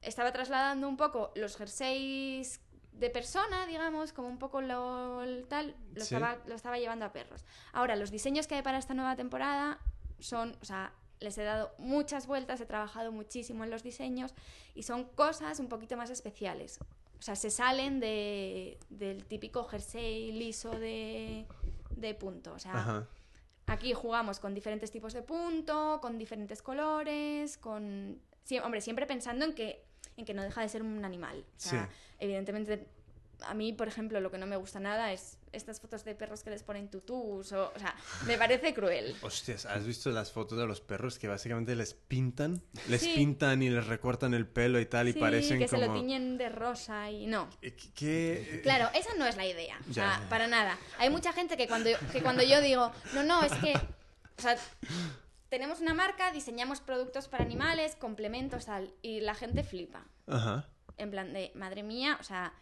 estaba trasladando un poco los jerseys de persona, digamos, como un poco lo tal, lo, Sí. estaba, lo estaba llevando a perros. Ahora, los diseños que hay para esta nueva temporada son, o sea, les he dado muchas vueltas, he trabajado muchísimo en los diseños y son cosas un poquito más especiales. O sea, se salen de, del típico jersey liso de, de punto. O sea, Ajá. Aquí jugamos con diferentes tipos de punto, con diferentes colores, con... hombre, siempre pensando en que, en que no deja de ser un animal. O sea, Sí. evidentemente, a mí, por ejemplo, lo que no me gusta nada es estas fotos de perros que les ponen tutús, o, o sea, me parece cruel. Hostias, ¿has visto las fotos de los perros que básicamente les pintan? Les Sí. pintan y les recortan el pelo y tal y Sí, parecen que se como... lo tiñen de rosa y no. Eh, ¿Qué- qué- Claro, esa no es la idea. O sea, ya, ya. para nada. Hay mucha gente que cuando, que cuando yo digo, no, no, es que. O sea, tenemos una marca, diseñamos productos para animales, complementos, tal. Y la gente flipa. Ajá. en plan de, madre mía, o sea,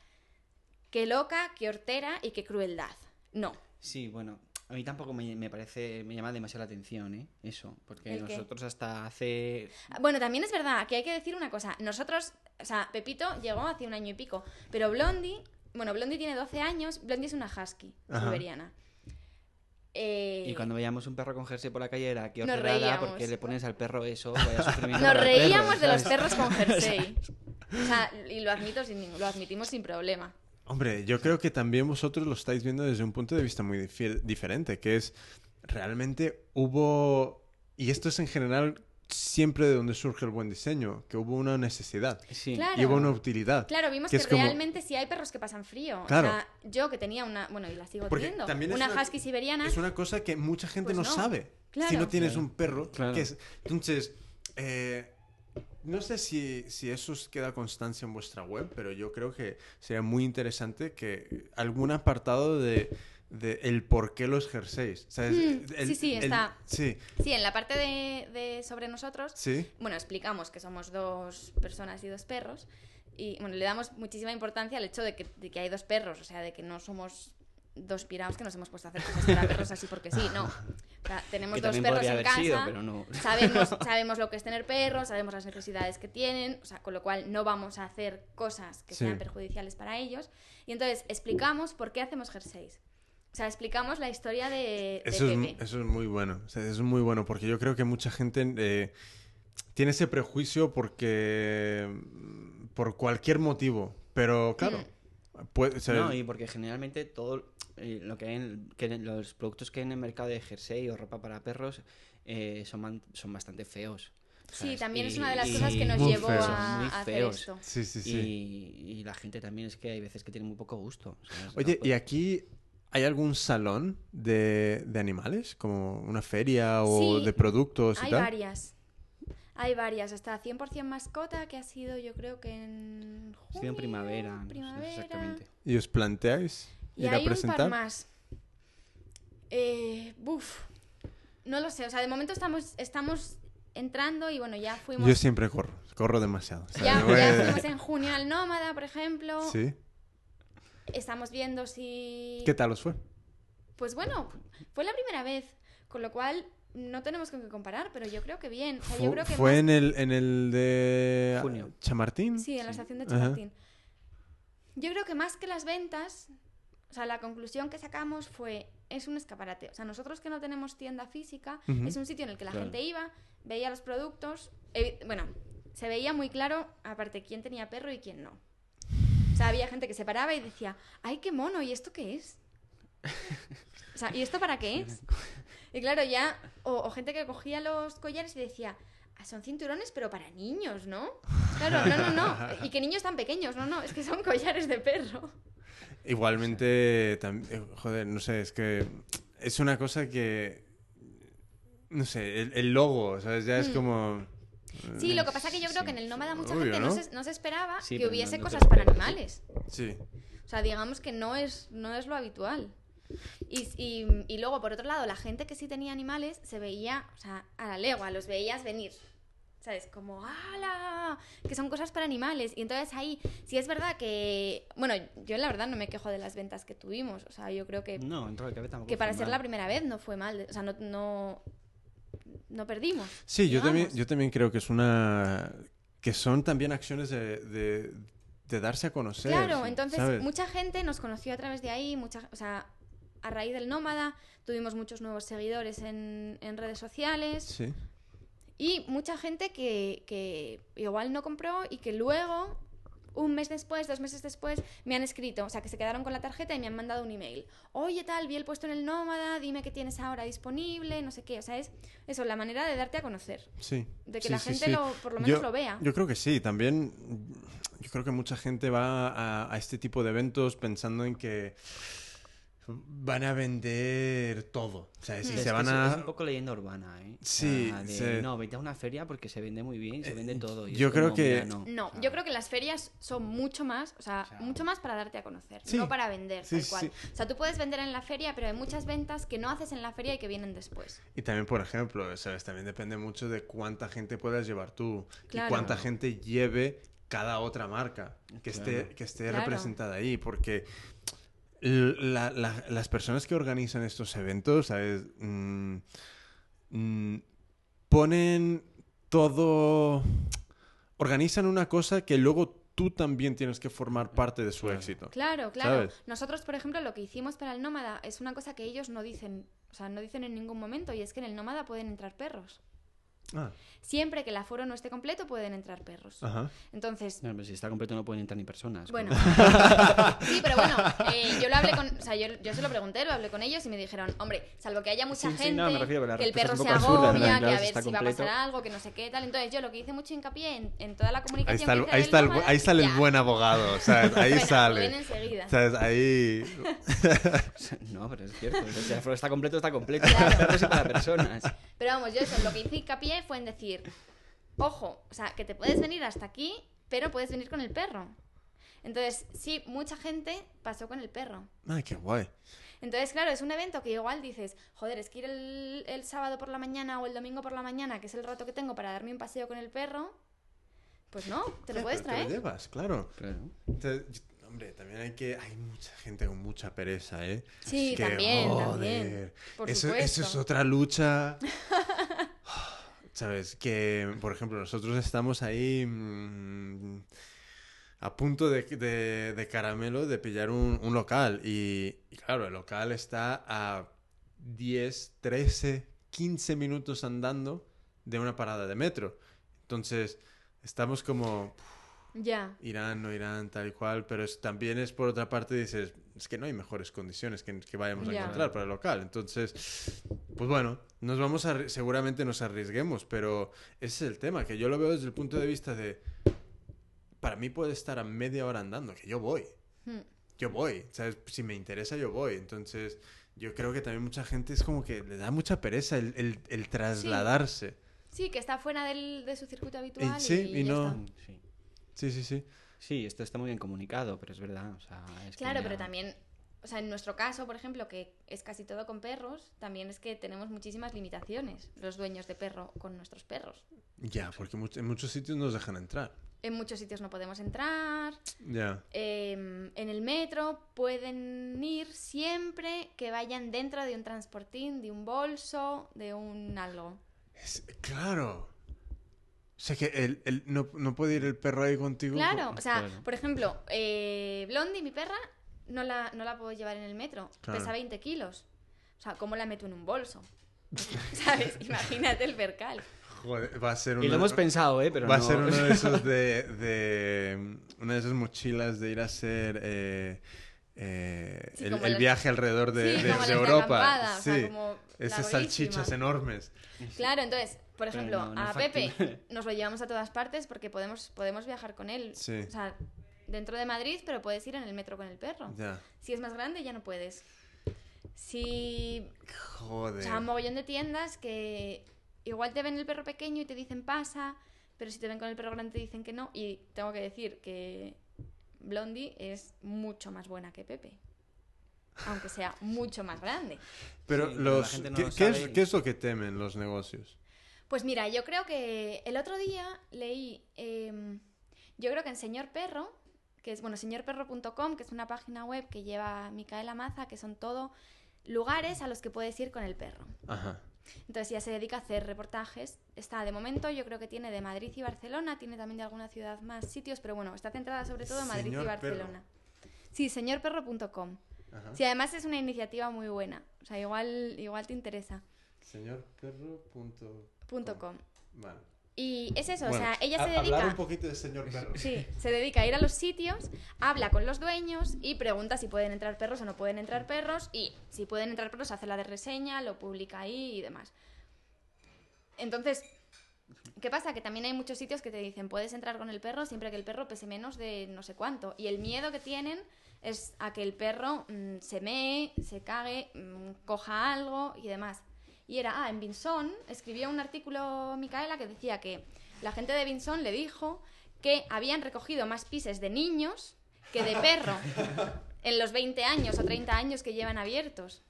qué loca, qué hortera y qué crueldad. No. Sí, bueno, a mí tampoco me, me parece, me llama demasiado la atención, ¿eh? Eso, porque nosotros hasta hace... Bueno, también es verdad que hay que decir una cosa. Nosotros, o sea, Pepito llegó hace un año y pico, pero Blondie, bueno, Blondie tiene 12 años, Blondie es una husky Ajá. siberiana. Eh, Y cuando veíamos un perro con jersey por la calle era que reíamos. porque le pones al perro eso, vaya sufrimiento Nos perro, reíamos de los perros con jersey. O sea, y lo admito sin ningún- lo admitimos sin problema. Hombre, yo creo que también vosotros lo estáis viendo desde un punto de vista muy diferente, que es realmente hubo, y esto es en general siempre de donde surge el buen diseño, que hubo una necesidad Sí. Claro. y hubo una utilidad. Claro, vimos Que que, como- realmente sí hay perros que pasan frío. Claro. O sea, yo que tenía una, bueno, y la sigo Porque teniendo, también es una, una- husky siberiana, Es una cosa que mucha gente Pues no, no. sabe. Claro. Si no tienes un perro, Claro. que es... Entonces, eh, no sé si, si eso os queda constancia en vuestra web, pero yo creo que sería muy interesante que algún apartado de, de el por qué los jerseys. ¿sabes? Mm, El- sí, sí, el- está. Sí, sí, en la parte de, de sobre nosotros, sí. bueno, explicamos que somos dos personas y dos perros. Y bueno, le damos muchísima importancia al hecho de que, de que hay dos perros, o sea, de que no somos dos pirados que nos hemos puesto a hacer cosas para perros así porque sí, no. O sea, tenemos Que dos perros en casa. sido, pero no. Sabemos, sabemos lo que es tener perros, sabemos las necesidades que tienen, o sea, con lo cual no vamos a hacer cosas que Sí. sean perjudiciales para ellos. Y entonces explicamos por qué hacemos jerseys. O sea, explicamos la historia de, de Eso es, eso es muy bueno. O sea, eso es muy bueno porque yo creo que mucha gente eh, tiene ese prejuicio porque mm, por cualquier motivo. Pero claro, Mm. puede, o sea, No, y porque generalmente todo eh, lo que hay en, que los productos que hay en el mercado de jersey o ropa para perros eh, son, man- son bastante feos. Sí, también es una de las y- cosas que nos llevó feos. a, Muy a hacer feos. esto. sí, sí, sí. Y, y la gente también es que hay veces que tiene muy poco gusto. ¿sabes? Oye, No ¿y aquí hay algún salón de, de animales? Como una feria o Sí, de productos y Hay tal. varias. Hay varias. Hasta 100% mascota, que ha sido yo creo que en Ha sido en junio, primavera, no sé primavera. exactamente. ¿Y os planteáis Y ir hay a un par más. Eh, buf. No lo sé. O sea, de momento estamos, estamos entrando y bueno, ya fuimos. Yo siempre corro, corro demasiado. o sea, ya, voy- ya fuimos en junio al Nómada, por ejemplo. ¿Sí? Estamos viendo si. ¿Qué tal os fue? Pues bueno, fue la primera vez. Con lo cual, no tenemos con qué comparar, pero yo creo que bien. O sea, yo creo que ¿Fue más- en, el, en el de Junio. Chamartín? Sí, en la estación de Ajá. Chamartín. Yo creo que más que las ventas, o sea, la conclusión que sacamos fue, es un escaparate. O sea, nosotros que no tenemos tienda física, es un sitio en el que la Claro. gente iba, veía los productos, bueno, se veía muy claro, aparte, quién tenía perro y quién no. O sea, había gente que se paraba y decía, ¡ay, qué mono! ¿Y esto qué es? O sea, ¿y esto para qué es? Y claro, ya, o, o gente que cogía los collares y decía, "Ah, son cinturones, pero para niños, ¿no? Claro, no, no, no. Y que niños tan pequeños, no, no, es que son collares de perro. Igualmente, eh, joder, no sé, es que es una cosa que, no sé, el, el logo, ¿sabes? Ya es Mm. como... Sí, lo que pasa que yo creo Sí, que en el Nómada mucha obvio, gente no, ¿no? se, no se esperaba Sí, que hubiese no cosas para animales. Sí. O sea, digamos que no es, no es lo habitual. Y, y, y luego, por otro lado, la gente que sí tenía animales se veía, o sea, a la legua, los veías venir. ¿Sabes? Como, ¡hala! Que son cosas para animales. Y entonces ahí, sí es verdad que. Bueno, yo la verdad no me quejo de las ventas que tuvimos. O sea, yo creo que, No, del cabeza tampoco que para ser mal. la primera vez no fue mal. O sea, no, no, no perdimos. Sí, yo también, yo también creo que es una... que son también acciones de, de, de darse a conocer. Claro, entonces ¿sabes? mucha gente nos conoció a través de ahí, mucha, o sea, a raíz del nómada tuvimos muchos nuevos seguidores en, en redes sociales Sí. Y mucha gente que, que igual no compró y que luego, un mes después, dos meses después, me han escrito, o sea, que se quedaron con la tarjeta y me han mandado un email. Oye, tal, vi el puesto en el nómada, dime qué tienes ahora disponible, no sé qué, o sea, es eso, la manera de darte a conocer, Sí. de que Sí, la sí, gente sí. lo, por lo menos Yo- lo vea. Yo creo que sí, también yo creo que mucha gente va a, a este tipo de eventos pensando en que van a vender todo. O sea, si Es se van a... Es un poco leyenda urbana, ¿eh? O Sí, sea, de, sí. No, vete a una feria porque se vende muy bien y se vende todo. y yo creo como, que- mira, no. No, O sea, yo creo que las ferias son mucho más, o sea, O sea, mucho más para darte a conocer, Sí. no para vender, Sí, tal cual. sí. O sea, tú puedes vender en la feria, pero hay muchas ventas que no haces en la feria y que vienen después. Y también, por ejemplo, ¿sabes? También depende mucho de cuánta gente puedas llevar tú. Claro. Y cuánta gente lleve cada otra marca que esté, que esté Claro. representada ahí, porque la- la- las personas que organizan estos eventos, ¿sabes? Mm, mm, ponen todo... Organizan una cosa que luego tú también tienes que formar parte de su Claro. éxito. Claro, claro. ¿Sabes? Nosotros, por ejemplo, lo que hicimos para el nómada es una cosa que ellos no dicen, o sea, no dicen en ningún momento, y es que en el nómada pueden entrar perros. Ah, Siempre que el aforo no esté completo, pueden entrar perros. ajá. Entonces, No, pero si está completo no pueden entrar ni personas. bueno. sí, pero bueno, eh, yo lo hablé con, o sea, yo, yo se lo pregunté, lo hablé con ellos y me dijeron, hombre, salvo que haya mucha Sí, sí, gente, no, me refiero, que el perro se absurda, agobia, que a si ver si va a completo. pasar algo, que no sé qué tal. Entonces yo lo que hice mucho hincapié en, en toda la Ahí comunicación está, el, que ahí, está el, ahí sale el ya. buen abogado, ¿sabes? Ahí Bueno, sale. ven enseguida. ¿Sabes? Ahí... No, pero es cierto. Si el aforo está completo, está completo. Claro. Para perros y para personas. Pero vamos, yo eso, lo que hice hincapié fue en decir, ojo, o sea, que te puedes venir hasta aquí, pero puedes venir con el perro. Entonces, sí, mucha gente pasó con el perro. Ay, qué guay. Entonces, claro, es un evento que igual dices, joder, es que ir el, el sábado por la mañana o el domingo por la mañana, que es el rato que tengo para darme un paseo con el perro, pues no, te lo puedes pero Te traer. lo llevas, claro. Claro. Te- hombre, también hay que... Hay mucha gente con mucha pereza, ¿eh? Sí, Es que, también, joder, también. Por eso, supuesto. eso es otra lucha. ¿Sabes? Que, por ejemplo, nosotros estamos ahí mm, a punto de, de- de caramelo de pillar un, un local. Y, y claro, el local está a 10, 13, 15 minutos andando de una parada de metro. Entonces, estamos como Ya, irán, no irán, tal y cual, pero es- también es por otra parte, dices, es que no hay mejores condiciones que, que vayamos a encontrar para el local. Entonces, pues bueno, nos vamos a, seguramente nos arriesguemos, pero ese es el tema, que yo lo veo desde el punto de vista de, para mí puede estar a media hora andando, que yo voy, Hmm. yo voy, ¿sabes? Si me interesa, yo voy. Entonces, yo creo que también mucha gente es como que le da mucha pereza el, el- el trasladarse. sí, que está fuera del, de su circuito habitual. sí, y, y ya no- está. Sí. Sí, sí, sí. Sí, esto está muy bien comunicado, pero es verdad. O sea, es que Claro, ya- pero también, o sea, en nuestro caso, por ejemplo, que es casi todo con perros, también es que tenemos muchísimas limitaciones, los dueños de perro con nuestros perros. Ya, porque en muchos sitios nos dejan entrar. En muchos sitios no podemos entrar, Ya. em, en el metro pueden ir siempre que vayan dentro de un transportín, de un bolso, de un algo. Es- claro. O sea que el, el- no, no puede ir el perro ahí contigo. Claro, o sea, Claro. por ejemplo, eh, Blondie, mi perra, no la, no la puedo llevar en el metro, Claro. pesa 20 kilos. O sea, ¿cómo la meto en un bolso? ¿Sabes? Imagínate el percal. Joder, va a ser Y una, lo hemos pensado, ¿eh? Pero va a ser uno de esos de, de- una de esas mochilas de ir a hacer eh, eh, Sí, el, el las- viaje alrededor de, sí, de- como de Europa. acampada, o sea, sí, como esas salchichas enormes. Claro, entonces, por Pero ejemplo, no- no es a Pepe nos lo llevamos a todas partes porque podemos, podemos viajar con él. Sí. O sea, dentro de Madrid, pero puedes ir en el metro con el perro. Ya. Si es más grande, ya no puedes. Si O Joder. sea, un mogollón de tiendas que igual te ven el perro pequeño y te dicen pasa, pero si te ven con el perro grande te dicen que no. Y tengo que decir que Blondie es mucho más buena que Pepe. Aunque sea mucho más grande. Pero, Sí, pero los, no ¿qué, lo qué es, qué es lo que temen los negocios? Pues mira, yo creo que el otro día leí, em, yo creo que en Señor Perro, que es, bueno, señorperro.com, que es una página web que lleva Micaela Maza, que son todo lugares a los que puedes ir con el perro. Ajá. Entonces ya se dedica a hacer reportajes. Está de momento, yo creo que tiene de Madrid y Barcelona, tiene también de alguna ciudad más sitios, pero bueno, está centrada sobre todo en Madrid Señor y Perro. Barcelona. Sí, señorperro.com. Ajá. Sí, además es una iniciativa muy buena. O sea, igual, igual te interesa. Señorperro.com. Punto .com. Vale. Y es eso, Bueno, o sea, ella a- se dedica... Hablar un poquito de señor perro. Sí, se dedica a ir a los sitios, habla con los dueños y pregunta si pueden entrar perros o no pueden entrar perros y si pueden entrar perros hace la de reseña, lo publica ahí y demás. Entonces, ¿qué pasa? Que también hay muchos sitios que te dicen puedes entrar con el perro siempre que el perro pese menos de no sé cuánto. Y el miedo que tienen es a que el perro mm, se mee, se cague, mm, coja algo y demás. Y era, ah, en Vinson escribió un artículo Micaela que decía que la gente de Vinson le dijo que habían recogido más pises de niños que de perro en los 20 años o 30 años que llevan abiertos.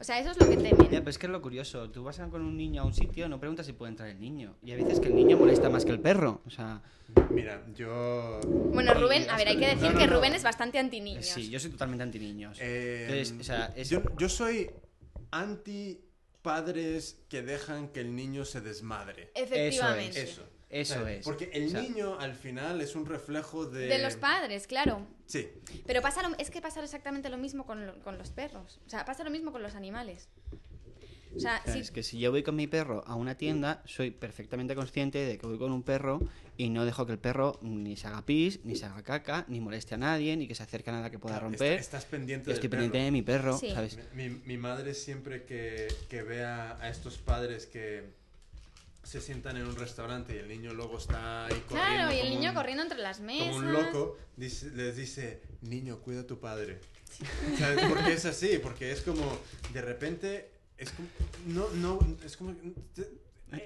O sea, eso es lo que temen. Ya, pero es que es lo curioso. Tú vas con un niño a un sitio, no preguntas si puede entrar el niño. Y a veces que el niño molesta más que el perro. O sea, Mira, yo... Bueno, Rubén, a ver, hay que decir No, no, que no. Rubén es bastante anti niños. sí, yo soy totalmente anti niños. Eh, Entonces, o sea, es- yo, yo soy anti padres que dejan que el niño se desmadre. Efectivamente. Eso. Eso ¿sabes? es. Porque el O sea, niño al final es un reflejo de... De los padres, claro. Sí. Pero pasa lo- es que pasa exactamente lo mismo con, lo- con los perros. O sea, pasa lo mismo con los animales. O sea, O sea, si- Es que si yo voy con mi perro a una tienda, soy perfectamente consciente de que voy con un perro y no dejo que el perro ni se haga pis, ni se haga caca, ni moleste a nadie, ni que se acerque a nada que pueda Está- romper. estás pendiente Estoy del pendiente perro. de mi perro, Sí. ¿sabes? Mi, mi madre siempre que, que vea a estos padres que se sientan en un restaurante y el niño luego está ahí corriendo claro, y el niño un- corriendo entre las mesas. como un loco, dice- les dice, niño, cuida a tu padre. ¿Sabes? Porque es así, porque es como, de repente, es como, no, no, es como, te-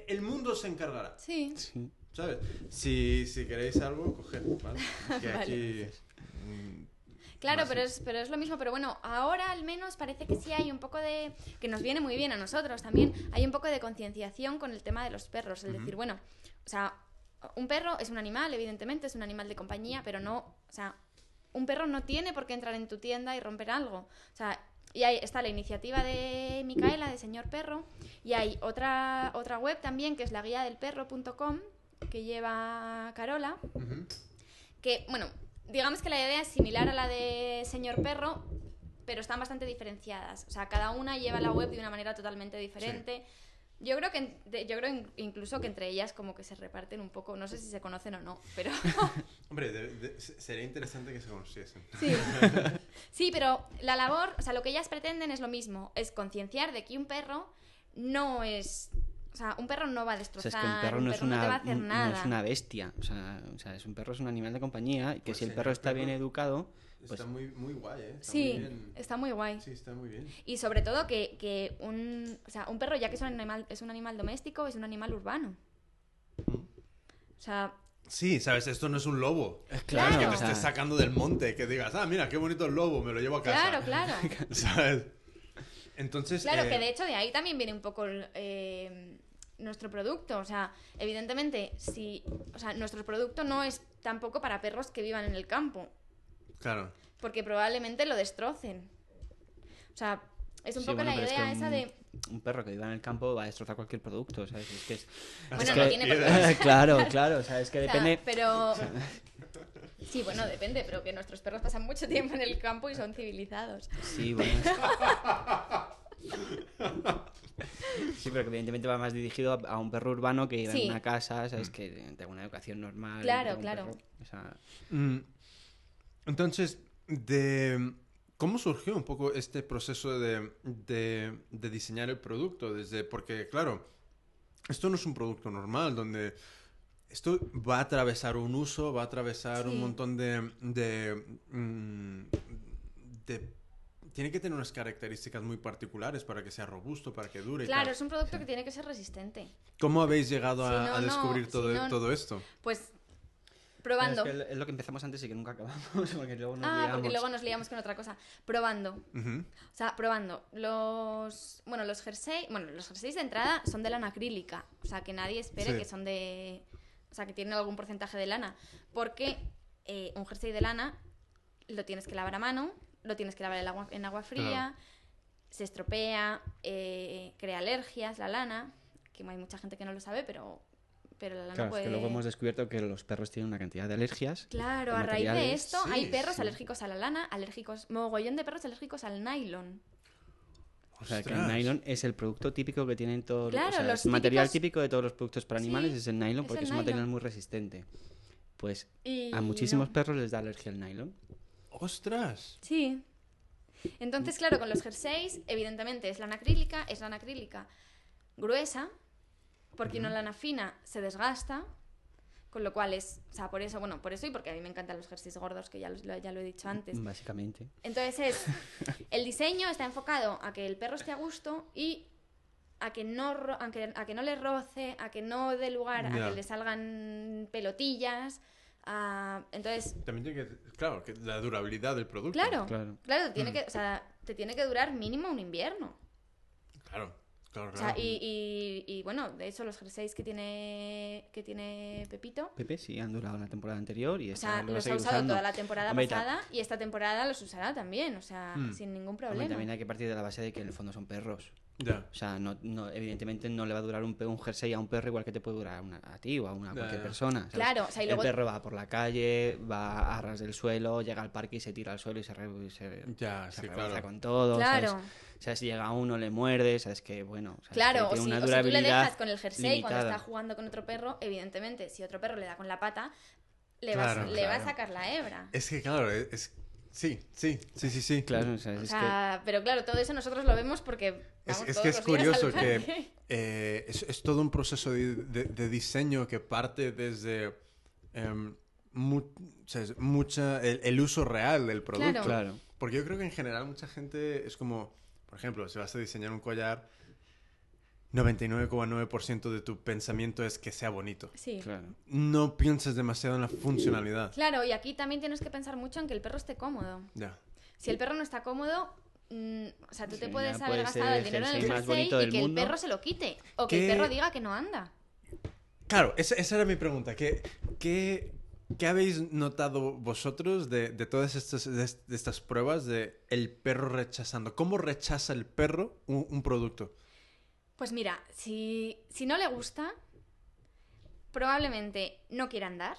el mundo se encargará, Sí. Sí. ¿sabes? Si, si queréis algo, coged, ¿vale? Que Vale. aquí... Claro, pero es, pero es lo mismo. Pero bueno, ahora al menos parece que sí hay un poco de. que nos viene muy bien a nosotros también. Hay un poco de concienciación con el tema de los perros. El decir, bueno, o sea, un perro es un animal, evidentemente, es un animal de compañía, pero no. O sea, un perro no tiene por qué entrar en tu tienda y romper algo. O sea. Y ahí está la iniciativa de Micaela, de Señor Perro, y hay otra, otra web también, que es la guía del perro.com, que lleva Carola, que, bueno, digamos que la idea es similar a la de Señor Perro, pero están bastante diferenciadas. O sea, cada una lleva la web de una manera totalmente diferente. Yo creo que yo creo in- incluso que entre ellas como que se reparten un poco, no sé si se conocen o no, pero Hombre, de- de- se- sería interesante que se conociesen. sí. Sí, pero la labor, o sea, lo que ellas pretenden es lo mismo, es concienciar de que un perro no es, o sea, un perro no va a O destrozar, sea, es que un perro no es te va a una, hacer un- no nada. es una bestia. O sea, o sea, es un perro es un animal de compañía y que Pues si el perro está bien educado, pues Está muy, muy guay, ¿eh? Está Sí, muy bien. está muy guay. Sí, está muy bien. Y sobre todo que, que un, o sea, un perro, ya que es un, animal, es un animal doméstico, es un animal urbano. O sea, Sí, ¿sabes? Esto no es un lobo. Claro. Que o te sea, estés sacando del monte, que digas, ah, mira, qué bonito el lobo, me lo llevo a casa. claro, claro. ¿Sabes? Entonces. Claro, eh, que de hecho de ahí también viene un poco eh, nuestro producto. O sea, evidentemente, si. O sea, nuestro producto no es tampoco para perros que vivan en el campo. Claro. Porque probablemente lo destrocen. O sea, es un Sí, poco bueno, la es idea que esa un- de. un perro que viva en el campo va a destrozar cualquier producto, ¿sabes? Es que es... Bueno, es no que- tiene por qué. claro, claro, o sea, es que o sea, depende... pero. Sí, bueno, depende, pero que nuestros perros pasan mucho tiempo en el campo y son civilizados. Sí, bueno. Sí, pero que evidentemente va más dirigido a, un perro urbano que Sí. en una casa, ¿sabes? Que tenga una educación normal. Claro, claro. perro, o sea, Mm, Entonces, de. ¿Cómo surgió un poco este proceso de, de- de diseñar el producto? Desde, porque, claro, esto no es un producto normal, donde esto va a atravesar un uso, va a atravesar Sí. un montón de, de, mm, de- Tiene que tener unas características muy particulares para que sea robusto, para que dure. y Claro, tal. es un producto que tiene que ser resistente. ¿Cómo habéis llegado a, Si no, a no, descubrir si todo, no- todo esto? Pues probando. Es, que es lo que empezamos antes y que nunca acabamos, porque luego nos Ah, porque liamos. luego nos liamos con otra cosa. Probando. O sea, probando. Los. Bueno, los jerseys. Bueno, los jerseys de entrada son de lana acrílica. O sea, que nadie espere Sí. que son de. O sea, que tienen algún porcentaje de lana. Porque eh, un jersey de lana lo tienes que lavar a mano, lo tienes que lavar en agua, en agua fría, se estropea, eh, crea alergias la lana. Que hay mucha gente que no lo sabe, pero. Pero la lana Claro, puede. es que luego hemos descubierto que los perros tienen una cantidad de alergias. Claro, de a raíz de esto Sí, hay perros sí. alérgicos a la lana, alérgicos, mogollón de perros alérgicos al nylon. O sea, que el nylon es el producto típico que tienen todos Claro, o sea, los el material típicos- típico de todos los productos para Sí, animales es el nylon porque es un material muy resistente. Pues Y a muchísimos no. perros les da alergia al nylon. ¡Ostras! Sí. Entonces, claro, con los jerseys, evidentemente es lana acrílica, es lana acrílica gruesa, porque una lana fina se desgasta, con lo cual es, o sea, por eso, bueno, por eso y porque a mí me encantan los jerseys gordos, que ya, los- ya lo he dicho antes. Básicamente. Entonces es, el diseño está enfocado a que el perro esté a gusto y a que no, a que, a que no le roce, a que no dé lugar a Ya. que le salgan pelotillas. a- entonces, También tiene que. Claro, que la durabilidad del producto. claro, Claro. claro, tiene Mm. que, o sea, te tiene que durar mínimo un invierno. Claro, claro, O sea, y, y- y, bueno, de hecho los jerseys que tiene, que tiene Pepito, Pepe sí han durado la temporada anterior y o esta sea, lo va a los ha usado usando. toda la temporada Hombre, pasada y esta temporada los usará también, o sea, Hmm. sin ningún Hombre, problema. también hay que partir de la base de que en el fondo son perros. Ya. O sea, no, no- evidentemente no le va a durar un, jersey a un perro igual que te puede durar a, una- a ti o a una cualquier persona. ¿sabes? Claro, o sea, y luego- El perro va por la calle, va a ras del suelo, llega al parque y se tira al suelo y se, re- se, Ya, se sí, rebaza claro. con todo. Claro. ¿sabes? O sea, si llega uno, le muerde, sabes que, bueno, sabes Claro, que o tiene si, una o si tú le dejas con el jersey cuando está jugando con otro perro, evidentemente, si otro perro le da con la pata, le, Claro, va, a- le va a claro. sacar la hebra. Es que, claro, es... es- Sí, sí, sí, sí, sí. Claro, o sea, O es sea, pero claro, todo eso nosotros lo vemos porque Es, vamos es todos que es curioso que eh, es, es todo un proceso de, de- de diseño que parte desde mu- o sea, es mucha, el, el uso real del producto. Claro. Claro. Porque yo creo que en general mucha gente es como, por ejemplo, si vas a diseñar un collar, 99,9% de tu pensamiento es que sea bonito. Sí. Claro. No piensas demasiado en la funcionalidad. Claro, y aquí también tienes que pensar mucho en que el perro esté cómodo. Ya. Si el perro no está cómodo, mm, o sea, tú te puedes ya haber puede gastado el dinero en el jersey y que el perro se lo quite. O que ¿Qué- el perro diga que no anda. Claro, esa, esa era mi pregunta. ¿Qué, qué, qué habéis notado vosotros de, de todas estas, de, de estas pruebas de el perro rechazando? ¿Cómo rechaza el perro un, un producto? Pues mira, si, si no le gusta, probablemente no quiera andar,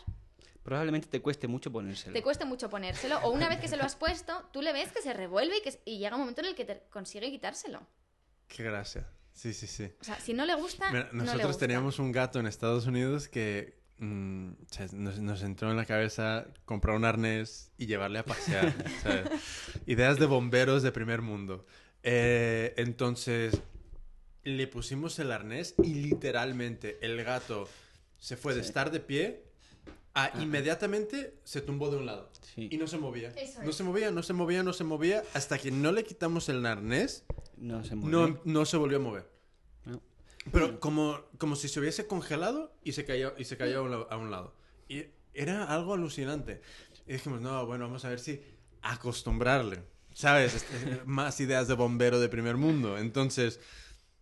Probablemente te cueste mucho ponérselo. te cueste mucho ponérselo, o una vez que se lo has puesto, tú le ves que se revuelve y, que, y llega un momento en el que te consigue quitárselo. Qué gracia. Sí, sí, sí. O sea, si no le gusta, Mira, no le nosotros gusta. teníamos un gato en Estados Unidos que mm, o sea, nos, nos entró en la cabeza comprar un arnés y llevarle a pasear. ¿sabes? Ideas de bomberos de primer mundo. Eh, entonces, le pusimos el arnés y literalmente el gato se fue de estar de pie a inmediatamente se tumbó de un lado. Sí. Y no se movía. Eso No es. se movía, no se movía, no se movía. Hasta que no le quitamos el arnés, No se no, no se volvió a mover. Pero como, como si se hubiese congelado y se cayó, y se cayó a un, a un lado. Y era algo alucinante. Y dijimos, no, bueno, vamos a ver si acostumbrarle. ¿Sabes? Este, Más ideas de bombero de primer mundo. Entonces,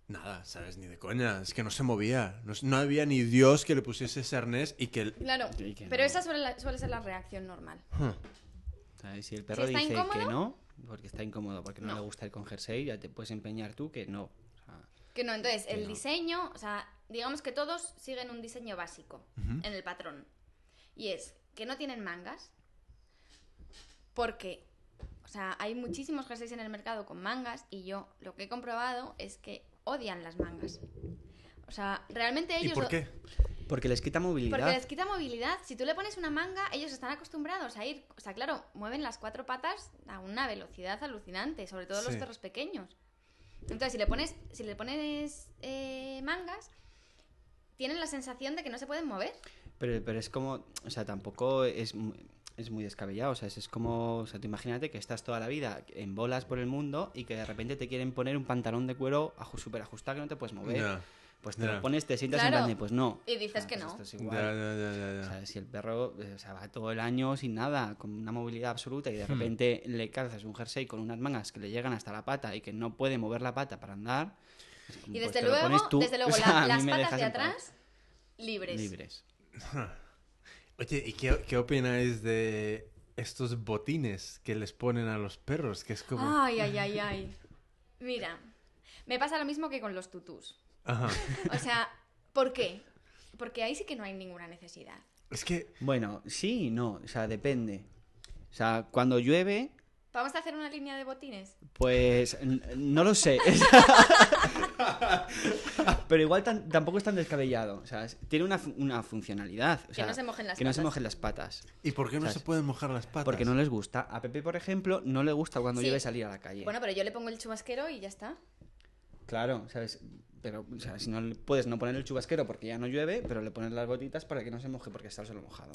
nada, ¿sabes? Ni de coña. Es que no se movía. No, no había ni Dios que le pusiese ese arnés y que... el- Claro, Y que pero no. esa suele, la- suele ser la reacción normal. Huh. ¿Sabes? Si el perro está dice incómodo- que no, porque está incómodo, porque no, No. le gusta ir con jersey, ya te puedes empeñar tú que no. Que no, entonces, Que el no. diseño, o sea, digamos que todos siguen un diseño básico en el patrón. Y es que no tienen mangas. Porque, o sea, hay muchísimos jerseys en el mercado con mangas y yo lo que he comprobado es que odian las mangas. O sea, realmente ¿Y ellos... por lo- qué? porque les quita movilidad. Porque les quita movilidad. Si tú le pones una manga, ellos están acostumbrados a ir. O sea, claro, mueven las cuatro patas a una velocidad alucinante, sobre todo los perros pequeños. Entonces, si le pones, si le pones eh, mangas, tienen la sensación de que no se pueden mover. Pero, pero es como, o sea, tampoco es, es muy descabellado. O sea, es, es como, o sea, tú imagínate que estás toda la vida en bolas por el mundo y que de repente te quieren poner un pantalón de cuero súper ajustado que no te puedes mover. Pues te lo pones, te sientas en Claro. plan de, pues no. Y dices O sea, que pues no. esto es igual. ya, ya, ya, ya. O sea, si el perro o sea, va todo el año sin nada, con una movilidad absoluta y de Hmm. repente le calzas un jersey con unas mangas que le llegan hasta la pata y que no puede mover la pata para andar. Y pues desde luego, pones tú, desde luego la- las patas de en paz. atrás, libres. libres. Oye, ¿y qué, qué opináis de estos botines que les ponen a los perros? Que es como... Ay, ay, ay, ay. Mira, me pasa lo mismo que con los tutús. Ajá. O sea, ¿por qué? Porque ahí sí que no hay ninguna necesidad. Es que... Bueno, sí y no, o sea, depende. O sea, cuando llueve, ¿Vamos a hacer una línea de botines? pues no lo sé. Pero igual tampoco es tan descabellado. O sea, tiene una, una funcionalidad. o sea, no se mojen las que no se patas. mojen las patas. ¿Y por qué no ¿Sabes? se pueden mojar las patas? Porque no les gusta. A Pepe, por ejemplo, no le gusta cuando Sí. llueve salir a la calle. Bueno, pero yo le pongo el chubasquero y ya está. Claro, ¿sabes? Pero, o sea, si no le- puedes no poner el chubasquero porque ya no llueve, pero le pones las gotitas para que no se moje porque está suelo mojado.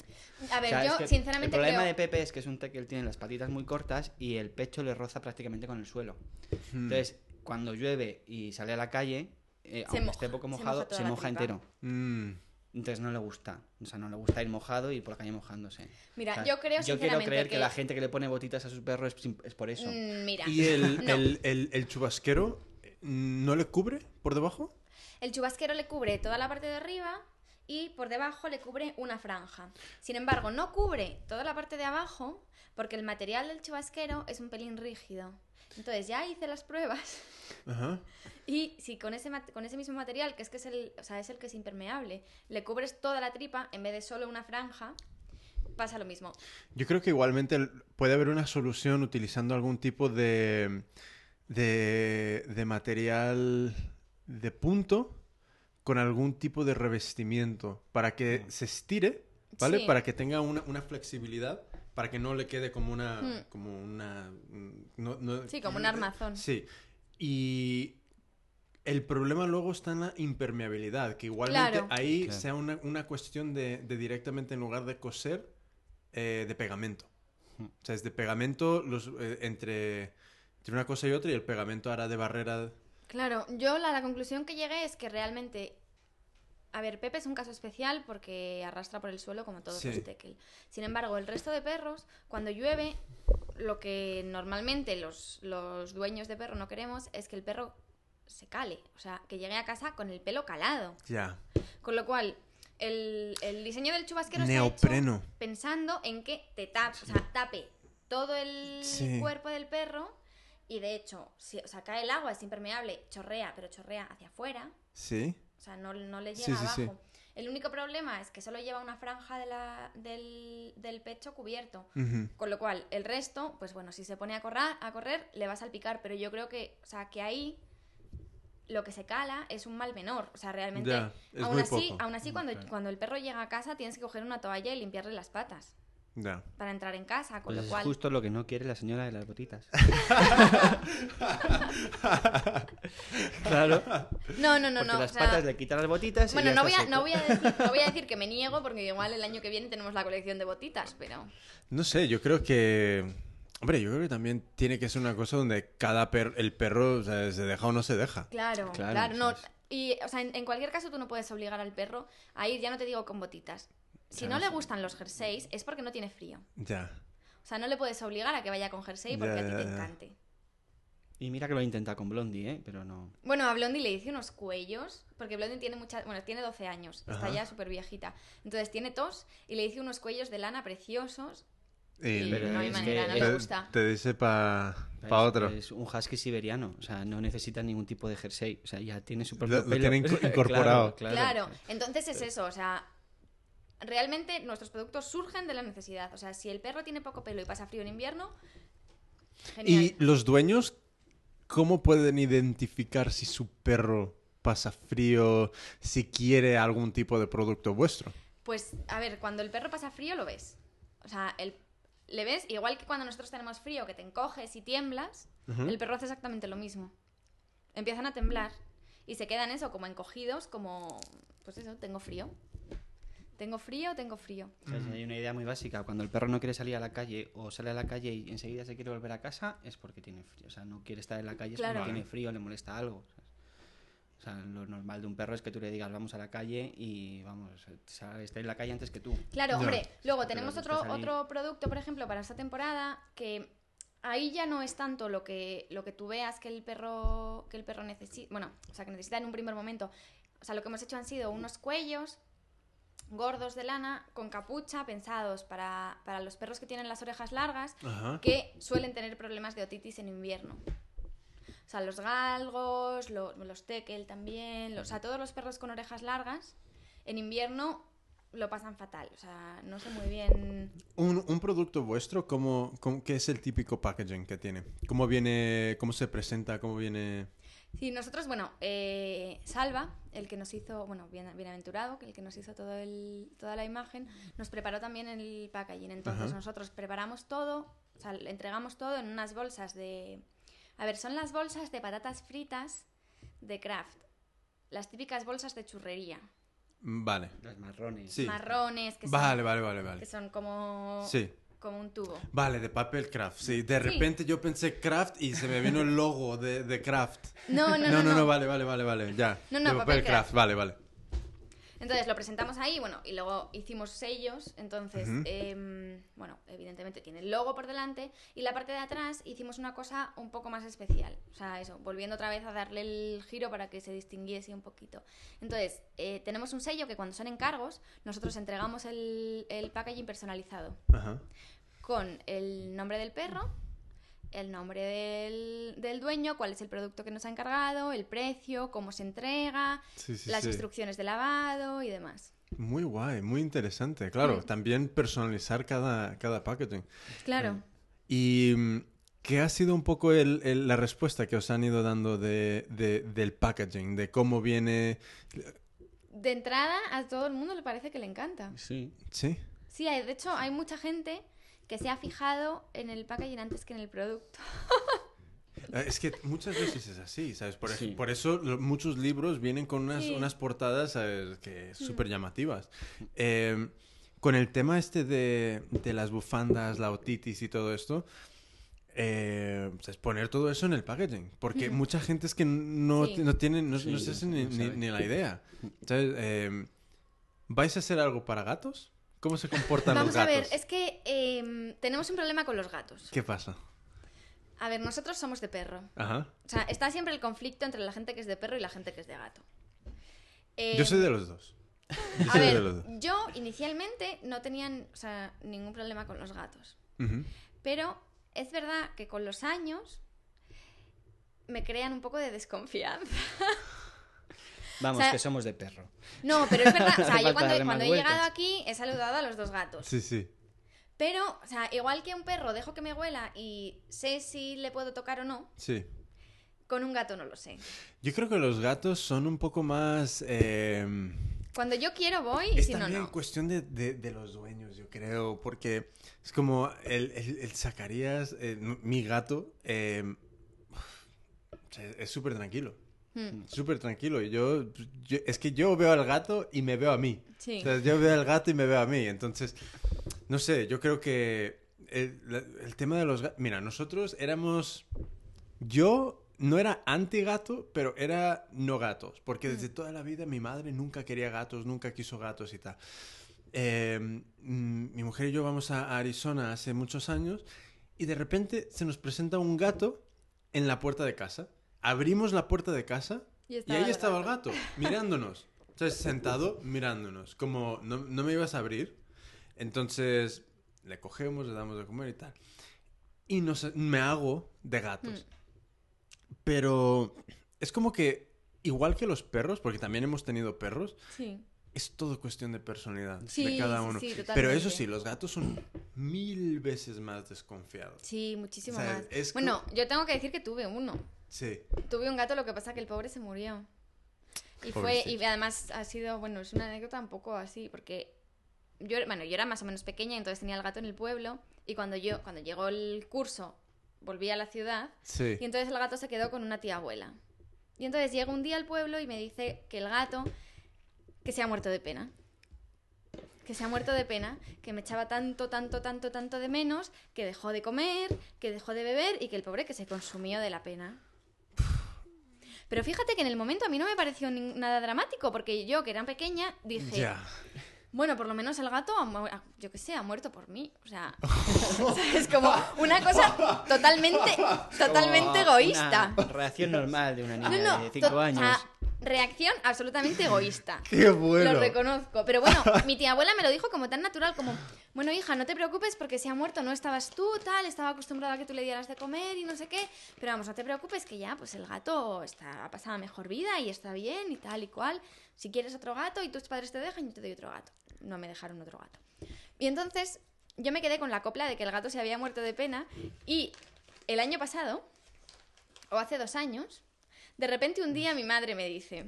A ver, O sea, es yo que sinceramente El problema creo... de Pepe es que es un té que él tiene las patitas muy cortas y el pecho le roza prácticamente con el suelo. Hmm. Entonces, cuando llueve y sale a la calle, eh, aunque moja, esté poco se mojado, moja se moja entero. Mm. Entonces no le gusta. O sea, no le gusta ir mojado y por la calle mojándose. Mira, O sea, yo creo Yo quiero sinceramente creer que... que- la gente que le pone botitas a sus perros es, es por eso. Mm, Mira, Y el, no. el, el, el chubasquero, no le cubre por debajo. El chubasquero le cubre toda la parte de arriba y por debajo le cubre una franja. Sin embargo, no cubre toda la parte de abajo porque el material del chubasquero es un pelín rígido. Entonces ya hice las pruebas Ajá. y si con ese, con ese mismo material, que es que es el, o sea, es el que es impermeable, le cubres toda la tripa en vez de solo una franja, pasa lo mismo. Yo creo que igualmente puede haber una solución utilizando algún tipo de, de, de material de punto con algún tipo de revestimiento para que se estire, ¿vale? Sí. Para que tenga una, una flexibilidad, para que no le quede como una... Hmm. Como una no- no- Sí, como un armazón. Sí. Y el problema luego está en la impermeabilidad, que igualmente Claro. ahí Claro. sea una, una cuestión de, de directamente en lugar de coser, eh, de pegamento. O sea, es de pegamento los, eh, entre, entre una cosa y otra y el pegamento hará de barrera. Claro, yo la, la conclusión que llegué es que realmente... A ver, Pepe es un caso especial porque arrastra por el suelo como todos Sí. los tekel. Sin embargo, el resto de perros, cuando llueve, lo que normalmente los, los dueños de perro no queremos es que el perro se cale. O sea, que llegue a casa con el pelo calado. Ya. Con lo cual, el, el diseño del chubasquero está Neopreno. hecho pensando en que te tape, o sea, tape todo el Sí. cuerpo del perro y de hecho, si, o sea, cae el agua, es impermeable, chorrea, pero chorrea hacia afuera, Sí. o sea, no, no le Sí, llega sí, sí. abajo. El único problema es que solo lleva una franja de la- del, del pecho cubierto. Con lo cual, el resto, pues bueno, si se pone a correr, a correr, le va a salpicar. Pero yo creo que, o sea, que ahí lo que se cala es un mal menor. O sea, realmente, Ya, es aún así, aún así cuando, cuando el perro llega a casa, tienes que coger una toalla y limpiarle las patas Para entrar en casa. Con Pues lo es cual, justo lo que no quiere la señora de las botitas. claro. no, no, no, Porque no. las o sea, patas le quitan las botitas y bueno, no voy, a, no, voy a decir, no voy a decir que me niego porque igual el año que viene tenemos la colección de botitas, pero No sé, yo creo que. Hombre, yo creo que también tiene que ser una cosa donde cada per el perro o sea, se deja o no se deja. claro, Claro, no. Y, o sea, en, en cualquier caso tú no puedes obligar al perro a ir, ya no te digo con botitas. Si Claro, no le gustan los jerseys es porque no tiene frío. Ya. O sea, no le puedes obligar a que vaya con jersey porque Ya, a ti te ya. encante. Y mira que lo he intentado con Blondie, ¿eh? Pero no. Bueno, a Blondie le hice unos cuellos, porque Blondie tiene mucha, bueno, tiene 12 años, está ya súper viejita. Entonces tiene tos y le hice unos cuellos de lana preciosos. Y Y Pero no hay manera, que no le te, gusta. te dice para otro. Es un husky siberiano, o sea, no necesita ningún tipo de jersey, o sea, ya tiene su Lo- propio lo pelo. incorporado. Claro, Claro, entonces es eso, o sea, realmente nuestros productos surgen de la necesidad. O sea, si el perro tiene poco pelo y pasa frío en invierno, genial. ¿Y los dueños cómo pueden identificar si su perro pasa frío, si quiere algún tipo de producto vuestro? Pues, a ver, cuando el perro pasa frío lo ves. O sea, el, le ves, igual que cuando nosotros tenemos frío, que te encoges y tiemblas, el perro hace exactamente lo mismo. Empiezan a temblar y se quedan eso, como encogidos, como, pues eso, tengo frío. Tengo frío, tengo frío. O sea, si hay una idea muy básica. Cuando el perro no quiere salir a la calle o sale a la calle y enseguida se quiere volver a casa, es porque tiene frío. O sea, no quiere estar en la calle es Claro. porque tiene frío, le molesta algo. ¿sabes? O sea, lo normal de un perro es que tú le digas vamos a la calle y vamos, está en la calle antes que tú. Claro, hombre, luego tenemos otro, salir. otro producto, por ejemplo, para esta temporada, que ahí ya no es tanto lo que, lo que tú veas que el perro, que el perro necesita, bueno, o sea, que necesita en un primer momento. O sea, lo que hemos hecho han sido unos cuellos gordos de lana con capucha pensados para, para los perros que tienen las orejas largas Ajá. que suelen tener problemas de otitis en invierno. O sea, los galgos, lo- los tekel también, los- o sea, todos los perros con orejas largas en invierno lo pasan fatal. O sea, no sé muy bien. Un, un producto vuestro, ¿cómo, cómo- qué es el típico packaging que tiene? ¿Cómo viene, cómo se presenta, cómo viene...? Sí, nosotros, bueno, eh, Salva, el que nos hizo, bueno, bien, bienaventurado, que el que nos hizo todo el, toda la imagen, nos preparó también el packaging. Entonces Ajá. nosotros preparamos todo, o sea, le entregamos todo en unas bolsas de... A ver, son las bolsas de patatas fritas de Kraft. Las típicas bolsas de churrería. Vale. Las marrones. Sí. Marrones, que Vale, son, vale, vale, que vale. son como, Sí. Como un tubo. Vale, de papel craft. Sí, de Sí. repente yo pensé craft y se me vino el logo de, de craft. No, no, no, no, vale, vale, vale, vale, ya. No, no, de papel papel craft, craft. vale, vale. Entonces lo presentamos ahí, bueno, y luego hicimos sellos. Entonces, Ujú. em, bueno, evidentemente tiene el logo por delante. Y la parte de atrás hicimos una cosa un poco más especial. O sea, eso, volviendo otra vez a darle el giro para que se distinguiese un poquito. Entonces, eh, tenemos un sello que cuando son encargos, nosotros entregamos el, el packaging personalizado Ajá. Con el nombre del perro, el nombre del, del dueño, cuál es el producto que nos ha encargado, el precio, cómo se entrega, Sí, sí, las sí. instrucciones de lavado y demás. Muy guay, muy interesante. Claro, también personalizar cada, cada packaging. Claro. ¿Y mm, qué ha sido un poco el- el- la respuesta que os han ido dando de, de- del packaging? De cómo viene... De entrada, a todo el mundo le parece que le encanta. Sí. ¿Sí? Sí, hay- de hecho, hay mucha gente que se ha fijado en el packaging antes que en el producto. Eh, Es que muchas veces es así, ¿sabes? Por, ej- Sí. por eso lo- muchos libros vienen con unas, Sí. Mm. unas portadas ¿sabes? que súper llamativas. Eh, con el tema este de, de las bufandas, la otitis y todo esto, eh, es poner todo eso en el packaging. Porque mucha gente es que no, Sí. no tiene, no, no se hace ni, no ni- ni la idea. ¿Sabes? Eh, ¿Vais a hacer algo para gatos? ¿Cómo se comportan Vamos los a gatos? ver, es que em, tenemos un problema con los gatos. ¿Qué pasa? A ver, nosotros somos de perro. Ajá. O sea, está siempre el conflicto entre la gente que es de perro y la gente que es de gato. Yo Em, soy de los dos. Yo A de ver, los dos. yo inicialmente no o sea, ningún problema con los gatos. Pero es verdad que con los años me crean un poco de desconfianza. Vamos, O sea- que somos de perro. No, pero es verdad. O sea, yo cuando, cuando he llegado aquí he saludado a los dos gatos. Sí, sí. Pero, o sea, igual que un perro dejo que me huela y sé si le puedo tocar o no, Sí. con un gato no lo sé. Yo creo que los gatos son un poco más... eh, Cuando yo quiero voy y es si no, también no. cuestión de, de- de los dueños, yo creo, porque es como el, el, el Zacarías, eh, mi gato, eh, o sea, es súper tranquilo. Hmm, Súper tranquilo. Y yo, yo- es que yo veo al gato y me veo a mí. Sí. O sea, yo veo al gato y me veo a mí. Entonces, no sé, yo creo que el, la- el tema de los gatos... Mira, nosotros éramos... Yo no era anti-gato, pero era no gatos. Porque desde toda la vida mi madre nunca quería gatos, nunca quiso gatos y tal. Eh, mm, mi mujer y yo vamos a Arizona hace muchos años y de repente se nos presenta un gato en la puerta de casa. Abrimos la puerta de casa Y y, estaba ahí el estaba el gato. mirándonos. Entonces, sentado, mirándonos. Como, no, no me ibas a abrir. Entonces, le cogemos, le damos de comer y tal. Y nos, me hago de gatos. Pero es como que, igual que los perros, porque también hemos tenido perros, Sí. es todo cuestión de personalidad Sí, de cada uno. sí, Pero eso sí, los gatos son mil veces más desconfiados. Sí, muchísimo O sea, más. es Bueno, yo tengo que decir que tuve uno. Sí. Tuve un gato, lo que pasa que el pobre se murió. Y fue, y además ha sido, bueno, es una anécdota un poco así, porque yo, bueno, yo era más o menos pequeña, entonces tenía el gato en el pueblo, y cuando yo, cuando llegó el curso, volví a la ciudad, Sí. y entonces el gato se quedó con una tía abuela. Y entonces llega un día al pueblo y me dice que el gato, que se ha muerto de pena. Que se ha muerto de pena, que me echaba tanto, tanto, tanto, tanto de menos, que dejó de comer, que dejó de beber y que el pobre que se consumió de la pena. Pero fíjate que en el momento a mí no me pareció nada dramático, porque yo, que era pequeña, dije, Ya. bueno, por lo menos el gato, ha- yo qué sé, ha muerto por mí. O sea, es como una cosa totalmente, totalmente egoísta. Una reacción normal de una niña No, no, de 5 to- o años. sea, reacción absolutamente egoísta. Qué bueno. Lo reconozco. Pero bueno, mi tía abuela me lo dijo como tan natural, como, bueno, hija, no te preocupes porque si ha muerto no estabas tú, tal, estaba acostumbrada a que tú le dieras de comer y no sé qué. Pero vamos, no te preocupes que ya, pues el gato está, ha pasado mejor vida y está bien y tal y cual. Si quieres otro gato y tus padres te dejan, yo te doy otro gato. No me dejaron otro gato. Y entonces yo me quedé con la copla de que el gato se había muerto de pena y el año pasado, o hace dos años, de repente un día mi madre me dice,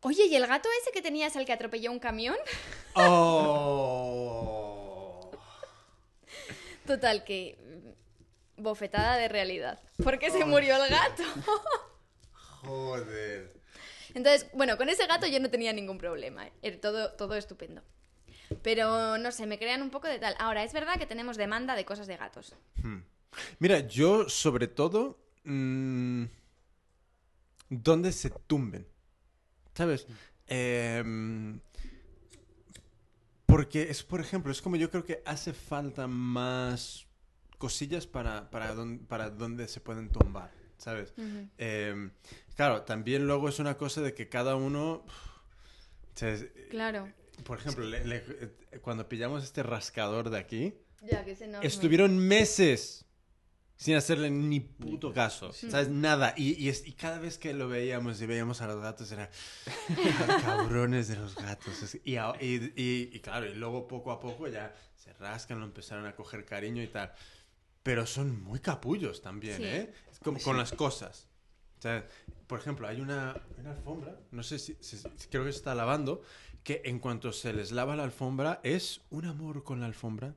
oye, ¿y el gato ese que tenías al que atropelló un camión? Oh. Total, que mm, bofetada de realidad. ¿Por qué se murió el gato? Joder. Entonces, bueno, con ese gato yo no tenía ningún problema. ¿eh? Era todo, todo estupendo. Pero no sé, me crean un poco de tal. Ahora, es verdad que tenemos demanda de cosas de gatos. Hmm. Mira, yo sobre todo... mm, donde se tumben. ¿Sabes? Em, porque es, por ejemplo, es como yo creo que hace falta más cosillas para, para, don- para donde se pueden tumbar, ¿sabes? Em, claro, también luego es una cosa de que cada uno... ¿sabes? Claro. Por ejemplo, le- le- cuando pillamos este rascador de aquí, Ya que es enorme. estuvieron meses sin hacerle ni puto caso, Sí. ¿sabes? Nada. Y, y es- y cada vez que lo veíamos y veíamos a los gatos era cabrones de los gatos. Y, y- claro, y luego poco a poco ya se rascan, lo empezaron a coger cariño y tal. Pero son muy capullos también, Sí. ¿eh? Es como con las cosas. O sea, por ejemplo, hay una, una alfombra, no sé si, si- si- creo que se está lavando, que en cuanto se les lava la alfombra es un amor con la alfombra.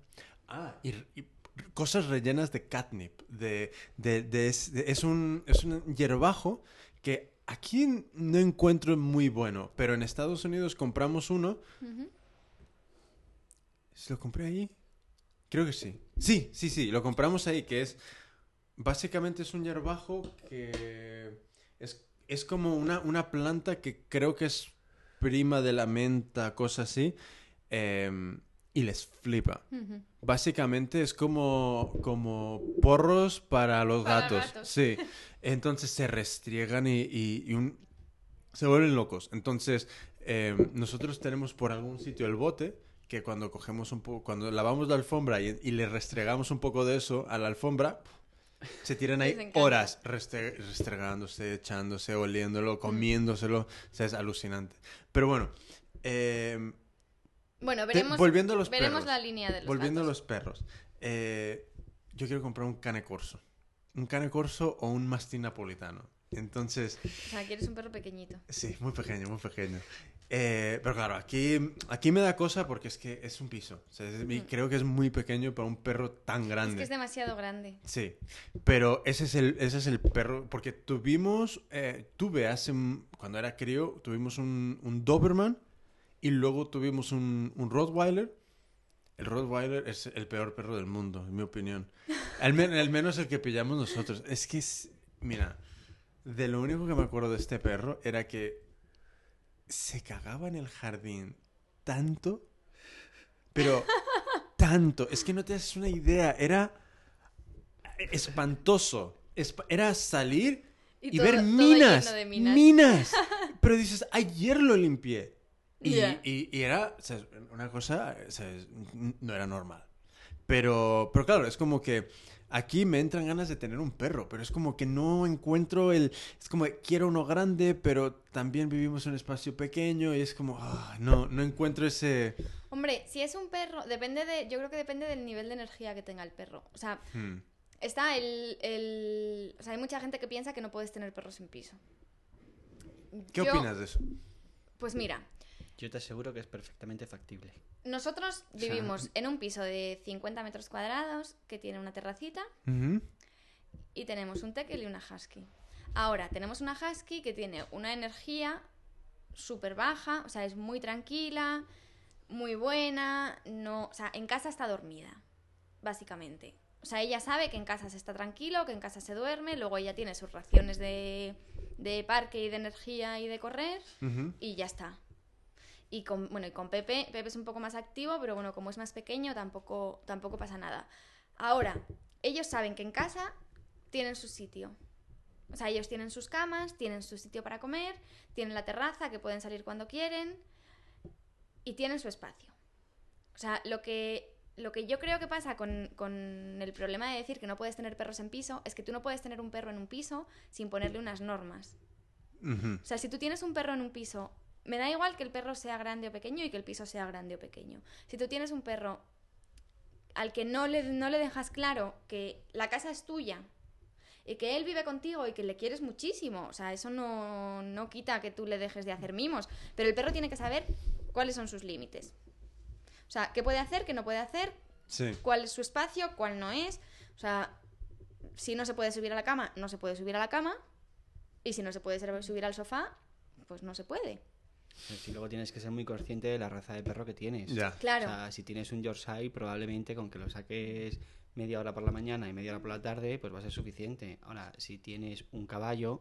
Ah, y, y cosas rellenas de catnip, de, de- de- es, de- es un, es un hierbajo que aquí no encuentro muy bueno, pero en Estados Unidos compramos uno. ¿Se lo compré ahí? Creo que sí. Sí, sí, sí, lo compramos ahí, que es... Básicamente es un hierbajo que es, es como una, una planta que creo que es prima de la menta, cosa así, em, y les flipa. Básicamente es como, como porros para los Para gatos. gatos. Sí. Entonces se restriegan y, y- y un- se vuelven locos. Entonces, eh, nosotros tenemos por algún sitio el bote que cuando cogemos un poco, cuando lavamos la alfombra y, y le restregamos un poco de eso a la alfombra, se tiran ahí horas restre- restregándose, echándose, oliéndolo, comiéndoselo. O sea, es alucinante. Pero bueno, eh, Bueno, te- veremos, volviendo a los veremos perros. la línea de los Volviendo a gatos. los perros. eh, yo quiero comprar un cane corso. Un cane corso o un mastín napolitano. Entonces, O sea, quieres un perro pequeñito. sí, muy pequeño, muy pequeño. Eh, pero claro, aquí, aquí me da cosa porque es que es un piso. O sea, es- y creo que es muy pequeño para un perro tan Es grande. que es demasiado grande. Sí, pero ese es el, ese es el perro, porque tuvimos, eh, tuve hace, cuando era crío, tuvimos un, un Doberman y luego tuvimos un, un Rottweiler. El Rottweiler es el peor perro del mundo, en mi opinión. Al, men- al menos el que pillamos nosotros. Es que, es, mira, de lo único que me acuerdo de este perro era que se cagaba en el jardín tanto, pero tanto. Es que no te das una idea, era espantoso. Espa- era salir y, Y todo- ver minas. minas. Pero dices, ayer lo limpié. Y, Ya. y- y era o sea, una cosa, o sea, n- no era normal. Pero, pero claro, es como que aquí me entran ganas de tener un perro, pero es como que no encuentro el... Es como, quiero uno grande, pero también vivimos en un espacio pequeño y es como, ah, no, no encuentro ese... Hombre, si es un perro, depende de. Yo creo que depende del nivel de energía que tenga el perro. O sea, Hmm. está el. el- o sea, hay mucha gente que piensa que no puedes tener perros en piso. ¿Qué Yo- opinas de eso? Pues mira, Yo te aseguro que es perfectamente factible. nosotros sea- vivimos en un piso de 50 metros cuadrados que tiene una terracita y tenemos un tekel y una husky. Ahora, tenemos una husky que tiene una energía súper baja, o sea, es muy tranquila, muy buena, no, o sea, en casa está dormida, básicamente. O sea, ella sabe que en casa se está tranquilo, que en casa se duerme, luego ella tiene sus raciones de, de parque y de energía y de correr y ya está. Y con, bueno, y con Pepe, Pepe es un poco más activo, pero bueno, como es más pequeño, tampoco, tampoco pasa nada. Ahora, ellos saben que en casa tienen su sitio. O sea, ellos tienen sus camas, tienen su sitio para comer, tienen la terraza, que pueden salir cuando quieren, y tienen su espacio. O sea, lo que, lo que yo creo que pasa con, con el problema de decir que no puedes tener perros en piso es que tú no puedes tener un perro en un piso sin ponerle unas normas. O sea, si tú tienes un perro en un piso, me da igual que el perro sea grande o pequeño y que el piso sea grande o pequeño. Si tú tienes un perro al que no le, no le dejas claro que la casa es tuya y que él vive contigo y que le quieres muchísimo, o sea, eso no, no quita que tú le dejes de hacer mimos, pero el perro tiene que saber cuáles son sus límites. O sea, qué puede hacer, qué no puede hacer, Sí. cuál es su espacio, cuál no es. O sea, si no se puede subir a la cama, no se puede subir a la cama. Y si no se puede subir al sofá, pues no se puede. Y luego tienes que ser muy consciente de la raza de perro que tienes. Ya. Claro. O sea, si tienes un Yorkshire, probablemente con que lo saques media hora por la mañana y media hora por la tarde, pues va a ser suficiente. Ahora, si tienes un caballo,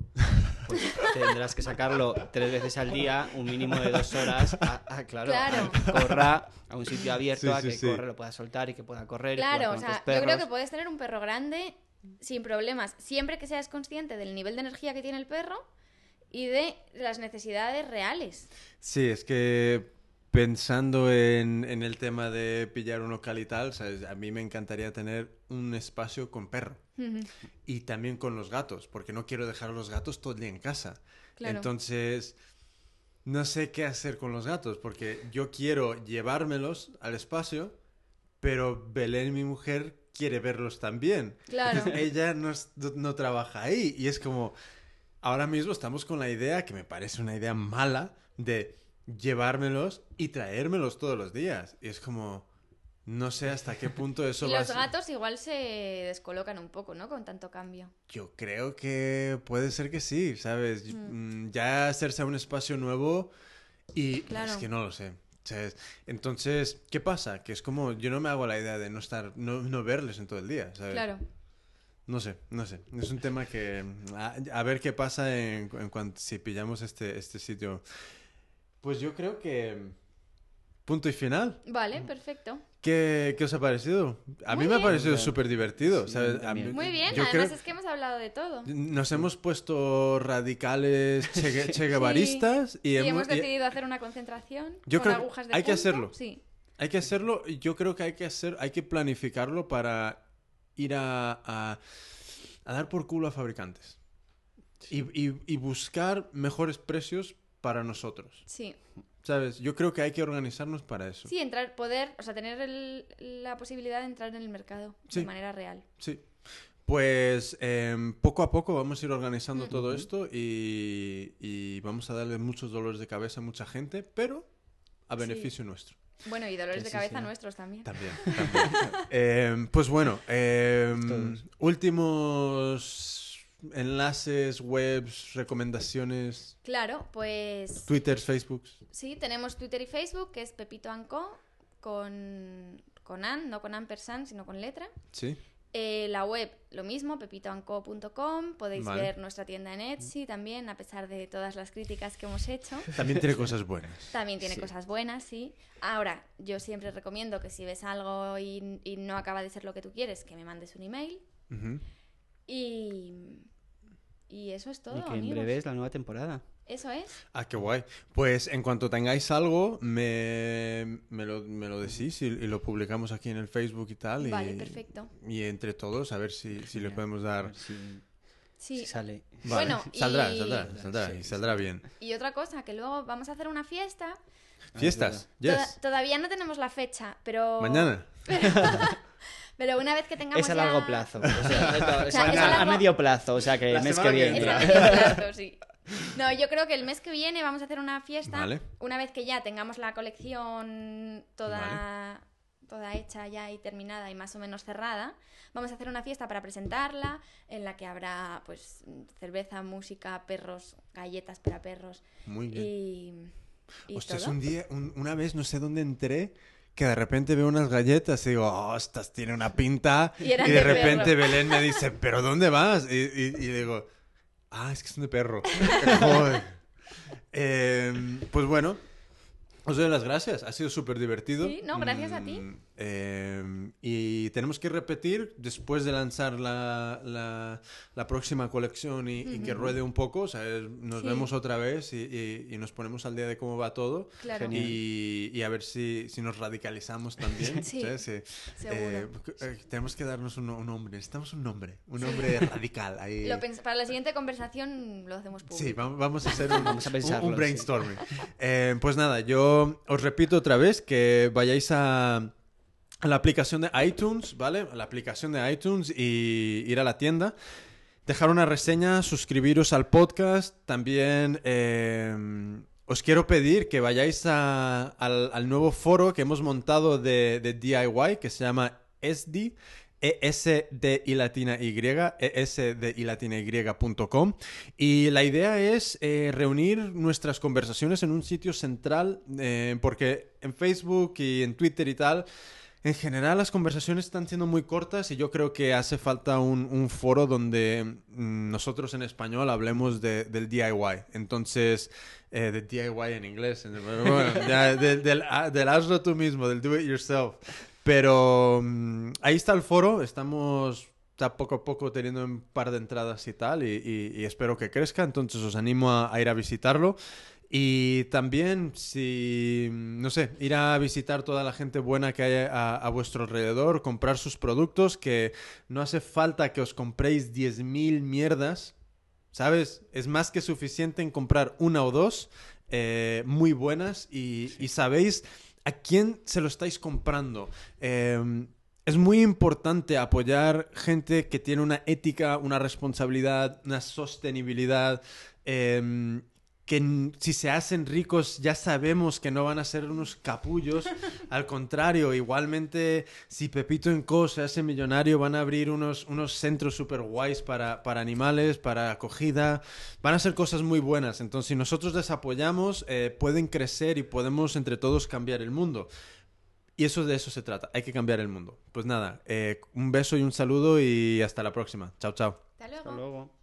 pues tendrás que sacarlo tres veces al día, un mínimo de dos horas, a, a- claro, Claro. a que corra a un sitio abierto, Sí, a sí, que sí. corre, lo pueda soltar y que pueda correr. Claro, o sea, yo creo que puedes tener un perro grande sin problemas, siempre que seas consciente del nivel de energía que tiene el perro y de las necesidades reales. Sí, es que pensando en, en el tema de pillar un local y tal, ¿sabes? a mí me encantaría tener un espacio con perro. Y también con los gatos, porque no quiero dejar a los gatos todo el día en casa. Claro. Entonces, no sé qué hacer con los gatos, porque yo quiero llevármelos al espacio, pero Belén, mi mujer, quiere verlos también. Claro. Entonces, ella no- no trabaja ahí y es como, ahora mismo estamos con la idea, que me parece una idea mala, de llevármelos y traérmelos todos los días. Y es como, no sé hasta qué punto eso va a los gatos igual se descolocan un poco, ¿no? Con tanto cambio. Yo creo que puede ser que sí, ¿sabes? Mm, Ya hacerse a un espacio nuevo y Claro. es que no lo sé. ¿sabes? Entonces, ¿qué pasa? Que es como, yo no me hago la idea de no estar, no, no verles en todo el día, ¿sabes? Claro. No sé, no sé. Es un tema que a, a ver qué pasa en, en cuanto si pillamos este, este sitio. Pues yo creo que punto y final. Vale, perfecto. ¿Qué, qué os ha parecido? A Muy mí me ha parecido súper divertido. sí, ¿sabes? A mí- Muy bien, yo además creo- es que hemos hablado de todo. Nos hemos puesto radicales che, che guevaristas y, Y hemos, hemos y- decidido hacer una concentración Yo con creo que agujas de hay que hacerlo. Sí. hay que hacerlo. y Yo creo que hay que hacer, hay que planificarlo para ir a, a, a dar por culo a fabricantes y, y- y buscar mejores precios para nosotros. Sí. ¿Sabes? Yo creo que hay que organizarnos para eso. Sí, entrar, poder, o sea, tener el- la posibilidad de entrar en el mercado Sí. de manera real. Sí. Pues em, poco a poco vamos a ir organizando todo esto y, y vamos a darle muchos dolores de cabeza a mucha gente, pero a Sí. beneficio nuestro. Bueno, y dolores Que de sí cabeza nuestros también. También. también. Em, pues bueno, em, últimos enlaces, webs, recomendaciones, Claro, pues Twitter, Facebook. sí, tenemos Twitter y Facebook, que es Pepito Anco, con, con an, no con ampersand, sino con letra. Sí. Eh, la web, lo mismo, pepitoanco.com. Podéis Vale. ver nuestra tienda en Etsy también, a pesar de todas las críticas que hemos hecho. También tiene cosas buenas. También tiene Sí. cosas buenas, sí. Ahora, yo siempre recomiendo que si ves algo y, y no acaba de ser lo que tú quieres, que me mandes un email. Y, y eso es todo, y que en amigos. breve es la nueva temporada. Eso es. Ah, qué guay. Pues en cuanto tengáis algo, me, me, lo, me lo decís y, y lo publicamos aquí en el Facebook y tal. Y, Vale, perfecto. Y entre todos, a ver si, si le podemos dar. si, Sí. si sale. Vale. Bueno, saldrá, y- saldrá, saldrá, Sí, y sí. saldrá bien. Y otra cosa, que luego vamos a hacer una fiesta. Fiestas, Toda- yes. todavía no tenemos la fecha, pero... Mañana. Pero una vez que tengamos Es a ya- largo plazo. O sea, esto- es sea, a, es a a largo- medio plazo, o sea que La el mes que viene. Es a medio plazo, sí. No, yo creo que el mes que viene vamos a hacer una fiesta. Vale. Una vez que ya tengamos la colección toda, toda hecha ya y terminada y más o menos cerrada, vamos a hacer una fiesta para presentarla, en la que habrá pues cerveza, música, perros, galletas para perros Muy bien. y, y Ostras, todo. un día, un- una vez, no sé dónde entré, que de repente veo unas galletas y digo, oh, estas tiene una pinta. Y de, de repente perro. Belén me dice, ¿pero dónde vas? Y, y- y digo, ah, es que son de perro. Joder. Em, pues bueno, os doy las gracias. Ha sido súper divertido. Sí, no, gracias a ti. Em, y tenemos que repetir después de lanzar la, la- la próxima colección y, y que ruede un poco. o sea, nos Sí. vemos otra vez y, y- y nos ponemos al día de cómo va todo. Claro. Y, y a ver si, si nos radicalizamos también. Sí, ¿sabes? Sí. Eh, eh, tenemos que darnos un, un nombre. Necesitamos un nombre. Un nombre radical. Ahí. Lo para la siguiente conversación lo hacemos público. Sí, vamos, vamos a hacer un, Vamos a un- pensarlo, un sí. brainstorming. Eh, pues nada, yo os repito otra vez que vayáis a la aplicación de iTunes, ¿vale? La aplicación de iTunes y ir a la tienda. Dejar una reseña, suscribiros al podcast. También eh, os quiero pedir que vayáis al, nuevo foro que hemos montado de, de DIY que se llama ESDI. ESD y latina Y, ESD y latina Y.com. Y la idea es eh, reunir nuestras conversaciones en un sitio central, eh, porque en Facebook y en Twitter y tal, en general las conversaciones están siendo muy cortas y yo creo que hace falta un, un foro donde mm, nosotros en español hablemos de- del DIY. Entonces, eh, de DIY en inglés, bueno, de- del, ah, del hazlo tú mismo, del do it yourself. Pero mm, ahí está el foro, estamos está poco a poco teniendo un par de entradas y tal, y, y- y espero que crezca, entonces os animo a, a ir a visitarlo. Y también, si, no sé, ir a visitar toda la gente buena que hay a, a vuestro alrededor, comprar sus productos, que no hace falta que os compréis 10.000 mierdas, ¿sabes? Es más que suficiente en comprar una o dos eh, muy buenas y, y sabéis a quién se lo estáis comprando. Eh, es muy importante apoyar gente que tiene una ética, una responsabilidad, una sostenibilidad. eh, que si se hacen ricos ya sabemos que no van a ser unos capullos. Al contrario, igualmente si Pepito en Co se hace millonario van a abrir unos, unos centros super guays para, para animales, para acogida. Van a ser cosas muy buenas. Entonces si nosotros les apoyamos eh, pueden crecer y podemos entre todos cambiar el mundo. Y eso de eso se trata, hay que cambiar el mundo. Pues nada, eh, un beso y un saludo y hasta la próxima. Chao, chao. Hasta luego. Hasta luego.